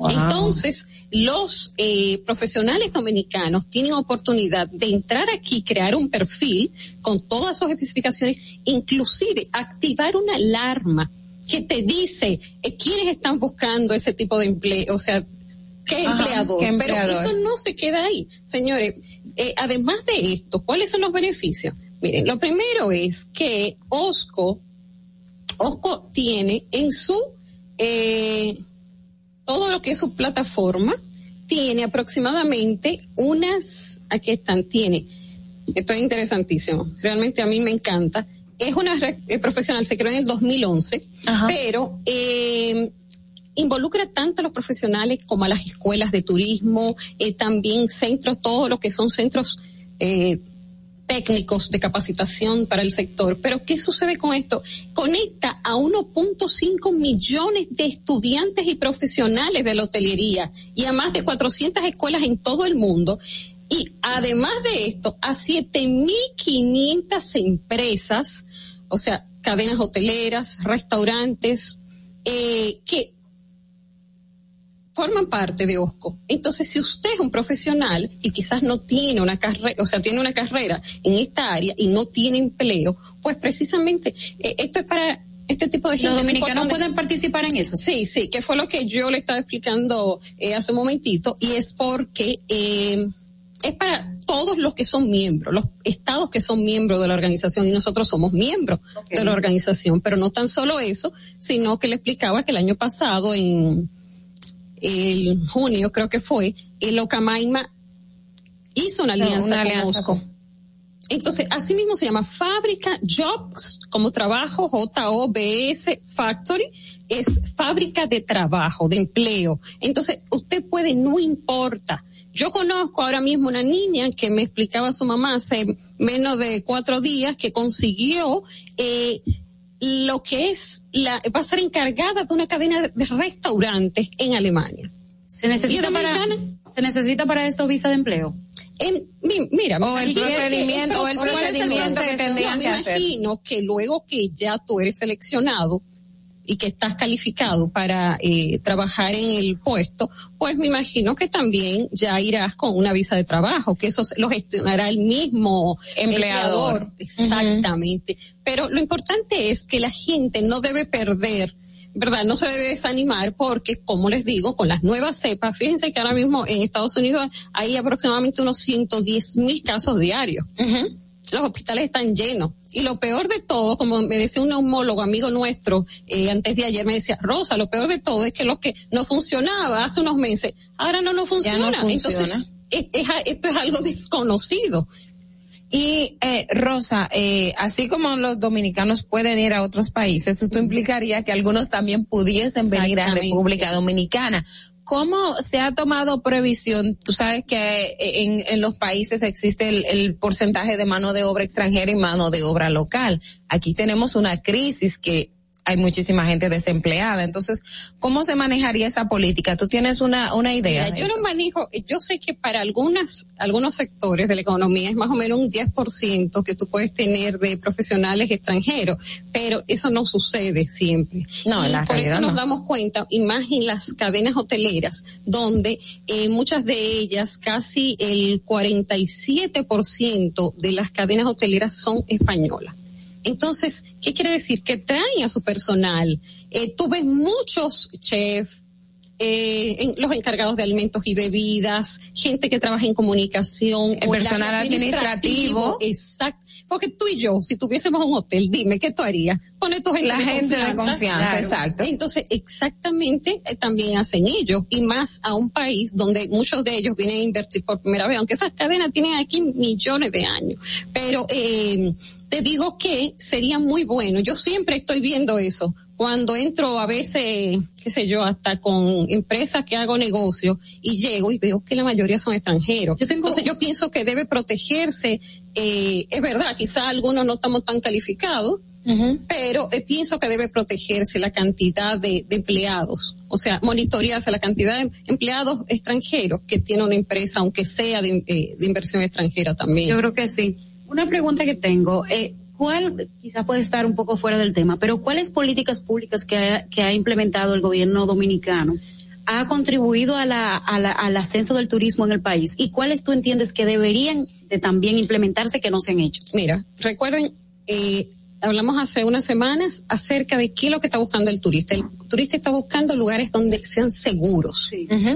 Entonces, los eh, profesionales dominicanos tienen oportunidad de entrar aquí, crear un perfil con todas sus especificaciones, inclusive activar una alarma que te dice eh, quiénes están buscando ese tipo de empleo, o sea, qué empleador. Pero eso no se queda ahí. Señores, eh, además de esto, ¿cuáles son los beneficios? Miren, lo primero es que OSCO, OSCO tiene en su, eh, todo lo que es su plataforma, tiene aproximadamente unas, aquí están, tiene, esto es interesantísimo, realmente a mí me encanta, es una eh, profesional, se creó en el 2011, pero eh, involucra tanto a los profesionales como a las escuelas de turismo, eh, también centros, todo lo que son centros eh, técnicos de capacitación para el sector. Pero ¿qué sucede con esto? Conecta a 1.5 millones de estudiantes y profesionales de la hotelería y a más de 400 escuelas en todo el mundo. Y además de esto, a 7.500 empresas, o sea, cadenas hoteleras, restaurantes, eh, que forman parte de OSCO. Entonces, si usted es un profesional y quizás no tiene una carrera, o sea, tiene una carrera en esta área y no tiene empleo, pues precisamente eh, esto es para este tipo de gente. ¿Los dominicanos pueden participar en eso? Sí, sí, que fue lo que yo le estaba explicando eh, hace un momentito y es porque eh, es para todos los que son miembros, los estados que son miembros de la organización y nosotros somos miembros de la organización, pero no tan solo eso, sino que le explicaba que el año pasado en el junio creo que fue, el Ocamaima hizo una alianza, con Entonces, así mismo se llama fábrica jobs, como trabajo, J-O-B-S, factory, es fábrica de trabajo, de empleo. Entonces, usted puede, no importa. Yo conozco ahora mismo una niña que me explicaba su mamá hace menos de cuatro días que consiguió eh, lo que es la, va a ser encargada de una cadena de restaurantes en Alemania. ¿Se necesita para, se necesita para esto visa de empleo? En, mira, o el procedimiento, o el procedimiento que tendrían que hacer. Me imagino que luego que ya tú eres seleccionado y que estás calificado para eh, trabajar en el puesto, pues me imagino que también ya irás con una visa de trabajo, que eso lo gestionará el mismo empleador. Exactamente. Pero lo importante es que la gente no debe perder ¿verdad? No se debe desanimar porque, como les digo, con las nuevas cepas, fíjense que ahora mismo en Estados Unidos hay aproximadamente unos 110 mil casos diarios. Los hospitales están llenos. Y lo peor de todo, como me decía un neumólogo amigo nuestro, eh, antes de ayer me decía, Rosa, lo peor de todo es que lo que no funcionaba hace unos meses, ahora no, no funciona. Entonces, esto es algo desconocido. Y eh, Rosa, eh, así como los dominicanos pueden ir a otros países, esto implicaría que algunos también pudiesen venir a República Dominicana. ¿Cómo se ha tomado previsión? Tú sabes que en, en los países existe el, el, porcentaje de mano de obra extranjera y mano de obra local. Aquí tenemos una crisis que hay muchísima gente desempleada. Entonces, ¿cómo se manejaría esa política? ¿Tú tienes una, una idea? yo no manejo, yo sé que para algunas, algunos sectores de la economía es más o menos un 10% que tú puedes tener de profesionales extranjeros, pero eso no sucede siempre. No, y por eso nos damos cuenta, y más en las cadenas hoteleras, donde eh, muchas de ellas, casi el 47% de las cadenas hoteleras son españolas. Entonces, ¿qué quiere decir? Que traen a su personal. Eh, tú ves muchos chefs, eh, los encargados de alimentos y bebidas, gente que trabaja en comunicación, el personal administrativo. Exacto. Porque tú y yo, si tuviésemos un hotel, dime, ¿qué tú harías? Pone tu gente La gente de confianza, exacto. Entonces, exactamente eh, también hacen ellos, y más a un país donde muchos de ellos vienen a invertir por primera vez, aunque esas cadenas tienen aquí millones de años. Pero, eh, te digo que sería muy bueno. Yo siempre estoy viendo eso. Cuando entro a veces, qué sé yo, hasta con empresas que hago negocio y llego y veo que la mayoría son extranjeros. Entonces yo pienso que debe protegerse. Eh, es verdad, quizá algunos no estamos tan calificados, pero eh, pienso que debe protegerse la cantidad de, empleados, o sea, monitorearse la cantidad de empleados extranjeros que tiene una empresa, aunque sea de, eh, de inversión extranjera también. Yo creo que sí. Una pregunta que tengo, eh, ¿cuál, quizá puede estar un poco fuera del tema, pero cuáles políticas públicas que ha, que ha implementado el gobierno dominicano ha contribuido a la, al ascenso del turismo en el país? ¿Y cuáles tú entiendes que deberían de también implementarse que no se han hecho? Mira, recuerden, eh, hablamos hace unas semanas acerca de qué es lo que está buscando el turista. El turista está buscando lugares donde sean seguros.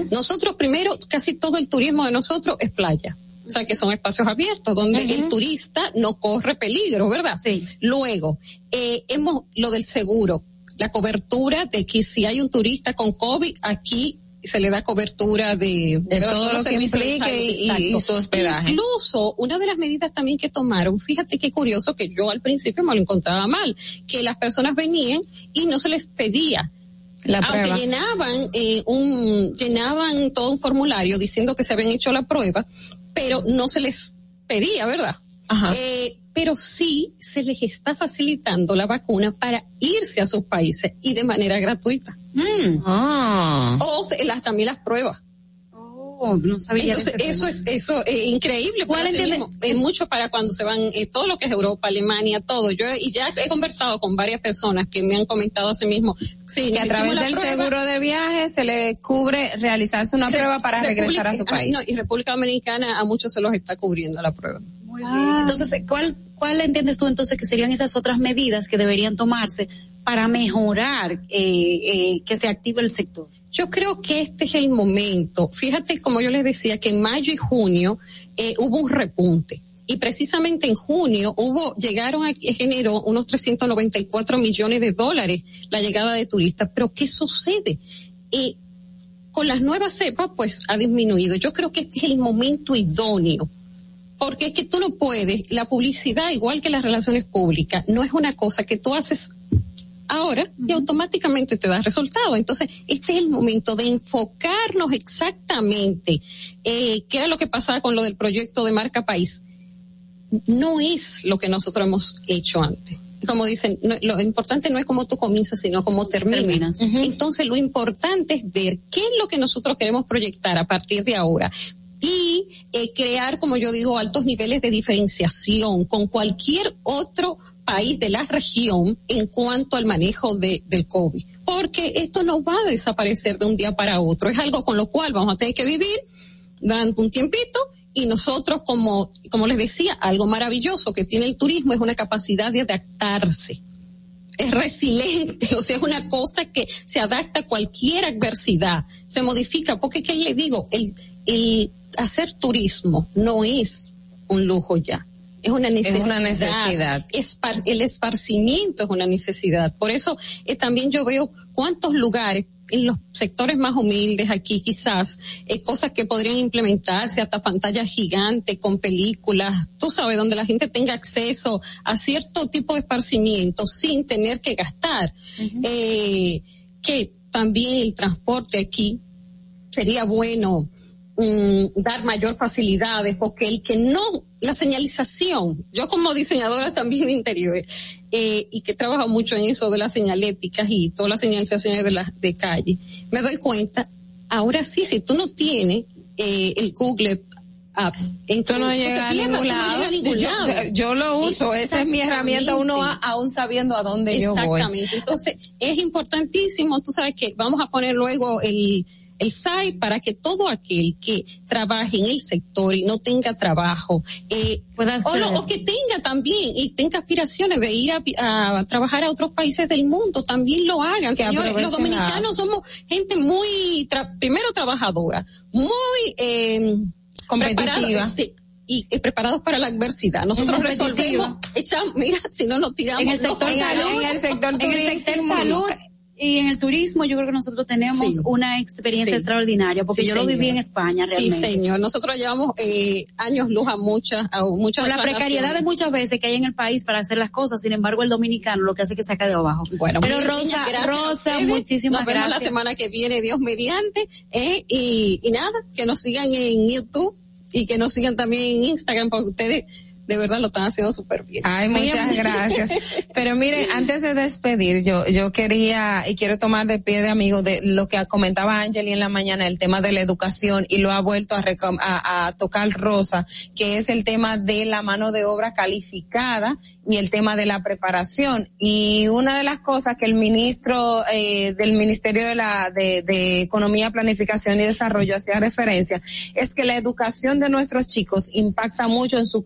Nosotros primero, casi todo el turismo de nosotros es playa o sea, que son espacios abiertos donde el turista no corre peligro, ¿verdad? Sí. Luego, eh, hemos lo del seguro, la cobertura de que si hay un turista con COVID, aquí se le da cobertura de, todo lo que implique y, su hospedaje. Incluso una de las medidas también que tomaron, fíjate qué curioso que yo al principio me lo encontraba mal, que las personas venían y no se les pedía la aunque llenaban eh, un llenaban todo un formulario diciendo que se habían hecho la prueba pero no se les pedía, ¿verdad? Ajá. Eh, pero sí se les está facilitando la vacuna para irse a sus países y de manera gratuita. Mm. Ah. O las, también las pruebas. Oh, no sabía. Entonces, eso es, eso es increíble. ¿Cuál es mucho para cuando se van, eh, todo lo que es Europa, Alemania, todo. Yo, y ya he conversado con varias personas que me han comentado así mismo. Sí, que a través del seguro de viaje se le cubre realizarse una prueba para regresar a su país. no, y República Dominicana a muchos se los está cubriendo la prueba. Muy bien. Ah. Entonces, ¿cuál, cuál entiendes tú entonces que serían esas otras medidas que deberían tomarse para mejorar eh, eh, que se active el sector? Yo creo que este es el momento. Fíjate, como yo les decía, que en mayo y junio eh, hubo un repunte. Y precisamente en junio hubo, llegaron a, generó unos 394 millones de dólares la llegada de turistas. Pero ¿qué sucede? Y con las nuevas cepas, pues ha disminuido. Yo creo que este es el momento idóneo Porque es que tú no puedes, la publicidad, igual que las relaciones públicas, no es una cosa que tú haces ahora y automáticamente te da resultado. Entonces, este es el momento de enfocarnos exactamente eh, qué era lo que pasaba con lo del proyecto de marca país. No es lo que nosotros hemos hecho antes. Como dicen, lo importante no es cómo tú comienzas, sino cómo terminas. Entonces, lo importante es ver qué es lo que nosotros queremos proyectar a partir de ahora y eh, crear, como yo digo, altos niveles de diferenciación con cualquier otro país de la región en cuanto al manejo de, del COVID. Porque esto no va a desaparecer de un día para otro. Es algo con lo cual vamos a tener que vivir durante un tiempito y nosotros, como, como les decía, algo maravilloso que tiene el turismo es una capacidad de adaptarse. Es resiliente, o sea, es una cosa que se adapta a cualquier adversidad, se modifica, porque ¿qué le digo? El, el hacer turismo no es un lujo ya. Es una necesidad. Es una necesidad. el esparcimiento es una necesidad. Por eso eh, también yo veo cuántos lugares en los sectores más humildes aquí quizás, eh, cosas que podrían implementarse, hasta pantallas gigantes con películas, tú sabes, donde la gente tenga acceso a cierto tipo de esparcimiento sin tener que gastar. eh, que también el transporte aquí sería bueno Mm, dar mayor facilidades, porque el que no, la señalización, yo como diseñadora también de interiores, eh, y que trabajo mucho en eso de las señaléticas y todas las señalizaciones de las de calle, me doy cuenta, ahora sí, si tú no tienes eh, el Google App, entonces no llega a ningún lado. Yo, lo uso, esa es mi herramienta, uno va aún sabiendo a dónde yo voy. Exactamente, entonces es importantísimo, tú sabes que vamos a poner luego el el SAI para que todo aquel que trabaje en el sector y no tenga trabajo, eh, o, o, que tenga también y tenga aspiraciones de ir a, trabajar a otros países del mundo, también lo hagan. Señores, los dominicanos somos gente muy, primero trabajadora, muy eh, competitiva. y preparados para la adversidad. Nosotros resolvemos, echamos, mira, si no nos tiramos. En el sector salud, en el sector, en el sector salud y en el turismo yo creo que nosotros tenemos una experiencia extraordinaria, porque yo lo viví en España realmente. Sí, señor. Nosotros llevamos eh, años luz a muchas, a muchas La precariedad de muchas veces que hay en el país para hacer las cosas, sin embargo el dominicano lo que hace es que saca de abajo. Bueno, pero Rosa, Rosa, muchísimas nos vemos la semana que viene, Dios mediante, eh, y, y nada, que nos sigan en YouTube y que nos sigan también en Instagram, porque ustedes de verdad lo están haciendo súper bien. Ay, muchas gracias. Pero miren, antes de despedir, yo, yo quería y quiero tomar de pie de amigo de lo que comentaba Angeli en la mañana, el tema de la educación y lo ha vuelto a, a, a tocar Rosa, que es el tema de la mano de obra calificada y el tema de la preparación. Y una de las cosas que el ministro eh, del Ministerio de la de, de Economía, Planificación y Desarrollo hacía referencia es que la educación de nuestros chicos impacta mucho en su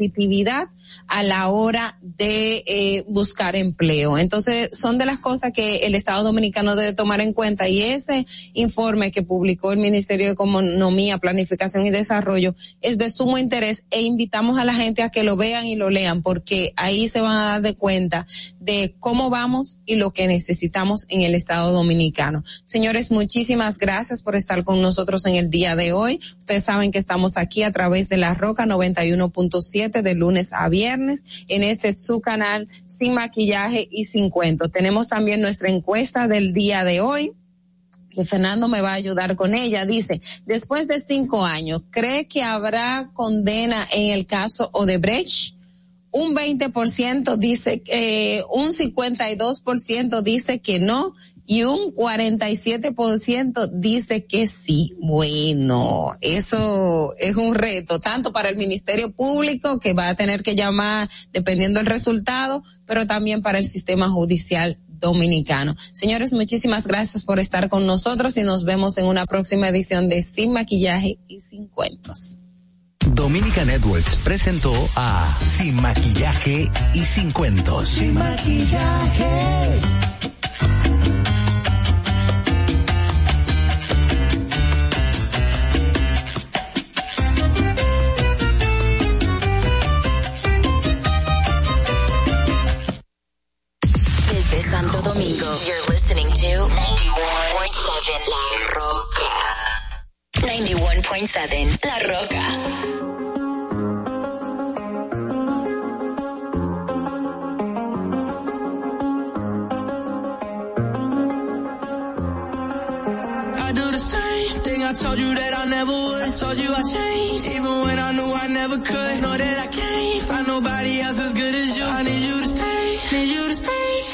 competitividad a la hora de eh, buscar empleo. Entonces, son de las cosas que el Estado Dominicano debe tomar en cuenta y ese informe que publicó el Ministerio de Economía, Planificación y Desarrollo es de sumo interés e invitamos a la gente a que lo vean y lo lean porque ahí se van a dar de cuenta de cómo vamos y lo que necesitamos en el Estado Dominicano. Señores, muchísimas gracias por estar con nosotros en el día de hoy. Ustedes saben que estamos aquí a través de la Roca 91.7 de lunes a viernes en este su canal sin maquillaje y sin cuento. Tenemos también nuestra encuesta del día de hoy que Fernando me va a ayudar con ella. Dice, después de cinco años, ¿cree que habrá condena en el caso Odebrecht? un 20% dice que, un 52% dice que no y un 47% dice que sí. Bueno, eso es un reto, tanto para el Ministerio Público, que va a tener que llamar dependiendo del resultado, pero también para el sistema judicial dominicano. Señores, muchísimas gracias por estar con nosotros y nos vemos en una próxima edición de Sin Maquillaje y Sin Cuentos. Dominica Networks presentó a Sin Maquillaje y Sin Cuentos. Sin Maquillaje. You're listening to 91.7 La Roca. 91.7 La Roca. I told you that I never would. Told you I changed, even when I knew I never could. Know that I can't find nobody else as good as you. I need you to stay, need you to stay.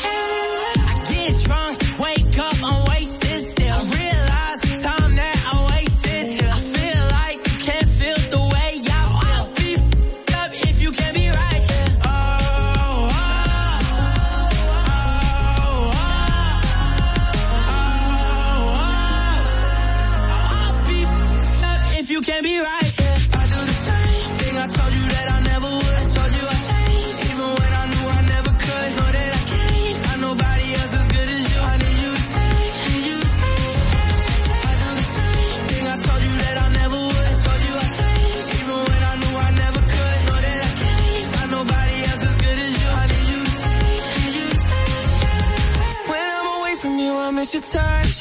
You, I miss your touch.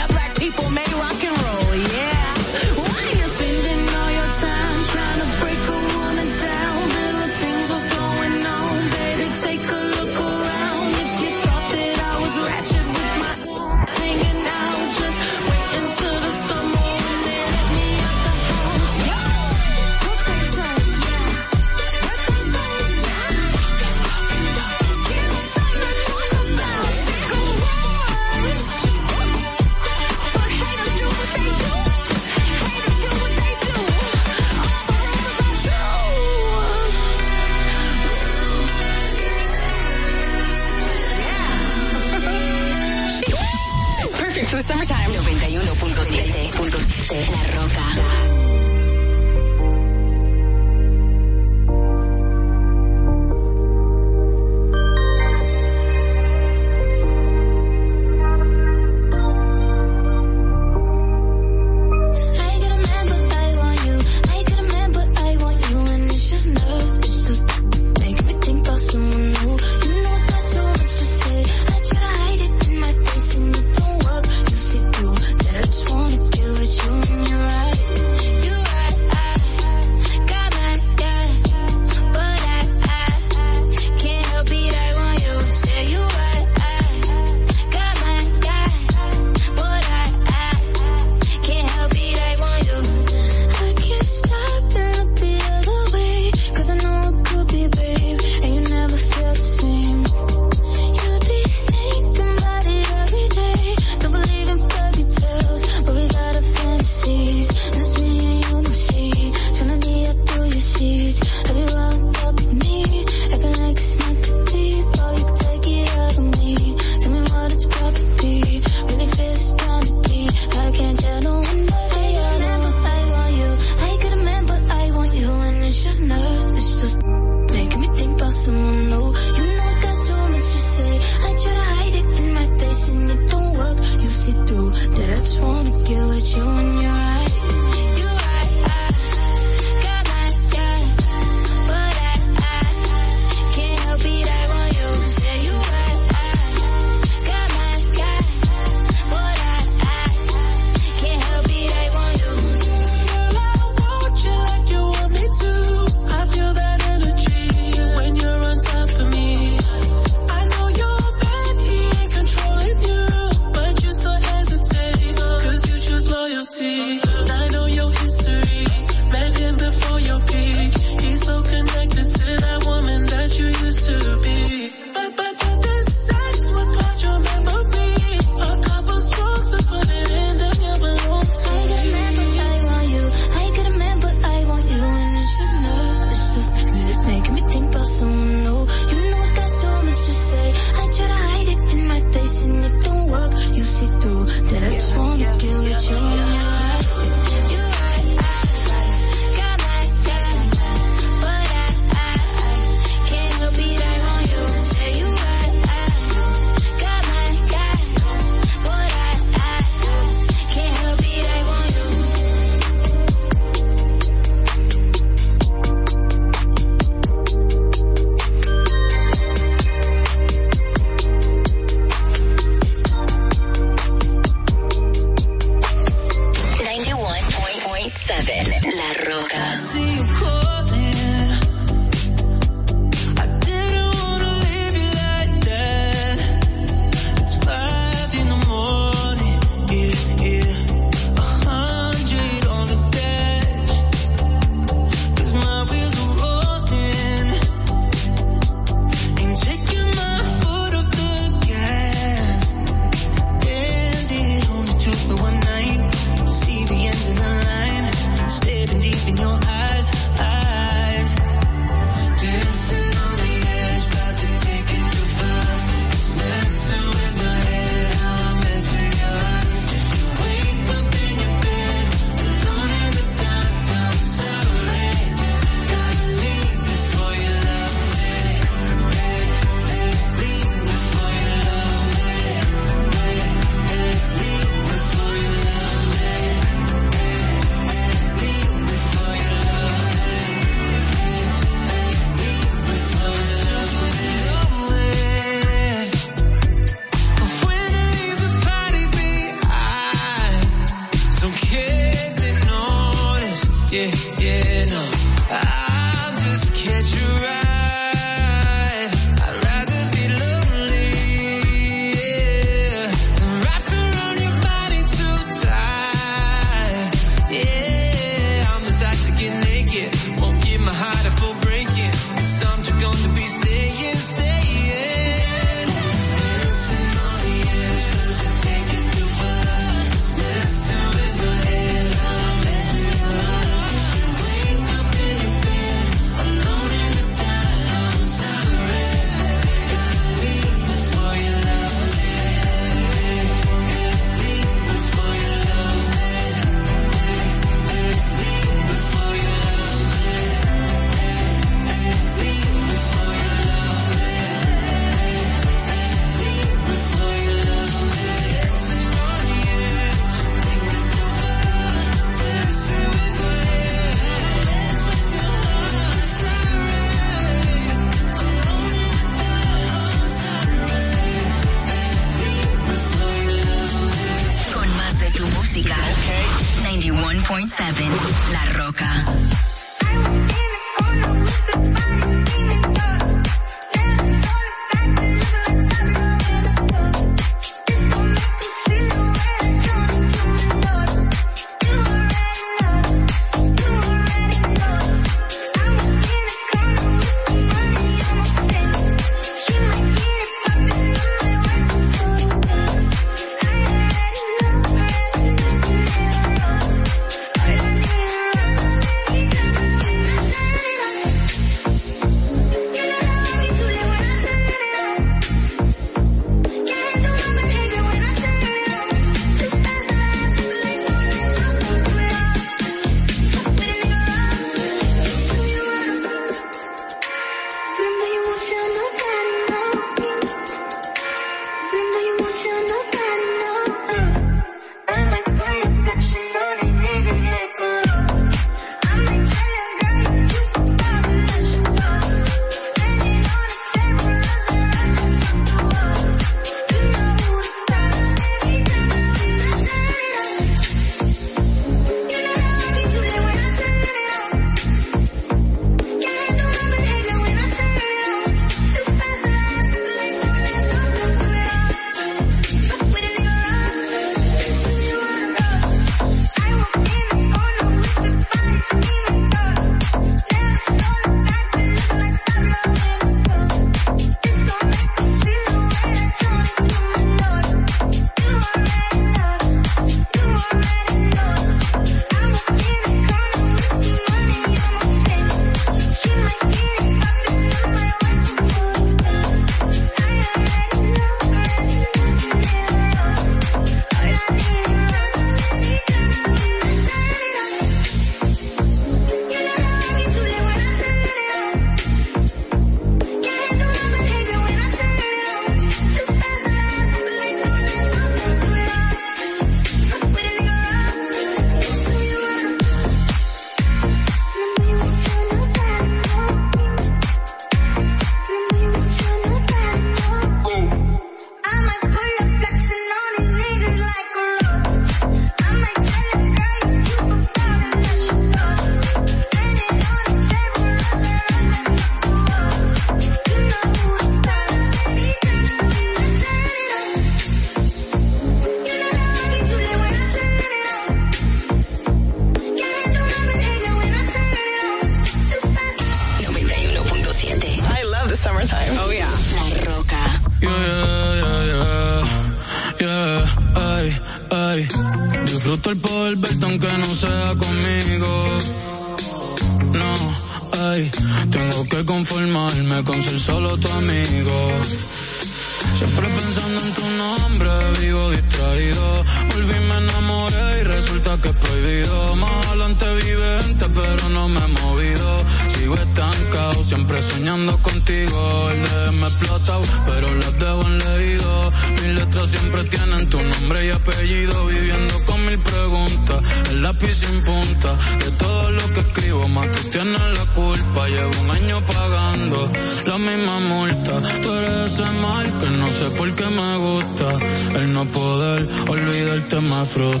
Voy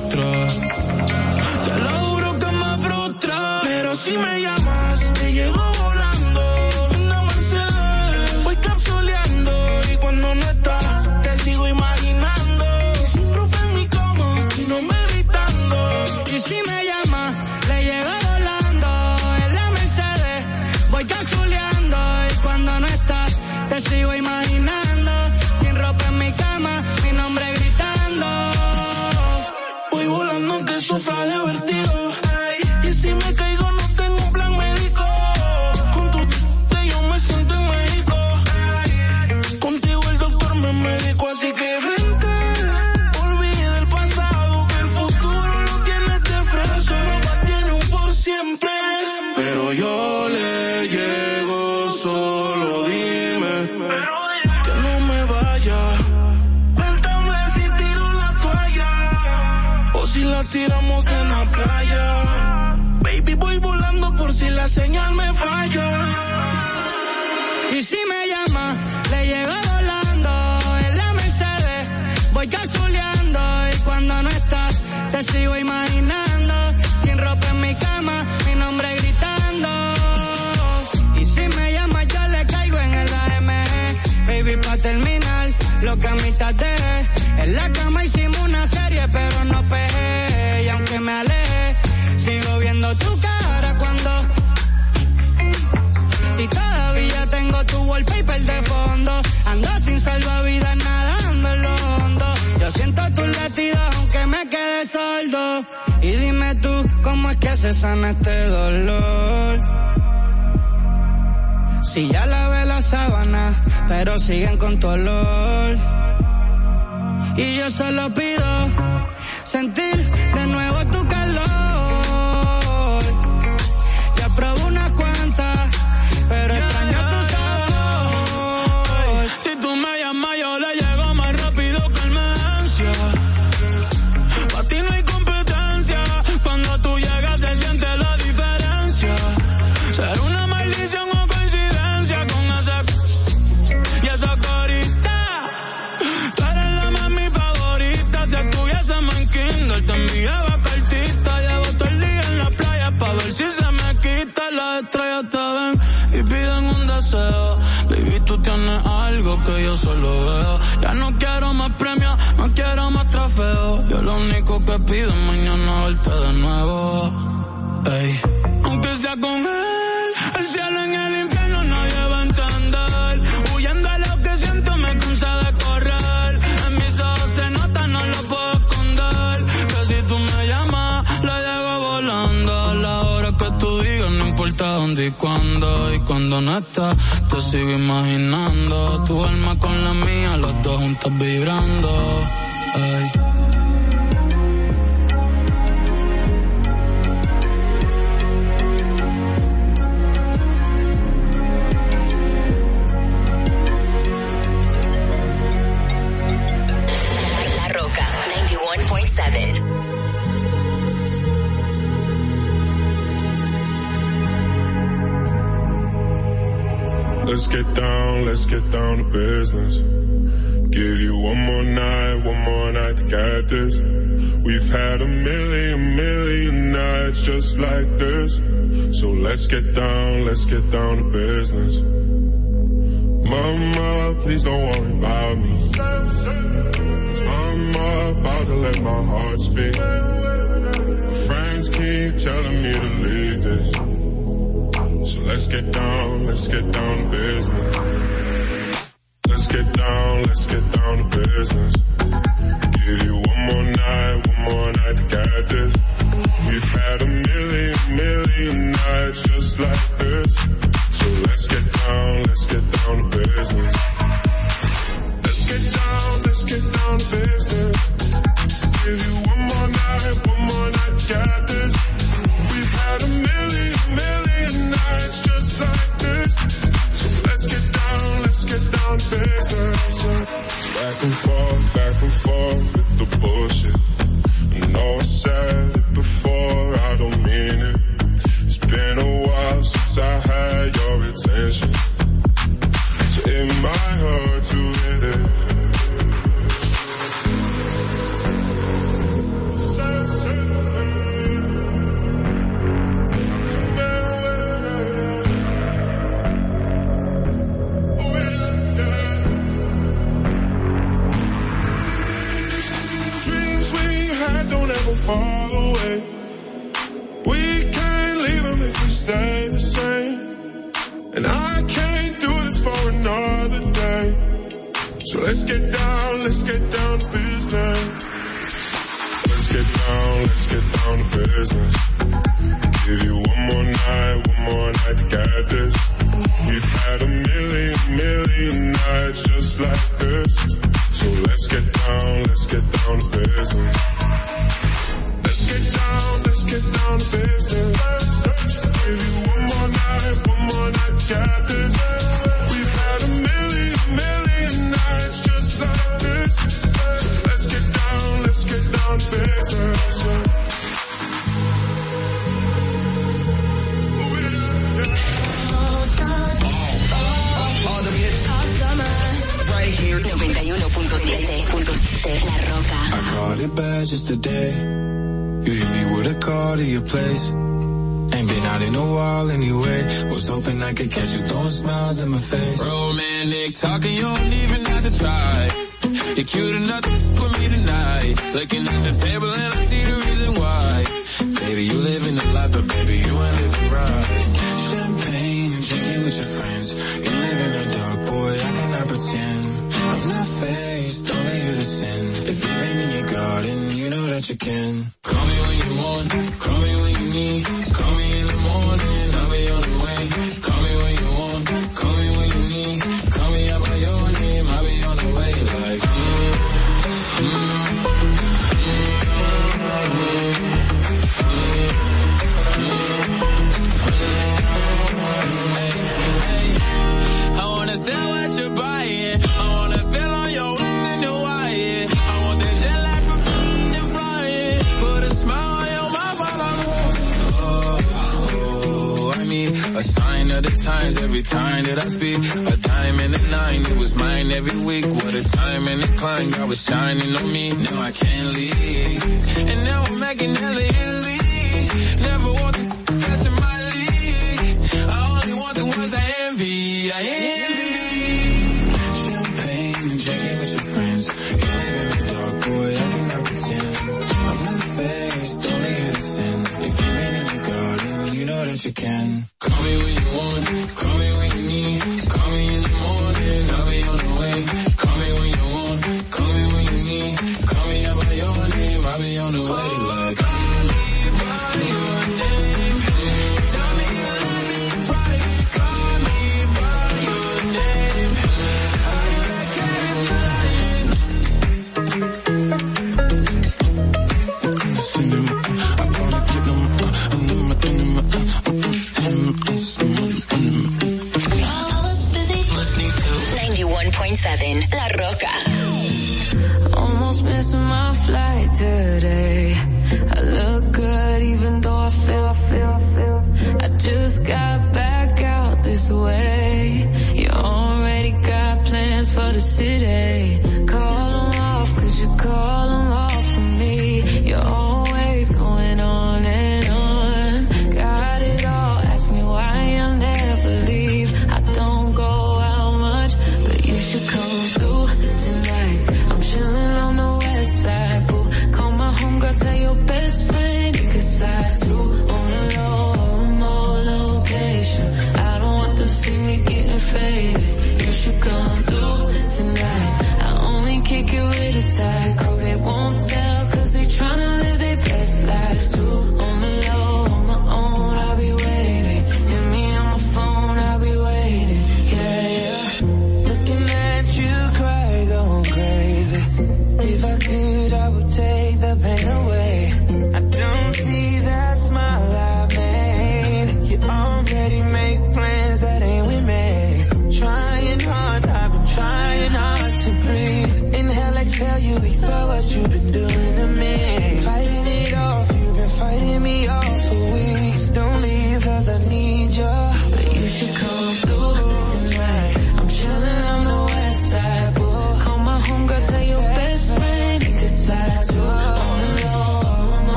this. We've had a million, million nights just like this. So let's get down, let's get down to business. Mama, please don't worry about me. Mama, about to let my heart speak. My friends keep telling me to leave this. So let's get down, let's get down to business. Let's get down, let's get down to business got this. We've had a million, million nights just like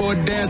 or dance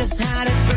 Just how to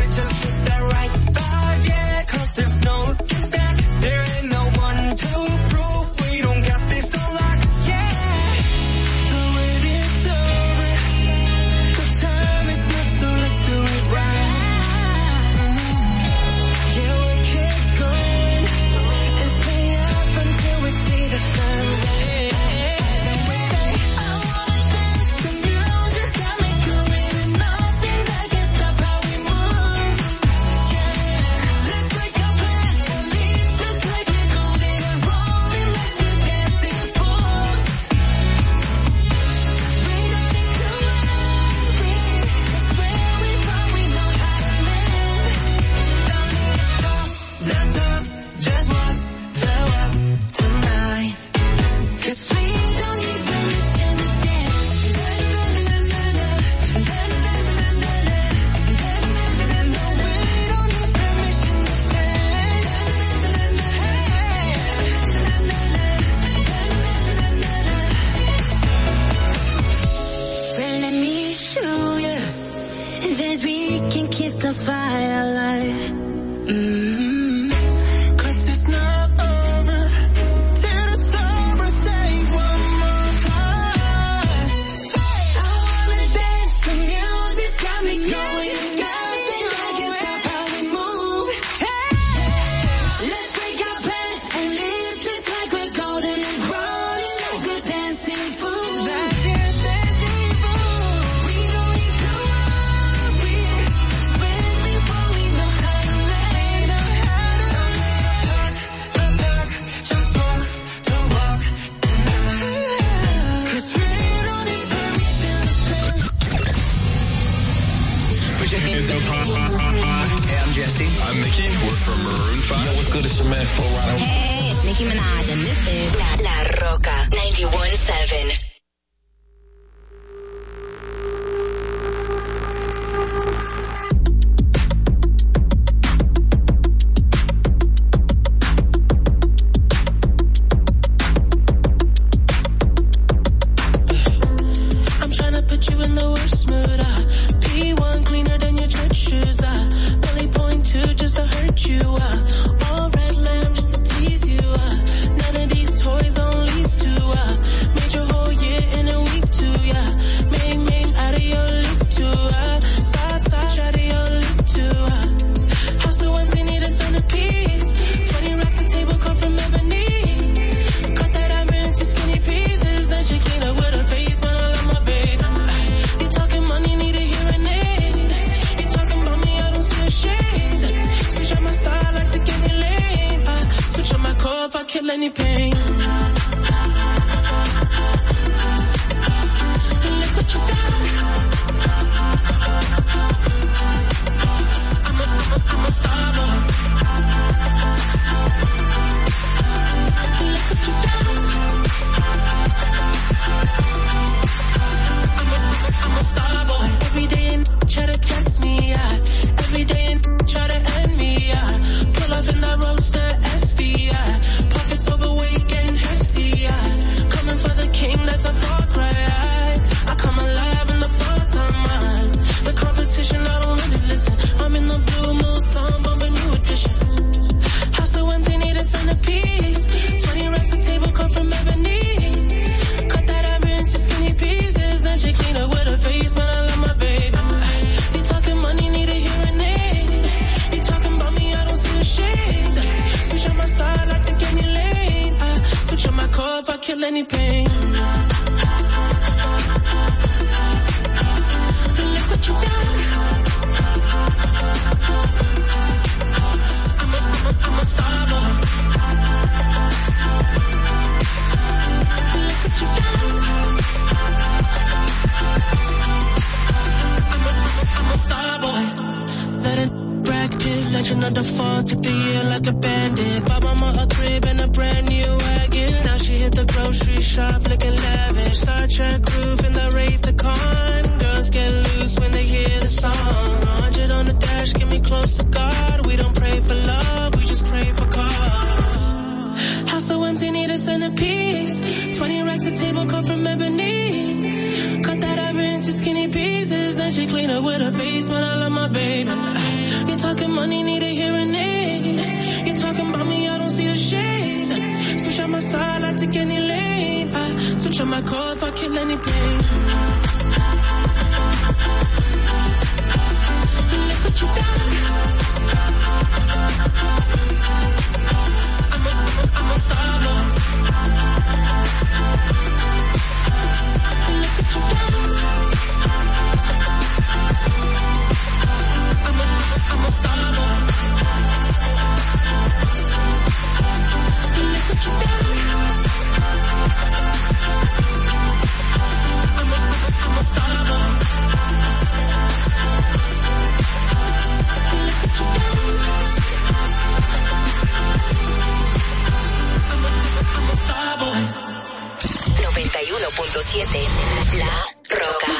91.7 La Roca.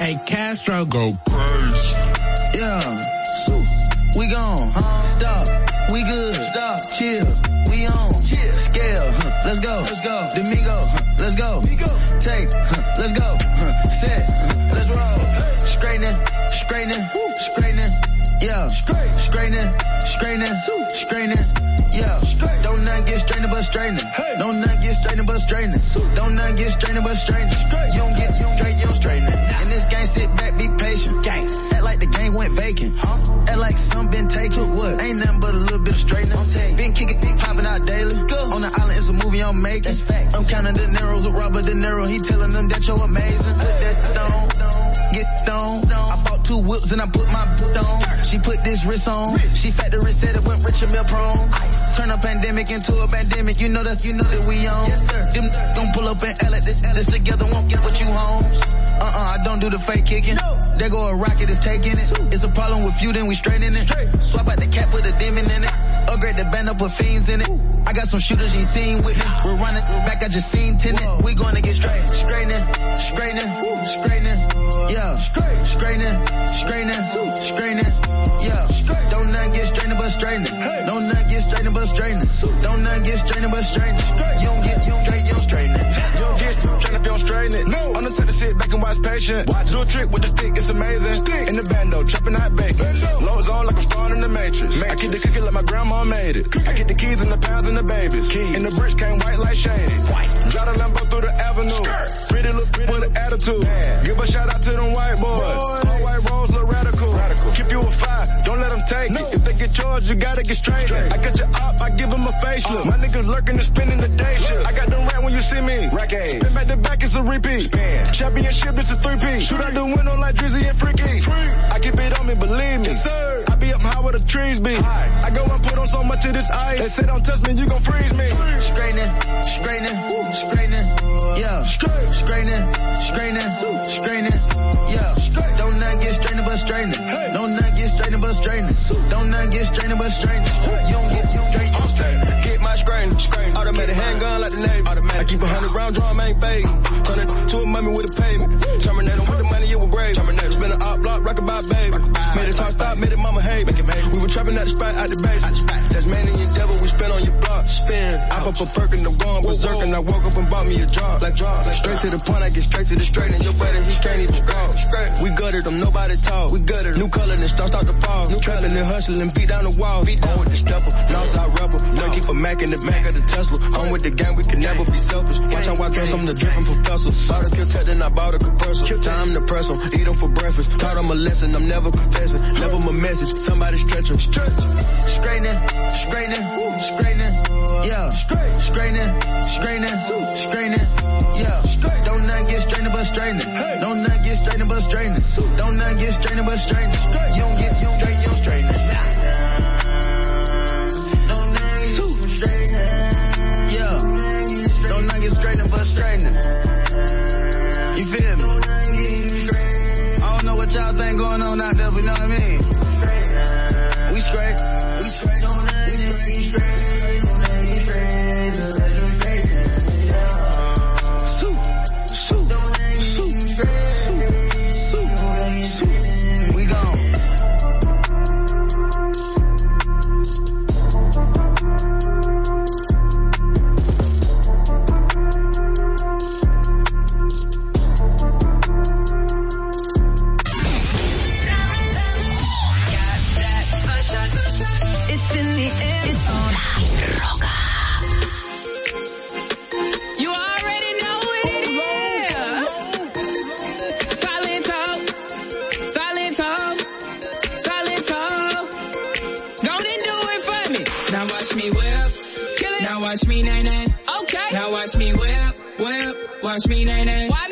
Hey, Castro go crazy. Yeah. We gone. Stop. We good. Wrist on. She factory said it went rich and meal prone. Turn a pandemic into a pandemic. You know that's you know that we on. Yes, sir. Them gon' pull up and L at this L together won't get what you homes. Uh-uh, I don't do the fake kicking. No. There go a rocket, is taking it. It's a problem with you, then we straightening it. Swap out the cap, put a demon in it. Upgrade the band up, with fiends in it. I got some shooters you seen with me. We're running back, I just seen tenant. We gonna get straight. Straightening, straightening, straightening. Yeah. Straightening, straightening, straightening. Yeah. Don't not get straightening but straightening. Don't not get straightening but straightening. Don't not get straightening but straightening. You don't get, you don't straight, you don't straighten it. You don't get strained if you don't straighten it. No. On the set to sit back and watch patient. Watch. Do a trick with the stick, it's amazing. Stick. In the bando, chopping hot bacon. Lows on like I'm starting in the matrix. matrix. I keep the cookie like my grandma made it. Cookie. I get the keys and the pounds and the babies. Keys. And the bricks came white like shady. White. Drive the Lambo through the avenue. Skirt. Pretty little pretty with an attitude. Man. Give a shout out to them white boys. All white rolls look radical. radical. Keep you a don't let them take no. it. If they get charged, you gotta get straight. straight. I got your op, I give them a facelift. Uh. My niggas lurking and spinning the day shift. I got them rat when you see me. Rack Spin back to back, it's a repeat. Spin. Championship, this is three P. Shoot out the window like Drizzy and Freaky. Free. I keep it on me, believe me. Yes, sir. I up high where the trees be. High. I go and put on so much to this ice. They say don't touch me, you gon' freeze me. Straightening, straightening, straightening. Yeah. Straightening, straightening, straightening. Yeah. Don't not get strained but straightening. Don't not get strained but straightening. Don't not get strained but straightening. You don't get, you don't straight, you don't. Get my strain. Automatic handgun like the Navy. I keep a hundred round drum, ain't fading. Turn it to a mummy with a payment. Terminator with the money, it was brave. Terminator. Spin an op block, rock about baby. Popping out the sprite, out the base. Spin. I pop a perk and I'm going berserk and I woke up and bought me a job. Like job. Straight to the point, I get straight to the straight and your buddy, he can't even call. We gutted them, nobody talk. We gutted New color and start start to fall. New trapping and hustling, beat down the wall. Beat down with the stepper, lost our rebel. Keep a Mac in the back of the Tesla. I'm with the gang, we can never be selfish. Watch how I dress, I'm the dripping professor. Bought a kill then I bought a compressor. Time to press 'em, eat 'em for breakfast. Taught 'em a lesson, I'm never confessing. Never my message, somebody stretch 'em. Straightening, straightening, straightening. Yeah. Straightening, straightening, straightening. Yeah. Don't not get strained but straightening. Don't not get strained but straightening. Don't not get strained but straightening. You don't get, you don't straight, you don't straightening. Don't not get straightening. Yeah. Don't not get strained but straightening. punch me, nay, nay. Why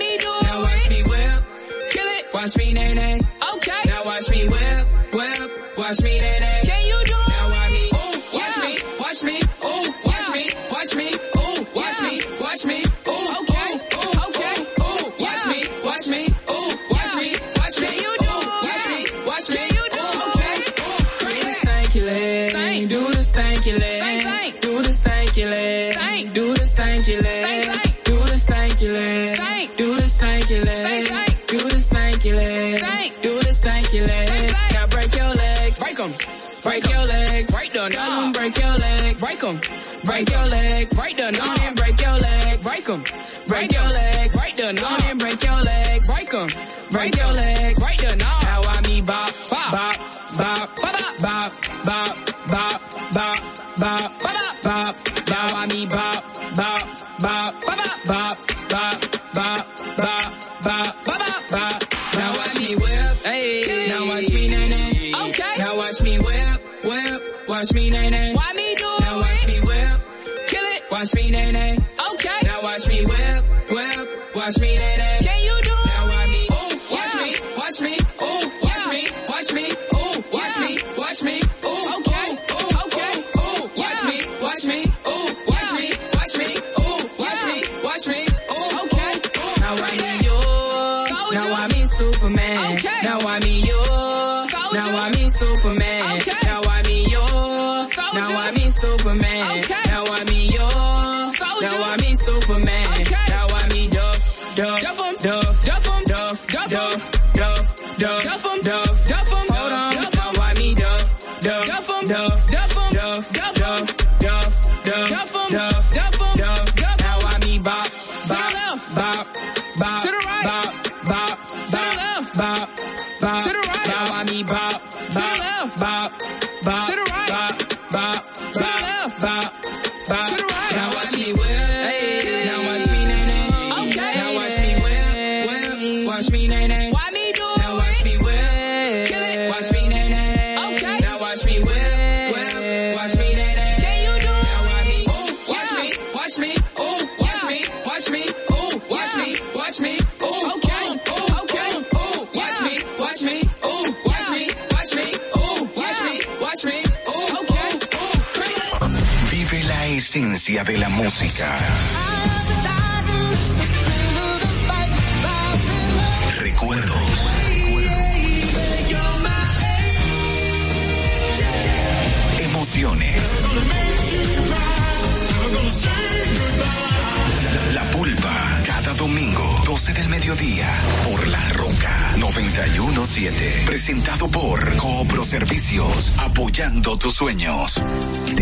Break your legs, break the knob and break your legs, break 'em. Break your legs, break the knob and break your legs, break 'em. Break your legs, break the knob. Now I me bop, bop, bop, bop, bop, bop, bop, bop, bop, bop, bop, bop. Now I me bop, bop, bop, bop, bop, bop, bop, bop, bop, bop, bop. Now watch me whip, hey. Now watch me nay nay. Okay. Now watch me whip, whip. Watch me nay nay. Why me do it? Now watch me whip. Watch me nay nay. Okay. Now watch me whip, whip. Watch me nay nay. Recuerdos. Emociones. La pulpa, cada domingo, 12 del mediodía, por La Roca 917. Presentado por Coopro Servicios, apoyando tus sueños.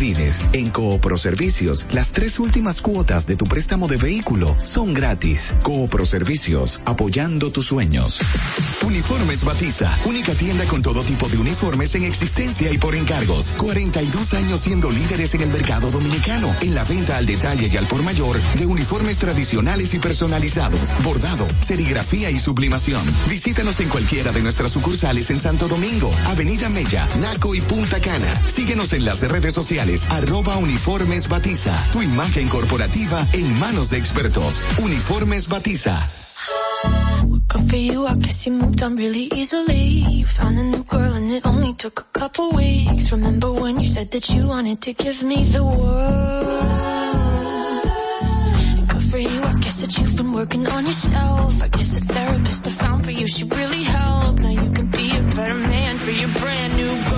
en Coopro Servicios, las tres últimas cuotas de tu préstamo de vehículo son gratis. Coopro Servicios, apoyando tus sueños. Uniformes Batiza, única tienda con todo tipo de uniformes en existencia y por encargos. 42 años siendo líderes en el mercado dominicano, en la venta al detalle y al por mayor de uniformes tradicionales y personalizados, bordado, serigrafía y sublimación. Visítanos en cualquiera de nuestras sucursales en Santo Domingo, Avenida Mella, Naco y Punta Cana. Síguenos en las redes sociales, arroba uniformes batiza. Tu imagen corporativa en manos de expertos. Uniformes Batiza. Good for you, I guess you moved on really easily. You found a new girl and it only took a couple weeks. Remember when you said that you wanted to give me the world? Good for you, I guess that you've been working on yourself. I guess the therapist I found for you should really help. Now you can be a better man for your brand new girl.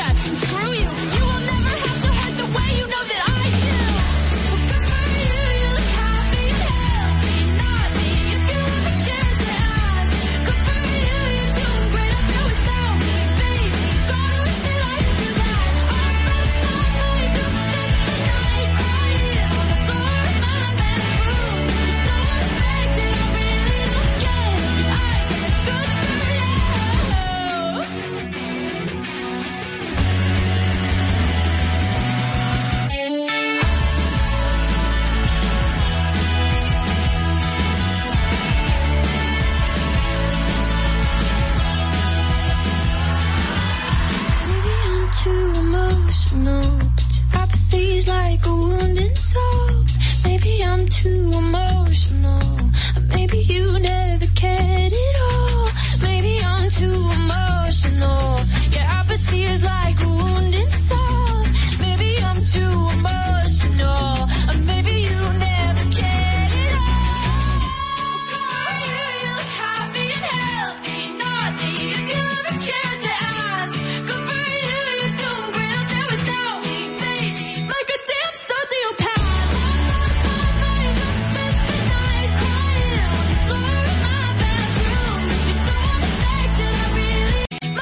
too emotional, maybe you never cared